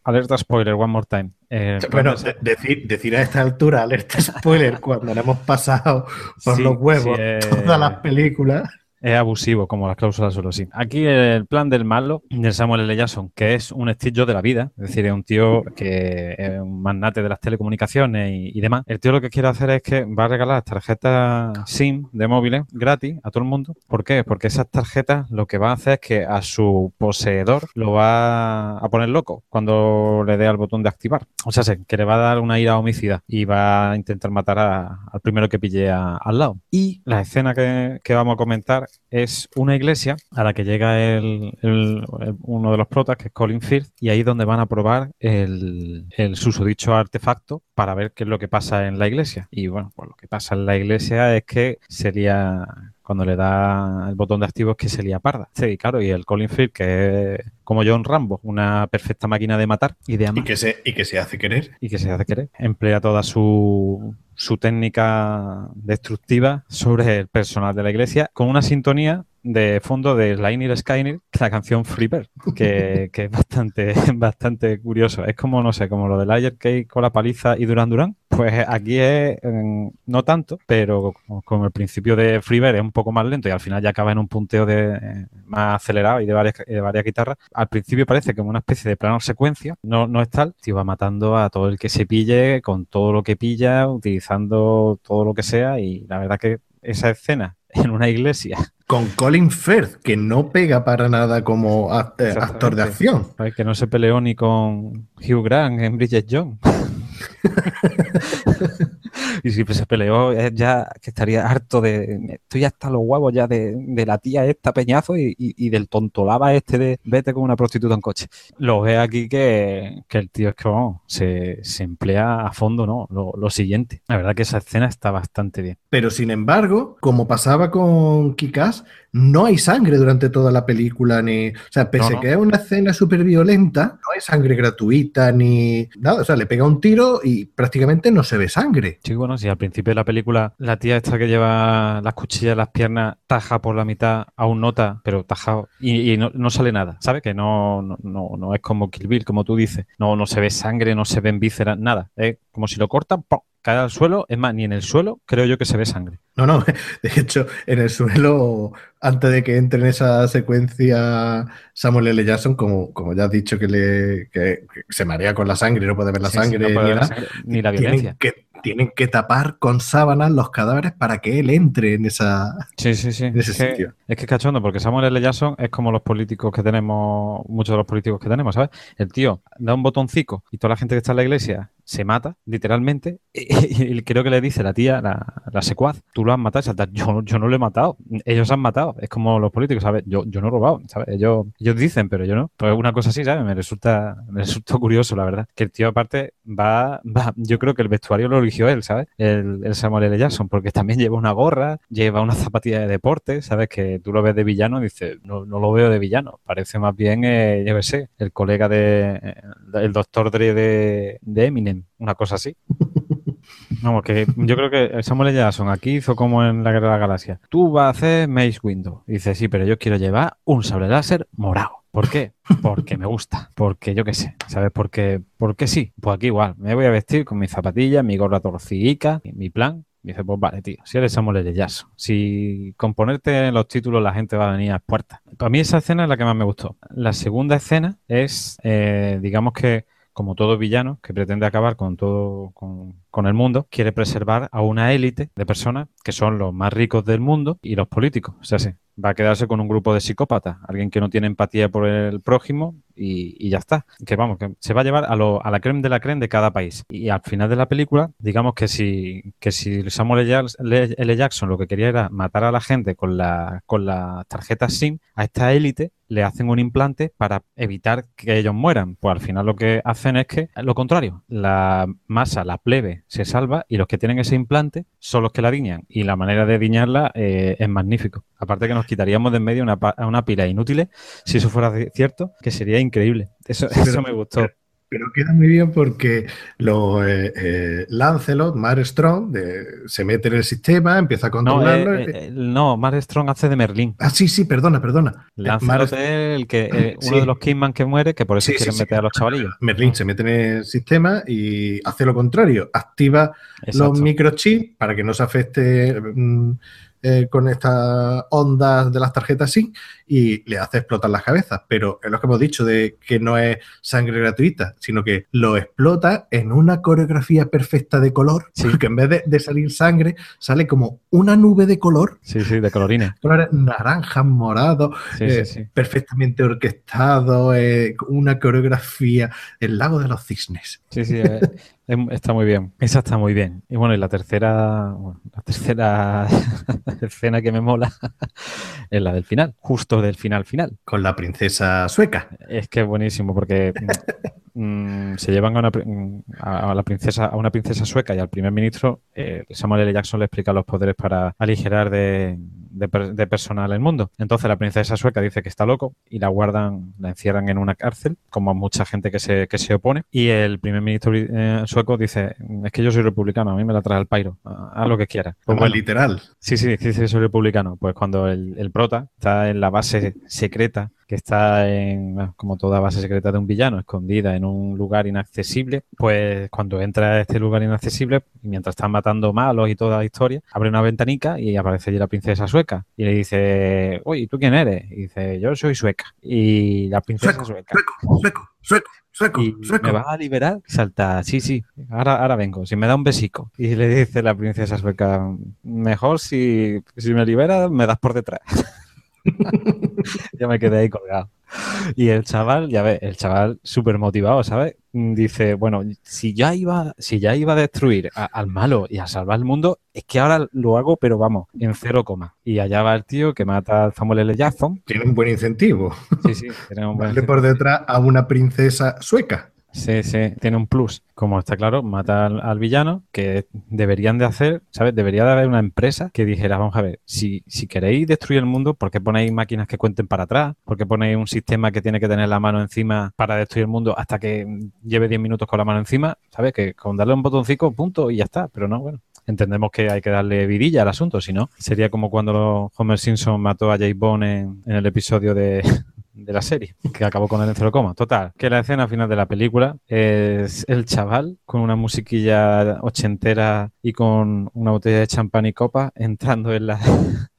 [SPEAKER 2] Alerta spoiler, one more time. Eh,
[SPEAKER 1] Bueno,
[SPEAKER 2] de-
[SPEAKER 1] de- decir, decir a esta altura, alerta spoiler, cuando le hemos pasado por
[SPEAKER 2] Sí,
[SPEAKER 1] los huevos
[SPEAKER 2] sí, eh,
[SPEAKER 1] todas las películas.
[SPEAKER 2] Es abusivo, como las cláusulas solo sí. Aquí el plan del malo de Samuel L. Jackson, que es un estillo de la vida, es decir, es un tío que es un magnate de las telecomunicaciones y, demás. El tío lo que quiere hacer es que va a regalar tarjetas SIM de móviles gratis a todo el mundo. ¿Por qué? Porque esas tarjetas lo que va a hacer es que a su poseedor lo va a poner loco cuando le dé al botón de activar. O sea, sé, que le va a dar una ira homicida y va a intentar matar a- al primero que pille al lado. Y la escena que vamos a comentar es una iglesia a la que llega el, uno de los protas, que es Colin Firth, y ahí es donde van a probar el, el susodicho artefacto para ver qué es lo que pasa en la iglesia. Y bueno, pues lo que pasa en la iglesia es que sería cuando le da el botón de activo es que se lía parda. Sí, claro, y el Colin Firth, que es como John Rambo, una perfecta máquina de matar y de amar
[SPEAKER 1] Y que, se, y que se hace querer.
[SPEAKER 2] y que se hace querer. Emplea toda su, su técnica destructiva sobre el personal de la iglesia con una sintonía de fondo de Liner Skyner, la canción Free Bird, que, que es bastante, bastante curioso. Es como, no sé, como lo de Layer Cake con la paliza y Duran Duran. Pues aquí es mm, no tanto, pero con el principio de Free Bird es un poco más lento y al final ya acaba en un punteo de, eh, más acelerado y de varias, de varias guitarras. Al principio parece como una especie de plano secuencia, no, no es tal, tío, va matando a todo el que se pille, con todo lo que pilla, utilizando todo lo que sea y la verdad que esa escena en una iglesia,
[SPEAKER 1] Con Colin Firth, que no pega para nada como act- eh, actor de acción.
[SPEAKER 2] que no se peleó ni con Hugh Grant en Bridget Jones. y si se peleó, es ya que estaría harto de. Estoy hasta los huevos ya de, de la tía esta peñazo y, y- del tontolaba este de vete con una prostituta en coche. Lo ve aquí que, que el tío es que se, se emplea a fondo, ¿no? Lo, lo siguiente. La verdad que esa escena está bastante bien.
[SPEAKER 1] Pero sin embargo, como pasaba con Kikas, no hay sangre durante toda la película, ni. O sea, pese
[SPEAKER 2] No,
[SPEAKER 1] a
[SPEAKER 2] no.
[SPEAKER 1] que es una escena súper violenta, no hay sangre gratuita ni nada. O sea, le pega un tiro y prácticamente no se ve sangre.
[SPEAKER 2] Sí, bueno, si al principio de la película la tía esta que lleva las cuchillas en las piernas taja por la mitad a un nota, pero tajado, y, y no, no sale nada, ¿sabes? Que no, no, no, no es como Kill Bill, como tú dices. No, no se ve sangre, no se ven vísceras, nada. Es como si lo cortan, ¡pum! cae al suelo. Es más, ni en el suelo creo yo que se ve sangre.
[SPEAKER 1] No, no, de hecho, en el suelo, antes de que entre en esa secuencia Samuel L. Jackson, como, como ya has dicho que, le, que, que se marea con la sangre, no puede ver la
[SPEAKER 2] Sí, sí,
[SPEAKER 1] sangre,
[SPEAKER 2] no puede
[SPEAKER 1] ni,
[SPEAKER 2] ver la
[SPEAKER 1] nada,
[SPEAKER 2] sangre, ni la violencia.
[SPEAKER 1] tienen, que, tienen que tapar con sábanas los cadáveres para que él entre en esa...
[SPEAKER 2] Sí, sí, sí.
[SPEAKER 1] en ese
[SPEAKER 2] Es que,
[SPEAKER 1] sitio.
[SPEAKER 2] es que es cachondo, porque Samuel L. Jackson es como los políticos que tenemos, muchos de los políticos que tenemos, ¿sabes? El tío da un botoncico y toda la gente que está en la iglesia se mata, literalmente, y, y creo que le dice la tía, la, la secuaz, tú lo has matado, yo, yo no lo he matado, ellos han matado, es como los políticos, ¿sabes? Yo, yo no he robado, ¿sabes? Ellos, ellos dicen, pero yo no. Pues una cosa así, ¿sabes? Me resulta, me resulta curioso, la verdad. Que el tío aparte va, va, yo creo que el vestuario lo eligió él, ¿sabes? El, el Samuel L. Jackson, porque también lleva una gorra, lleva una zapatilla de deporte, ¿sabes? Que tú lo ves de villano y dices, no, no lo veo de villano, parece más bien, eh, yo sé, el colega de, eh, el doctor Dre de, de Eminem, una cosa así. Vamos, que yo creo que Samuel L. Jackson aquí hizo como en la Guerra de la Galaxia. Tú vas a hacer Mace Window. Dice, sí, pero yo quiero llevar un sable láser morado. ¿Por qué? Porque me gusta. Porque yo qué sé, ¿sabes? Porque, porque sí. Pues aquí igual. Me voy a vestir con mis zapatillas, mi gorra torcidica, mi plan. Y dice, pues vale, tío, si eres Samuel L. Jackson, si con ponerte los títulos la gente va a venir a puertas. Para mí esa escena es la que más me gustó. La segunda escena es, eh, digamos que como todo villano que pretende acabar con todo con, el mundo, quiere preservar a una élite de personas que son los más ricos del mundo y los políticos. O sea, va a quedarse con un grupo de psicópatas, alguien que no tiene empatía por el prójimo, y, ya está. Que vamos, que se va a llevar a, lo- a la creme de la creme de cada país. Y al final de la película, digamos que si, que si Samuel L. Jackson, lo que quería era matar a la gente con la, con las tarjetas SIM, a esta élite le hacen un implante para evitar que ellos mueran. Pues al final lo que hacen es que, lo contrario, la masa, la plebe, se salva y los que tienen ese implante son los que la diñan. Y la manera de diñarla eh, es magnífico. Aparte que nos quitaríamos de en medio una, una pila de inútiles, si eso fuera ci- cierto, que sería increíble. Eso,
[SPEAKER 1] Sí,
[SPEAKER 2] eso
[SPEAKER 1] pero-
[SPEAKER 2] me gustó.
[SPEAKER 1] Pero queda muy bien porque los eh, eh, Lancelot, Mar Strong, de- se mete en el sistema, empieza a
[SPEAKER 2] No,
[SPEAKER 1] controlarlo.
[SPEAKER 2] eh, eh, no, Mar Strong hace de Merlín.
[SPEAKER 1] ah, sí, sí, perdona, perdona. Eh,
[SPEAKER 2] Lancelot
[SPEAKER 1] Mar-
[SPEAKER 2] es el que, eh, uno
[SPEAKER 1] Sí.
[SPEAKER 2] de los Kingman que muere, que por eso
[SPEAKER 1] Sí,
[SPEAKER 2] quieren meter a los chavalillos.
[SPEAKER 1] Merlín se mete en el sistema y hace lo contrario, activa
[SPEAKER 2] Exacto.
[SPEAKER 1] los microchips para que no se afecte mm, eh, con estas ondas de las tarjetas SIM y le hace explotar las cabezas. Pero es lo que hemos dicho de que no es sangre gratuita, sino que lo explota en una coreografía perfecta de color,
[SPEAKER 2] Sí.
[SPEAKER 1] porque en vez de, de salir sangre, sale como una nube de color,
[SPEAKER 2] Sí, sí, de colorines.
[SPEAKER 1] colores naranjas, morados,
[SPEAKER 2] Sí,
[SPEAKER 1] eh,
[SPEAKER 2] sí,
[SPEAKER 1] perfectamente orquestado, eh, una coreografía, el lago de los cisnes.
[SPEAKER 2] Sí, sí, em- está muy bien. Esa está muy bien. Y bueno, y la tercera, bueno, la tercera escena que me mola es la del final, justo del final final.
[SPEAKER 1] Con la princesa sueca.
[SPEAKER 2] Es que es buenísimo porque mm, mm, se llevan a una, mm, a la princesa, a una princesa sueca y al primer ministro eh, Samuel L. Jackson le explica los poderes para aligerar de, de de personal el mundo. Entonces la princesa sueca dice que está loco y la guardan, la encierran en una cárcel, como a mucha gente que se, que se opone. Y el primer ministro eh, sueco dice, es que yo soy republicano, a mí me la trae el pairo, haz lo que quiera. Pues
[SPEAKER 1] Como
[SPEAKER 2] bueno,
[SPEAKER 1] literal.
[SPEAKER 2] Sí, sí, dice que soy republicano. Pues cuando el, el prota está en la base secreta, que está en, como toda base secreta de un villano, escondida en un lugar inaccesible, pues cuando entra a este lugar inaccesible, mientras están matando malos y toda la historia, abre una ventanica y aparece allí la princesa sueca. Y le dice, oye, ¿y ¿tú quién eres? Y dice, yo soy sueca. Y la princesa
[SPEAKER 1] Sueco,
[SPEAKER 2] sueca.
[SPEAKER 1] sueco, sueco, sueco, sueco,
[SPEAKER 2] Y
[SPEAKER 1] sueco.
[SPEAKER 2] me vas a liberar, salta, sí, sí, ahora, ahora vengo, si me da un besico. Y le dice la princesa sueca, mejor si, si me liberas, me das por detrás. Yo me quedé ahí colgado. Y el chaval, ya ves, el chaval súper motivado, ¿sabes? Mm, Dice, bueno, si ya iba, si ya iba a destruir a- al malo y a salvar el mundo, es que ahora lo hago, pero vamos, en cero coma. Y allá va el tío que mata a Samuel L. Jackson.
[SPEAKER 1] Tiene un buen incentivo.
[SPEAKER 2] Sí, sí, tiene un buen
[SPEAKER 1] Darle por detrás a una princesa sueca.
[SPEAKER 2] Sí, sí, tiene un plus. Como está claro, mata al, villano, que deberían de hacer, ¿sabes? Debería de haber una empresa que dijera, vamos a ver, si, si queréis destruir el mundo, ¿por qué ponéis máquinas que cuenten para atrás? ¿Por qué ponéis un sistema que tiene que tener la mano encima para destruir el mundo hasta que lleve 10 minutos con la mano encima? ¿Sabes? Que con darle un botoncito, punto, y ya está. Pero no, bueno. Entendemos que hay que darle vidilla al asunto, si no, sería como cuando Homer Simpson mató a Jay Bond en, en el episodio de, de la serie, que acabó con él en cero. Total, que la escena final de la película es el chaval con una musiquilla ochentera y con una botella de champán y copa entrando en la,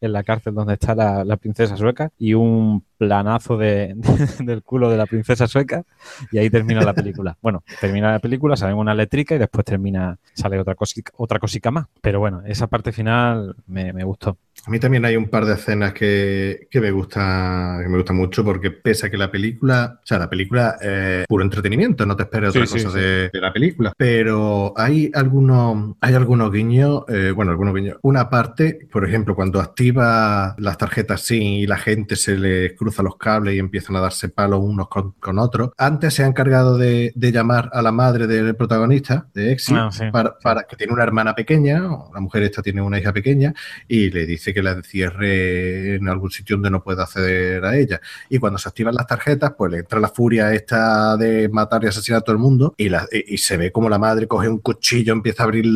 [SPEAKER 2] en la cárcel donde está la, la princesa sueca y un planazo de, de- del culo de la princesa sueca y ahí termina la película. Bueno, termina la película, sale una letrica y después termina, sale otra cosica, otra cosica más. Pero bueno, esa parte final me, me gustó.
[SPEAKER 1] A mí también hay un par de escenas que, que me gusta que me gusta mucho porque pese a que la película, o sea, la película es puro entretenimiento, no te esperes
[SPEAKER 2] Sí,
[SPEAKER 1] otra
[SPEAKER 2] sí,
[SPEAKER 1] cosa
[SPEAKER 2] sí.
[SPEAKER 1] De, de la película, pero hay algunos hay algunos guiños, eh, bueno, algunos guiños. Una parte, por ejemplo, cuando activa las tarjetas SIM y la gente se les cruza los cables y empiezan a darse palos unos con, con otros. Antes se ha encargado de, de llamar a la madre del protagonista, de Exi,
[SPEAKER 2] Ah, sí,
[SPEAKER 1] para,
[SPEAKER 2] sí.
[SPEAKER 1] para que tiene una hermana pequeña, la mujer esta tiene una hija pequeña, y le dice que la encierre en algún sitio donde no pueda acceder a ella. Y cuando se activan las tarjetas, pues le entra la furia esta de matar y asesinar a todo el mundo y, la- y- y se ve como la madre coge un cuchillo, empieza a abrir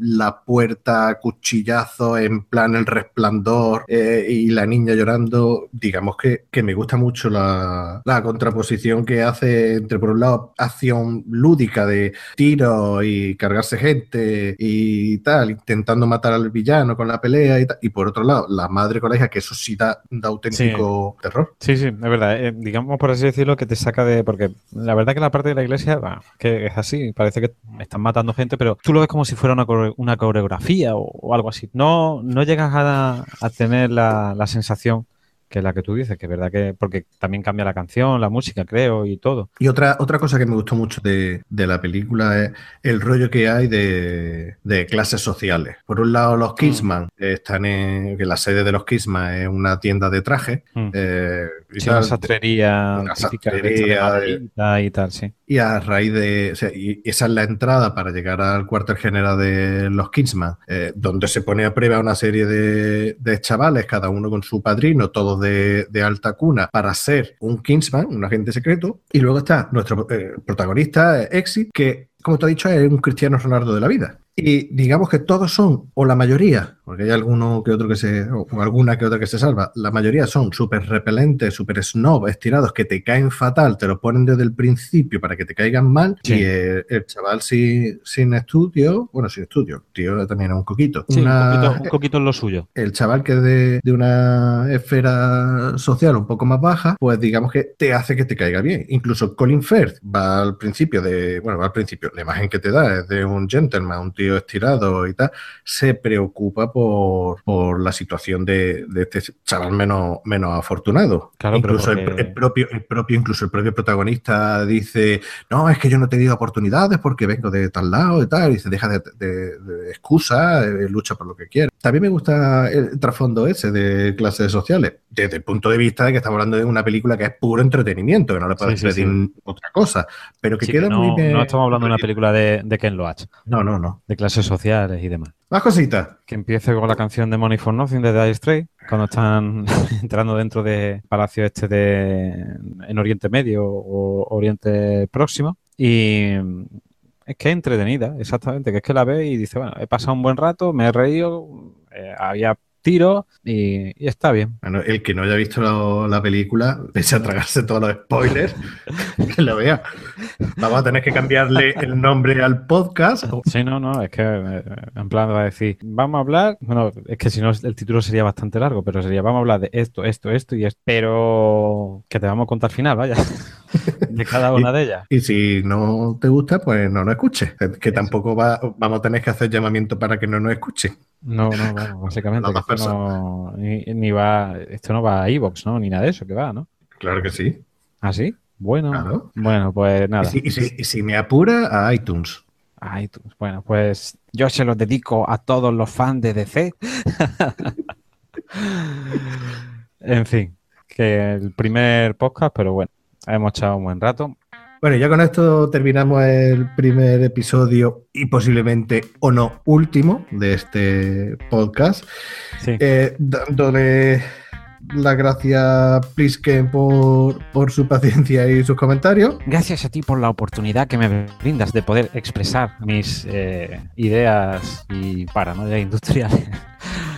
[SPEAKER 1] la puerta cuchillazo en plan el resplandor eh, y la niña llorando. Digamos que, que me gusta mucho la, la contraposición que hace entre, por un lado, acción lúdica de tiro y cargarse gente y tal, intentando matar al villano con la pelea y tal, y por otro lado, la madre con la hija, que eso sí da, da auténtico terror.
[SPEAKER 2] Sí, sí, es verdad. eh, digamos, por así decirlo, que te saca de. Porque la verdad que la parte de la iglesia, bah, que es así, parece que están matando gente, pero tú lo ves como si fuera una, core- una coreografía o, o algo así. No, no llegas a, a tener la, la sensación que es la que tú dices, que es verdad que, porque también cambia la canción, la música, creo, y todo.
[SPEAKER 1] Y otra, otra cosa que me gustó mucho de, de la película es el rollo que hay de, de clases sociales. Por un lado, los Kissman están en, que la sede de los Kissman es una tienda de trajes.
[SPEAKER 2] Mm.
[SPEAKER 1] eh, y
[SPEAKER 2] Sí,
[SPEAKER 1] tal,
[SPEAKER 2] una sastrería
[SPEAKER 1] Una sastrería
[SPEAKER 2] de y tal, sí.
[SPEAKER 1] Y a raíz de. y esa es la entrada para llegar al cuartel general de los Kingsman, eh, donde se pone a prueba una serie de, de chavales, cada uno con su padrino, todos de, de alta cuna, para ser un Kingsman, un agente secreto. Y luego está nuestro eh, protagonista, Exit, que, como te he dicho, es un cristiano Ronaldo de la vida. Y digamos que todos son, o la mayoría, porque hay alguno que otro que se, o alguna que otra que se salva, la mayoría son súper repelentes, súper snob, estirados, que te caen fatal, te lo ponen desde el principio para que te caigan mal.
[SPEAKER 2] Sí.
[SPEAKER 1] Y el, el chaval sin, sin estudio, bueno, sin estudio, tío también es un coquito.
[SPEAKER 2] Sí,
[SPEAKER 1] Una-
[SPEAKER 2] un, poquito, un poquito es lo suyo.
[SPEAKER 1] el chaval que es de, de una esfera social un poco más baja, pues digamos que te hace que te caiga bien. Incluso Colin Firth va al principio de, bueno, va al principio, la imagen que te da es de un gentleman, un tío estirado y tal, se preocupa por, por la situación de, de este chaval menos, menos afortunado.
[SPEAKER 2] Claro,
[SPEAKER 1] incluso el,
[SPEAKER 2] porque-
[SPEAKER 1] el propio, el propio, incluso el propio protagonista dice, no, es que yo no he dado oportunidades porque vengo de tal lado y tal, y dice, deja de, de- de excusa, eh, lucha por lo que quieras. También me gusta el trasfondo ese de clases sociales, desde el punto de vista de que estamos hablando de una película que es puro entretenimiento, que no le puedes
[SPEAKER 2] Sí, sí,
[SPEAKER 1] pedir otra cosa, pero que queda
[SPEAKER 2] que
[SPEAKER 1] muy bien.
[SPEAKER 2] no estamos hablando de una película de, de Ken Loach,
[SPEAKER 1] No, no, no.
[SPEAKER 2] de clases sociales y demás.
[SPEAKER 1] Más cositas.
[SPEAKER 2] Que empiece con la canción de Money for Nothing de Dire Straits, cuando están entrando dentro de Palacio Este de en Oriente Medio o Oriente Próximo. Y es que es entretenida, exactamente, que es que la ve y dice, bueno, he pasado un buen rato, me he reído, eh, había tiro y, y está bien.
[SPEAKER 1] Bueno, el que no haya visto la, la película, pese a tragarse todos los spoilers, que lo vea. Vamos a tener que cambiarle el nombre al podcast.
[SPEAKER 2] Sí, no, no, es que eh, en plan va a decir, vamos a hablar, bueno, es que si no el título sería bastante largo, pero sería, vamos a hablar de esto, esto, esto y esto, pero que te vamos a contar al final, vaya, de cada una de ellas.
[SPEAKER 1] Y si no te gusta, pues no nos escuches. Que tampoco va, vamos a tener que hacer llamamiento para que no nos escuche.
[SPEAKER 2] No, no, bueno, básicamente, esto no, ni, ni va, esto no va a Evox, ¿no? Ni nada de eso, que va, ¿no?
[SPEAKER 1] Claro que sí.
[SPEAKER 2] ¿Ah, sí? Bueno,
[SPEAKER 1] Claro.
[SPEAKER 2] bueno, pues
[SPEAKER 1] Y
[SPEAKER 2] nada.
[SPEAKER 1] si, y si- y si me apura, a iTunes.
[SPEAKER 2] Ay, tú- bueno, pues yo se los dedico a todos los fans de DC. en fin, que el primer podcast, pero bueno, hemos echado un buen rato.
[SPEAKER 1] Bueno, ya con esto terminamos el primer episodio y posiblemente o no último de este podcast.
[SPEAKER 2] Sí,
[SPEAKER 1] Eh, dándole las gracias a Plisken por, por su paciencia y sus comentarios.
[SPEAKER 2] gracias a ti por la oportunidad que me brindas de poder expresar mis eh, ideas y paranoia industriales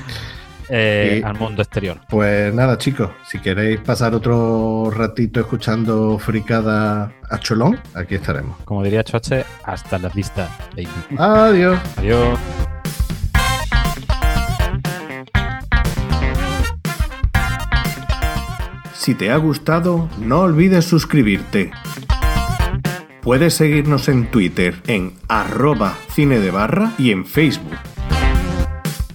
[SPEAKER 2] eh,
[SPEAKER 1] Y-
[SPEAKER 2] al mundo exterior.
[SPEAKER 1] Pues nada, chicos, si queréis pasar otro ratito escuchando fricada a cholón, aquí estaremos.
[SPEAKER 2] Como diría Choche, hasta la vista, baby.
[SPEAKER 1] Adiós.
[SPEAKER 2] Adiós.
[SPEAKER 1] Si te ha gustado, no olvides suscribirte. Puedes seguirnos en Twitter en arroba cine de barra y en Facebook.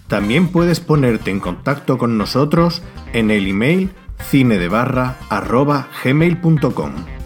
[SPEAKER 1] También puedes ponerte en contacto con nosotros en el email cinedebarra arroba gmail.com.